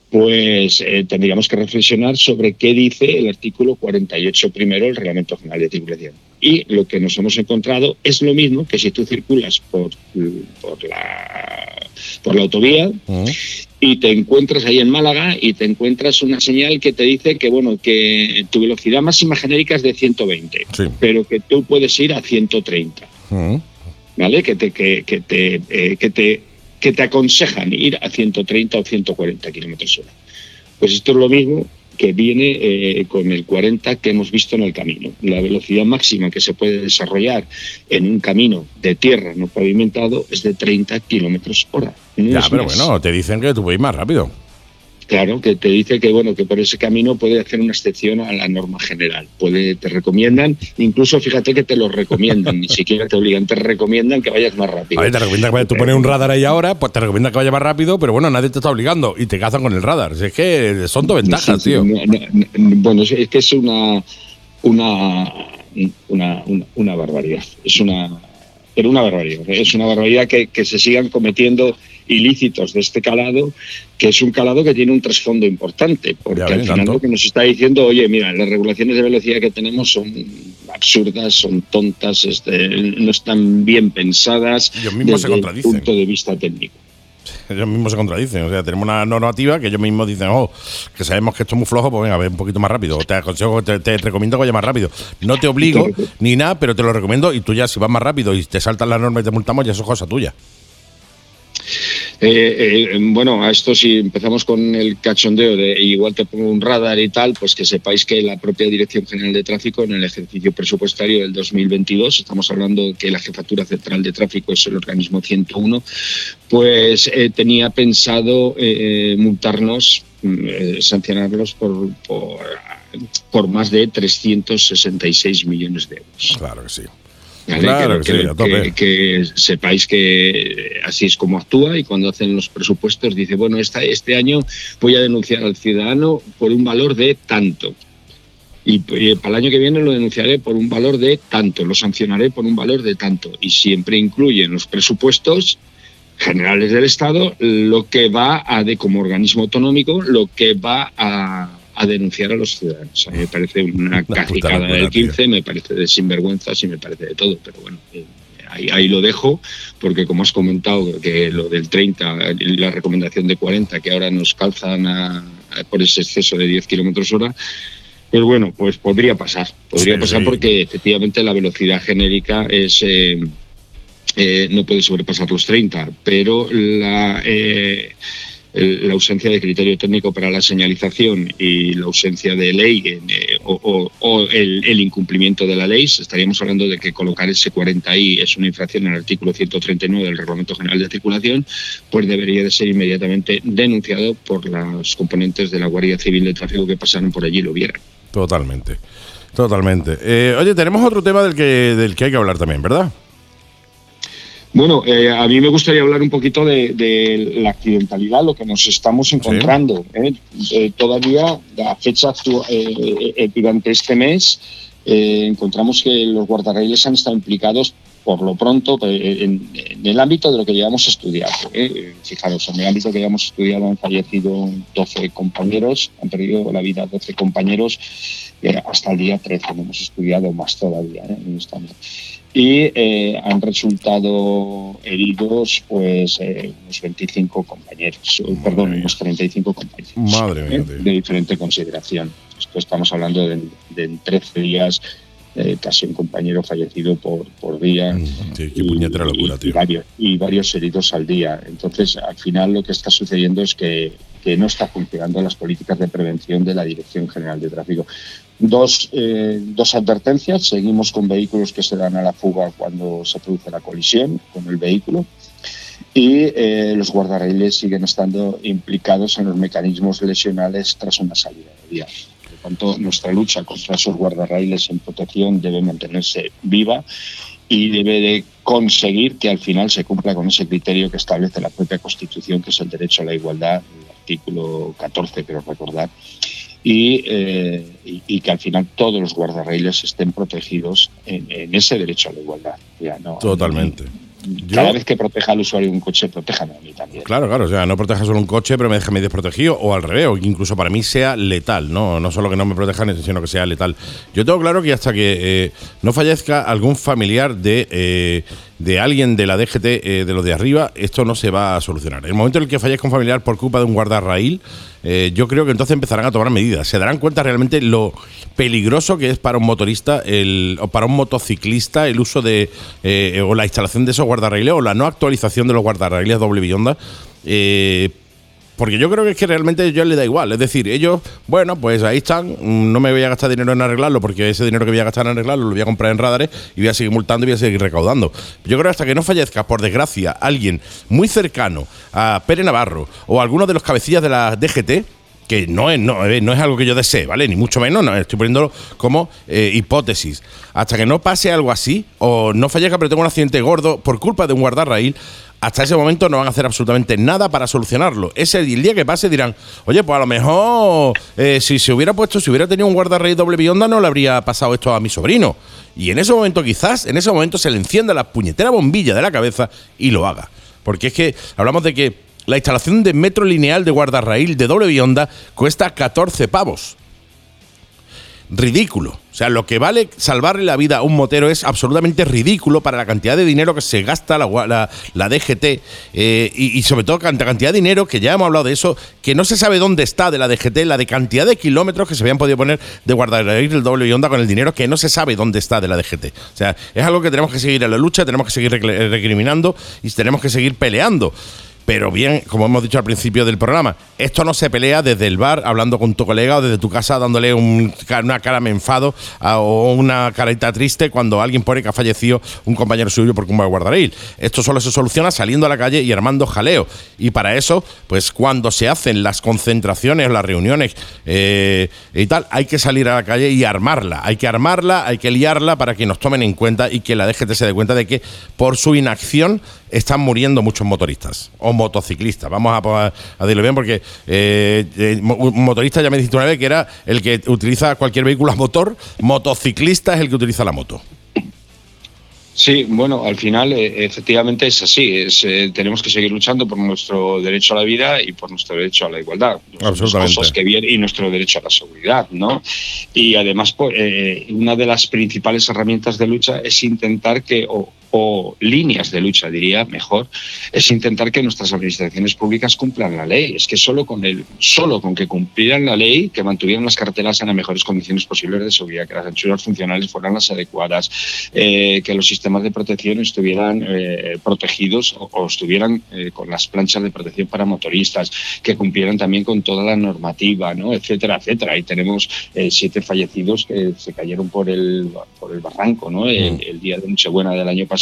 pues eh, tendríamos que reflexionar sobre qué dice el artículo 48 primero del Reglamento General de Circulación. Y lo que nos hemos encontrado es lo mismo que si tú circulas por, por, la, por la autovía y te encuentras ahí en Málaga y te encuentras una señal que te dice que bueno que tu velocidad máxima genérica es de 120, pero que tú puedes ir a 130. ¿Vale? Que te, que, que te, eh, que te que te aconsejan ir a 130 o 140 kilómetros hora. Pues esto es lo mismo que viene eh, con el 40 que hemos visto en el camino. La velocidad máxima que se puede desarrollar en un camino de tierra no pavimentado es de 30 kilómetros hora. ya, pero bueno, te dicen que tú puedes ir más rápido. Claro, que te dice que bueno que por ese camino puede hacer una excepción a la norma general. Puede, te recomiendan, incluso fíjate que te lo recomiendan, ni [LAUGHS] siquiera te obligan, te recomiendan que vayas más rápido. A ver, te recomiendan que tú pones un radar ahí ahora, pues te recomiendan que vayas más rápido, pero bueno, nadie te está obligando y te cazan con el radar. es que son dos ventajas, tío. bueno, es que es una una, una, una, barbaridad. Es una pero una barbaridad. Es una barbaridad que, que se sigan cometiendo ilícitos de este calado, que es un calado que tiene un trasfondo importante, porque al final lo que nos está diciendo, oye, mira, las regulaciones de velocidad que tenemos son absurdas, son tontas, este, no están bien pensadas desde el punto de vista técnico [LAUGHS] ellos mismos se contradicen. O sea, tenemos una normativa que ellos mismos dicen, oh, que sabemos que esto es muy flojo, pues venga, a ver un poquito más rápido. Te aconsejo, te, te recomiendo que vayas más rápido. No te obligo ni nada, pero te lo recomiendo y tú ya, si vas más rápido y te saltan las normas y te multamos, ya eso es cosa tuya. Eh, eh, bueno, a esto si empezamos con el cachondeo de igual te pongo un radar y tal, pues que sepáis que la propia Dirección General de Tráfico en el ejercicio presupuestario del 2022, estamos hablando que la Jefatura Central de Tráfico es el organismo 101, pues eh, tenía pensado multarnos, mm, sancionarlos por, por, por más de 366 millones de euros. Claro que sí. Claro, que, sepáis que así es como actúa y cuando hacen los presupuestos dice, bueno, esta, este año voy a denunciar al ciudadano por un valor de tanto. Y, para el año que viene lo denunciaré por un valor de tanto, lo sancionaré por un valor de tanto. Y siempre incluye en los presupuestos generales del Estado lo que va a, de como organismo autonómico, lo que va a a denunciar a los ciudadanos. A mí me parece una, una del 15, me parece de sinvergüenzas y me parece de todo, pero bueno. Eh, ahí, lo dejo, porque como has comentado, que lo del 30, la recomendación de 40, que ahora nos calzan por ese exceso de 10 kilómetros hora, pues bueno, pues podría pasar. Podría pasar porque efectivamente la velocidad genérica es. Eh, eh, no puede sobrepasar los 30, pero la, la ausencia de criterio técnico para la señalización y la ausencia de ley eh, o, el, incumplimiento de la ley, estaríamos hablando de que colocar ese 40i es una infracción en el artículo 139 del Reglamento General de Circulación, pues debería de ser inmediatamente denunciado por los componentes de la Guardia Civil de Tráfico que pasaron por allí y lo vieran. Totalmente, totalmente. Eh, oye, tenemos otro tema del que, del que hay que hablar también, ¿verdad? Bueno, eh, a mí me gustaría hablar un poquito de, la accidentalidad, lo que nos estamos encontrando. ¿eh? Eh, todavía, a fecha durante este mes, encontramos que los guardarreyes han estado implicados, por lo pronto, en, el ámbito de lo que llevamos estudiado. Fijaros, en el ámbito que llevamos estudiado han fallecido 12 compañeros, han perdido la vida 12 compañeros, hasta el día 13 hemos estudiado más todavía en esta y eh, han resultado heridos pues eh, unos 25 compañeros, perdón, unos 35 compañeros Madre mía, ¿eh? de diferente consideración. Esto estamos hablando de, en 13 días casi un compañero fallecido por, por día mm, sí, qué puñetera locura, tío. Y varios, y varios heridos al día. Entonces, al final lo que está sucediendo es que, no está funcionando las políticas de prevención de la Dirección General de Tráfico. Dos, eh, dos advertencias. Seguimos con vehículos que se dan a la fuga cuando se produce la colisión con el vehículo. Y eh, los guardarrailes siguen estando implicados en los mecanismos lesionales tras una salida de vía. tanto, nuestra lucha contra esos guardarraíles en protección debe mantenerse viva y debe de conseguir que al final se cumpla con ese criterio que establece la propia Constitución, que es el derecho a la igualdad, artículo 14, creo recordar, y, eh, y, y que al final todos los guardarraíles estén protegidos en, en ese derecho a la igualdad. Ya, no, Totalmente. Cada Yo- vez que proteja al usuario de un coche, protejan a mí también. Claro, claro, o sea, no proteja solo un coche, pero me deja medio desprotegido, o al revés, o incluso para mí sea letal, ¿no? No solo que no me protejan, sino que sea letal. Yo tengo claro que hasta que eh, no fallezca algún familiar de, eh, de alguien de la DGT, eh, de los de arriba, esto no se va a solucionar. El momento en el que fallezca un familiar por culpa de un guardarraíl, eh, yo creo que entonces empezarán a tomar medidas. Se darán cuenta realmente lo peligroso que es para un motorista el, o para un motociclista el uso de eh, o la instalación de esos guardarraíles o la no actualización de los guardarraíles doble billonda. Porque yo creo que es que realmente a ellos les da igual. Es decir, ellos, bueno, pues ahí están. mm, No me voy a gastar dinero en arreglarlo porque ese dinero que voy a gastar en arreglarlo lo voy a comprar en radares y voy a seguir multando y voy a seguir recaudando. Yo creo que hasta que no fallezca, por desgracia, alguien muy cercano a Pere Navarro o alguno de los cabecillas de la DGT, que no es, eh, no es algo que yo desee, ¿vale? Ni mucho menos, no, estoy poniéndolo como eh, hipótesis. Hasta que no pase algo así, o no fallezca, pero tengo un accidente gordo por culpa de un guardarraíl, hasta ese momento no van a hacer absolutamente nada para solucionarlo. Ese el día que pase dirán, oye, pues a lo mejor eh, si se hubiera puesto, si hubiera tenido un guardarraíl doble bionda, no le habría pasado esto a mi sobrino. Y en ese momento, quizás, en ese momento se le encienda la puñetera bombilla de la cabeza y lo haga. Porque es que hablamos de que la instalación de metro lineal de guardarraíl de doble bionda cuesta 14 pavos. Ridículo. O sea, lo que vale salvarle la vida a un motero es absolutamente ridículo para la cantidad de dinero que se gasta la, la- la DGT eh, y, y sobre todo canta- cantidad de dinero, que ya hemos hablado de eso, que no se sabe dónde está de la DGT, la de cantidad de kilómetros que se habían podido poner de guardarraíl del doble bionda con el dinero que no se sabe dónde está de la DGT. O sea, es algo que tenemos que seguir en la lucha, tenemos que seguir recriminando y tenemos que seguir peleando. Pero bien, como hemos dicho al principio del programa, esto no se pelea desde el bar hablando con tu colega o desde tu casa dándole un una cara me enfado a- o una carita triste cuando alguien pone que ha fallecido un compañero suyo por culpa de guardarraíl. Esto solo se soluciona saliendo a la calle y armando jaleo. Y para eso, pues cuando se hacen las concentraciones, las reuniones eh, y tal, hay que salir a la calle y armarla. Hay que armarla, hay que liarla para que nos tomen en cuenta y que la DGT se dé cuenta de que por su inacción están muriendo muchos motoristas o motociclistas. Vamos a, a decirlo bien porque eh, eh, un motorista ya me dijiste una vez que era el que utiliza cualquier vehículo a motor, motociclista es el que utiliza la moto. Sí, bueno, al final eh, efectivamente es así. Es, eh, tenemos que seguir luchando por nuestro derecho a la vida y por nuestro derecho a la igualdad. Absolutamente. cosas que vienen y nuestro derecho a la seguridad, ¿no? Y además, pues, eh, una de las principales herramientas de lucha es intentar que, o, o líneas de lucha, diría mejor, es intentar que nuestras administraciones públicas cumplan la ley. Es que solo con el, solo con que cumplieran la ley, que mantuvieran las carreteras en las mejores condiciones posibles de seguridad, que las anchuras funcionales fueran las adecuadas, eh, que los sistemas de protección estuvieran eh, protegidos o, o estuvieran eh, con las planchas de protección para motoristas, que cumplieran también con toda la normativa, ¿no? etcétera, etcétera. Ahí tenemos eh, siete fallecidos que se cayeron por el, por el barranco, ¿no? El, el día de Nochebuena del año pasado,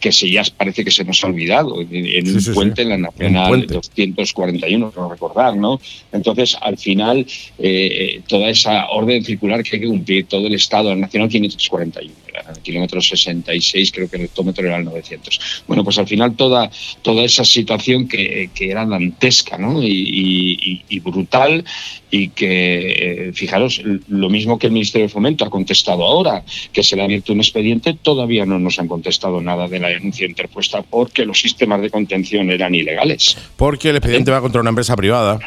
que se ya parece que se nos ha olvidado, en, en Sí, un sí, sí. puente en la Nacional puente. 241, creo recordar, ¿no? Entonces, al final, eh, toda esa orden circular que hay que cumplir, todo el Estado, Nacional 541, era el kilómetro 66, creo que el hectómetro era el 900. Bueno, pues al final toda, toda esa situación que, que era dantesca, ¿no? Y, y- y brutal y que, eh, fijaros, lo mismo que el Ministerio de Fomento ha contestado ahora, que se le ha abierto un expediente, todavía no nos han contestado nada de la denuncia interpuesta porque los sistemas de contención eran ilegales. Porque el expediente va contra una empresa privada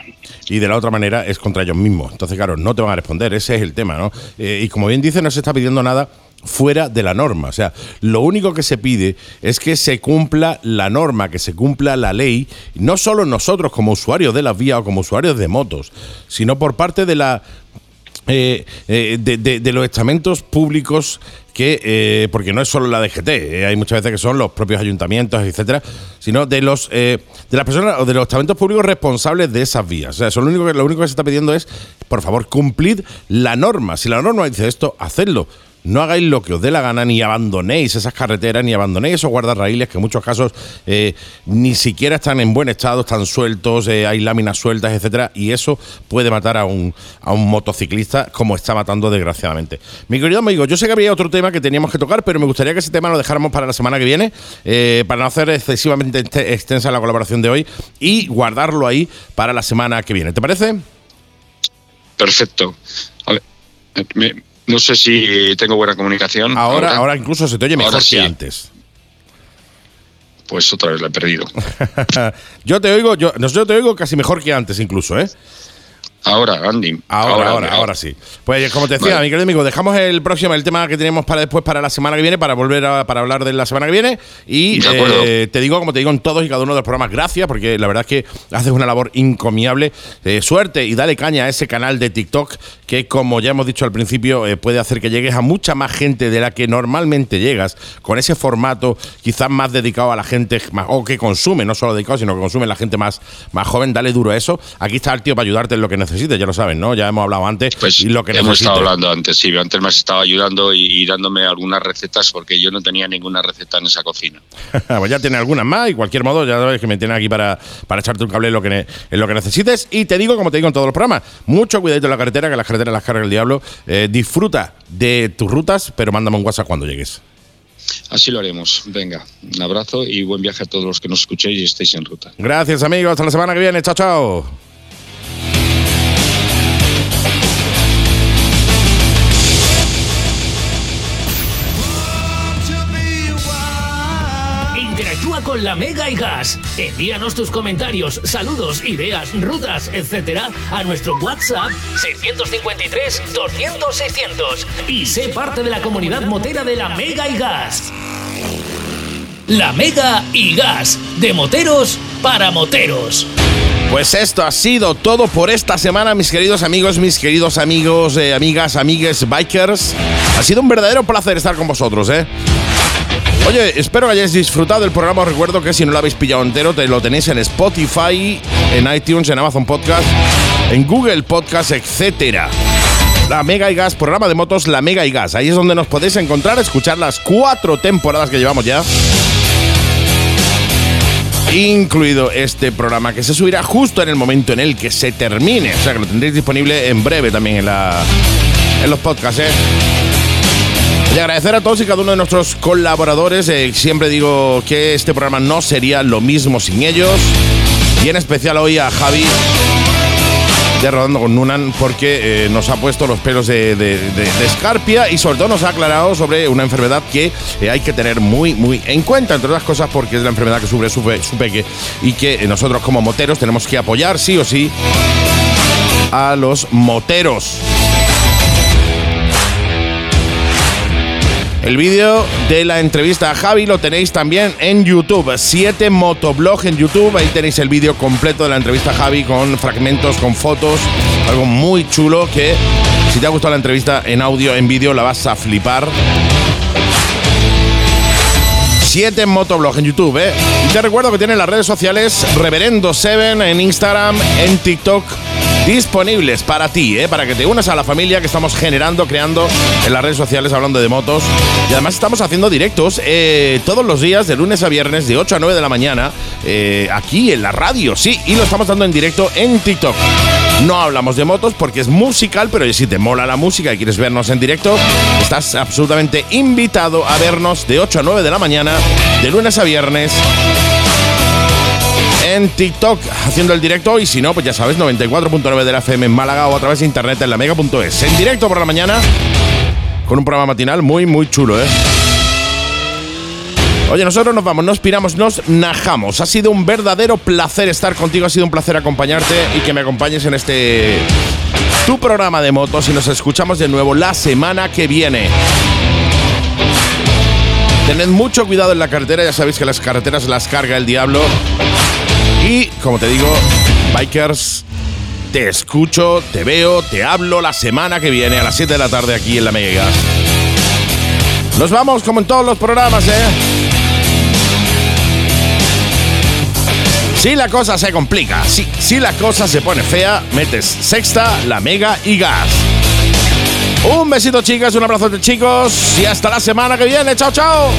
y de la otra manera es contra ellos mismos. Entonces, claro, no te van a responder. Ese es el tema, ¿no? Eh, y como bien dice, no se está pidiendo nada fuera de la norma. O sea, lo único que se pide es que se cumpla la norma, que se cumpla la ley, no solo nosotros como usuarios de las vías o como usuarios de motos, sino por parte de la eh, eh, de, de- de los estamentos públicos que, eh, porque no es solo la DGT, eh, hay muchas veces que son los propios ayuntamientos, etcétera, sino de los de las personas o de los estamentos públicos responsables de esas vías. O sea, eso lo único que lo único que se está pidiendo es, por favor, cumplid la norma. Si la norma dice esto, hacedlo. No hagáis lo que os dé la gana, ni abandonéis esas carreteras, ni abandonéis esos guardarraíles que en muchos casos eh, ni siquiera están en buen estado, están sueltos, eh, hay láminas sueltas, etcétera, y eso puede matar a un, a un motociclista como está matando desgraciadamente. Mi querido amigo, yo sé que había otro tema que teníamos que tocar, pero me gustaría que ese tema lo dejáramos para la semana que viene, eh, para no hacer excesivamente este- extensa la colaboración de hoy y guardarlo ahí para la semana que viene. ¿Te parece? Perfecto. A ver, me- no sé si tengo buena comunicación. Ahora, ahora, incluso se te oye mejor sí. que antes. Pues otra vez la he perdido. [LAUGHS] yo te oigo, yo, yo te oigo casi mejor que antes incluso, ¿eh? Ahora, Andy. Ahora, ahora, ahora, sí. Pues como te decía, Vale. mi querido amigo, dejamos el próximo, el tema que tenemos para después, para la semana que viene, para volver a para hablar de la semana que viene. Y eh, te digo, como te digo en todos y cada uno de los programas, gracias, porque la verdad es que haces una labor encomiable. Eh, suerte y dale caña a ese canal de TikTok que, como ya hemos dicho al principio, eh, puede hacer que llegues a mucha más gente de la que normalmente llegas, con ese formato quizás más dedicado a la gente, más, o que consume, no solo dedicado, sino que consume la gente más, más joven. Dale duro a eso. Aquí está el tío para ayudarte en lo que necesites, ya lo sabes, ¿no? Ya hemos hablado antes. y lo que Pues Hemos necesites. estado hablando antes, sí. Antes me has estado ayudando y, y dándome algunas recetas porque yo no tenía ninguna receta en esa cocina. [LAUGHS] pues ya tiene algunas más y cualquier modo ya sabes que me tiene aquí para, para echarte un cable en lo, que ne- en lo que necesites. Y te digo, como te digo en todos los programas, mucho cuidadito en la carretera, que las carreteras las carga el diablo. Eh, disfruta de tus rutas, pero mándame un WhatsApp cuando llegues. Así lo haremos. Venga, un abrazo y buen viaje a todos los que nos escuchéis y estéis en ruta. Gracias, amigos. Hasta la semana que viene. Chao, chao. La Mega y Gas. Envíanos tus comentarios, saludos, ideas, rutas, etcétera, a nuestro WhatsApp 653 200 600 y sé parte de la comunidad motera de la Mega y Gas. La Mega y Gas, de moteros para moteros. Pues esto ha sido todo por esta semana, mis queridos amigos, mis queridos amigos, eh, amigas, amigues, bikers. Ha sido un verdadero placer estar con vosotros, ¿eh? Oye, espero que hayáis disfrutado del programa. Os recuerdo que si no lo habéis pillado entero, te lo tenéis en Spotify, en iTunes, en Amazon Podcast, en Google Podcast, etcétera. La Mega y Gas, programa de motos La Mega y Gas. Ahí es donde nos podéis encontrar, escuchar las cuatro temporadas que llevamos ya. Incluido este programa que se subirá justo en el momento en el que se termine. O sea que lo tendréis disponible en breve también en, la, en los podcasts, ¿eh? Y agradecer a todos y cada uno de nuestros colaboradores. Eh, siempre digo que este programa no sería lo mismo sin ellos. Y en especial hoy a Javi de Rodando con Nunan porque eh, nos ha puesto los pelos de, de- escarpia y sobre todo nos ha aclarado sobre una enfermedad que eh, hay que tener muy, muy en cuenta, entre otras cosas porque es la enfermedad que sufre su, su peque y que nosotros como moteros tenemos que apoyar sí o sí a los moteros. El vídeo de la entrevista a Javi lo tenéis también en YouTube. 7 Motoblog en YouTube. Ahí tenéis el vídeo completo de la entrevista a Javi con fragmentos, con fotos. Algo muy chulo que si te ha gustado la entrevista en audio, en vídeo, la vas a flipar. 7 Motoblog en YouTube, ¿eh? Y te recuerdo que tienen las redes sociales Reverendo7 en Instagram, en TikTok, disponibles para ti, ¿eh? Para que te unas a la familia que estamos generando, creando en las redes sociales hablando de motos. Y además estamos haciendo directos eh, todos los días, de lunes a viernes, de 8 a 9 de la mañana, eh, aquí en la radio, sí, y lo estamos dando en directo en TikTok. No hablamos de motos porque es musical, pero si te mola la música y quieres vernos en directo, estás absolutamente invitado a vernos de 8 a 9 de la mañana, de lunes a viernes, en TikTok haciendo el directo y si no, pues ya sabes, 94.9 de la FM en Málaga o a través de internet en la mega.es. En directo por la mañana con un programa matinal muy, muy chulo, ¿eh? Oye, nosotros nos vamos, nos piramos, nos najamos. Ha sido un verdadero placer estar contigo, ha sido un placer acompañarte y que me acompañes en este tu programa de motos y nos escuchamos de nuevo la semana que viene. Tened mucho cuidado en la carretera, ya sabéis que las carreteras las carga el diablo. Y, como te digo, bikers, te escucho, te veo, te hablo la semana que viene a las 7 de la tarde aquí en la Mega. Nos vamos como en todos los programas, ¿eh? Si la cosa se complica, si, si la cosa se pone fea, metes sexta, la mega y gas. Un besito, chicas, un abrazo, chicos. Y hasta la semana que viene. Chao, chao.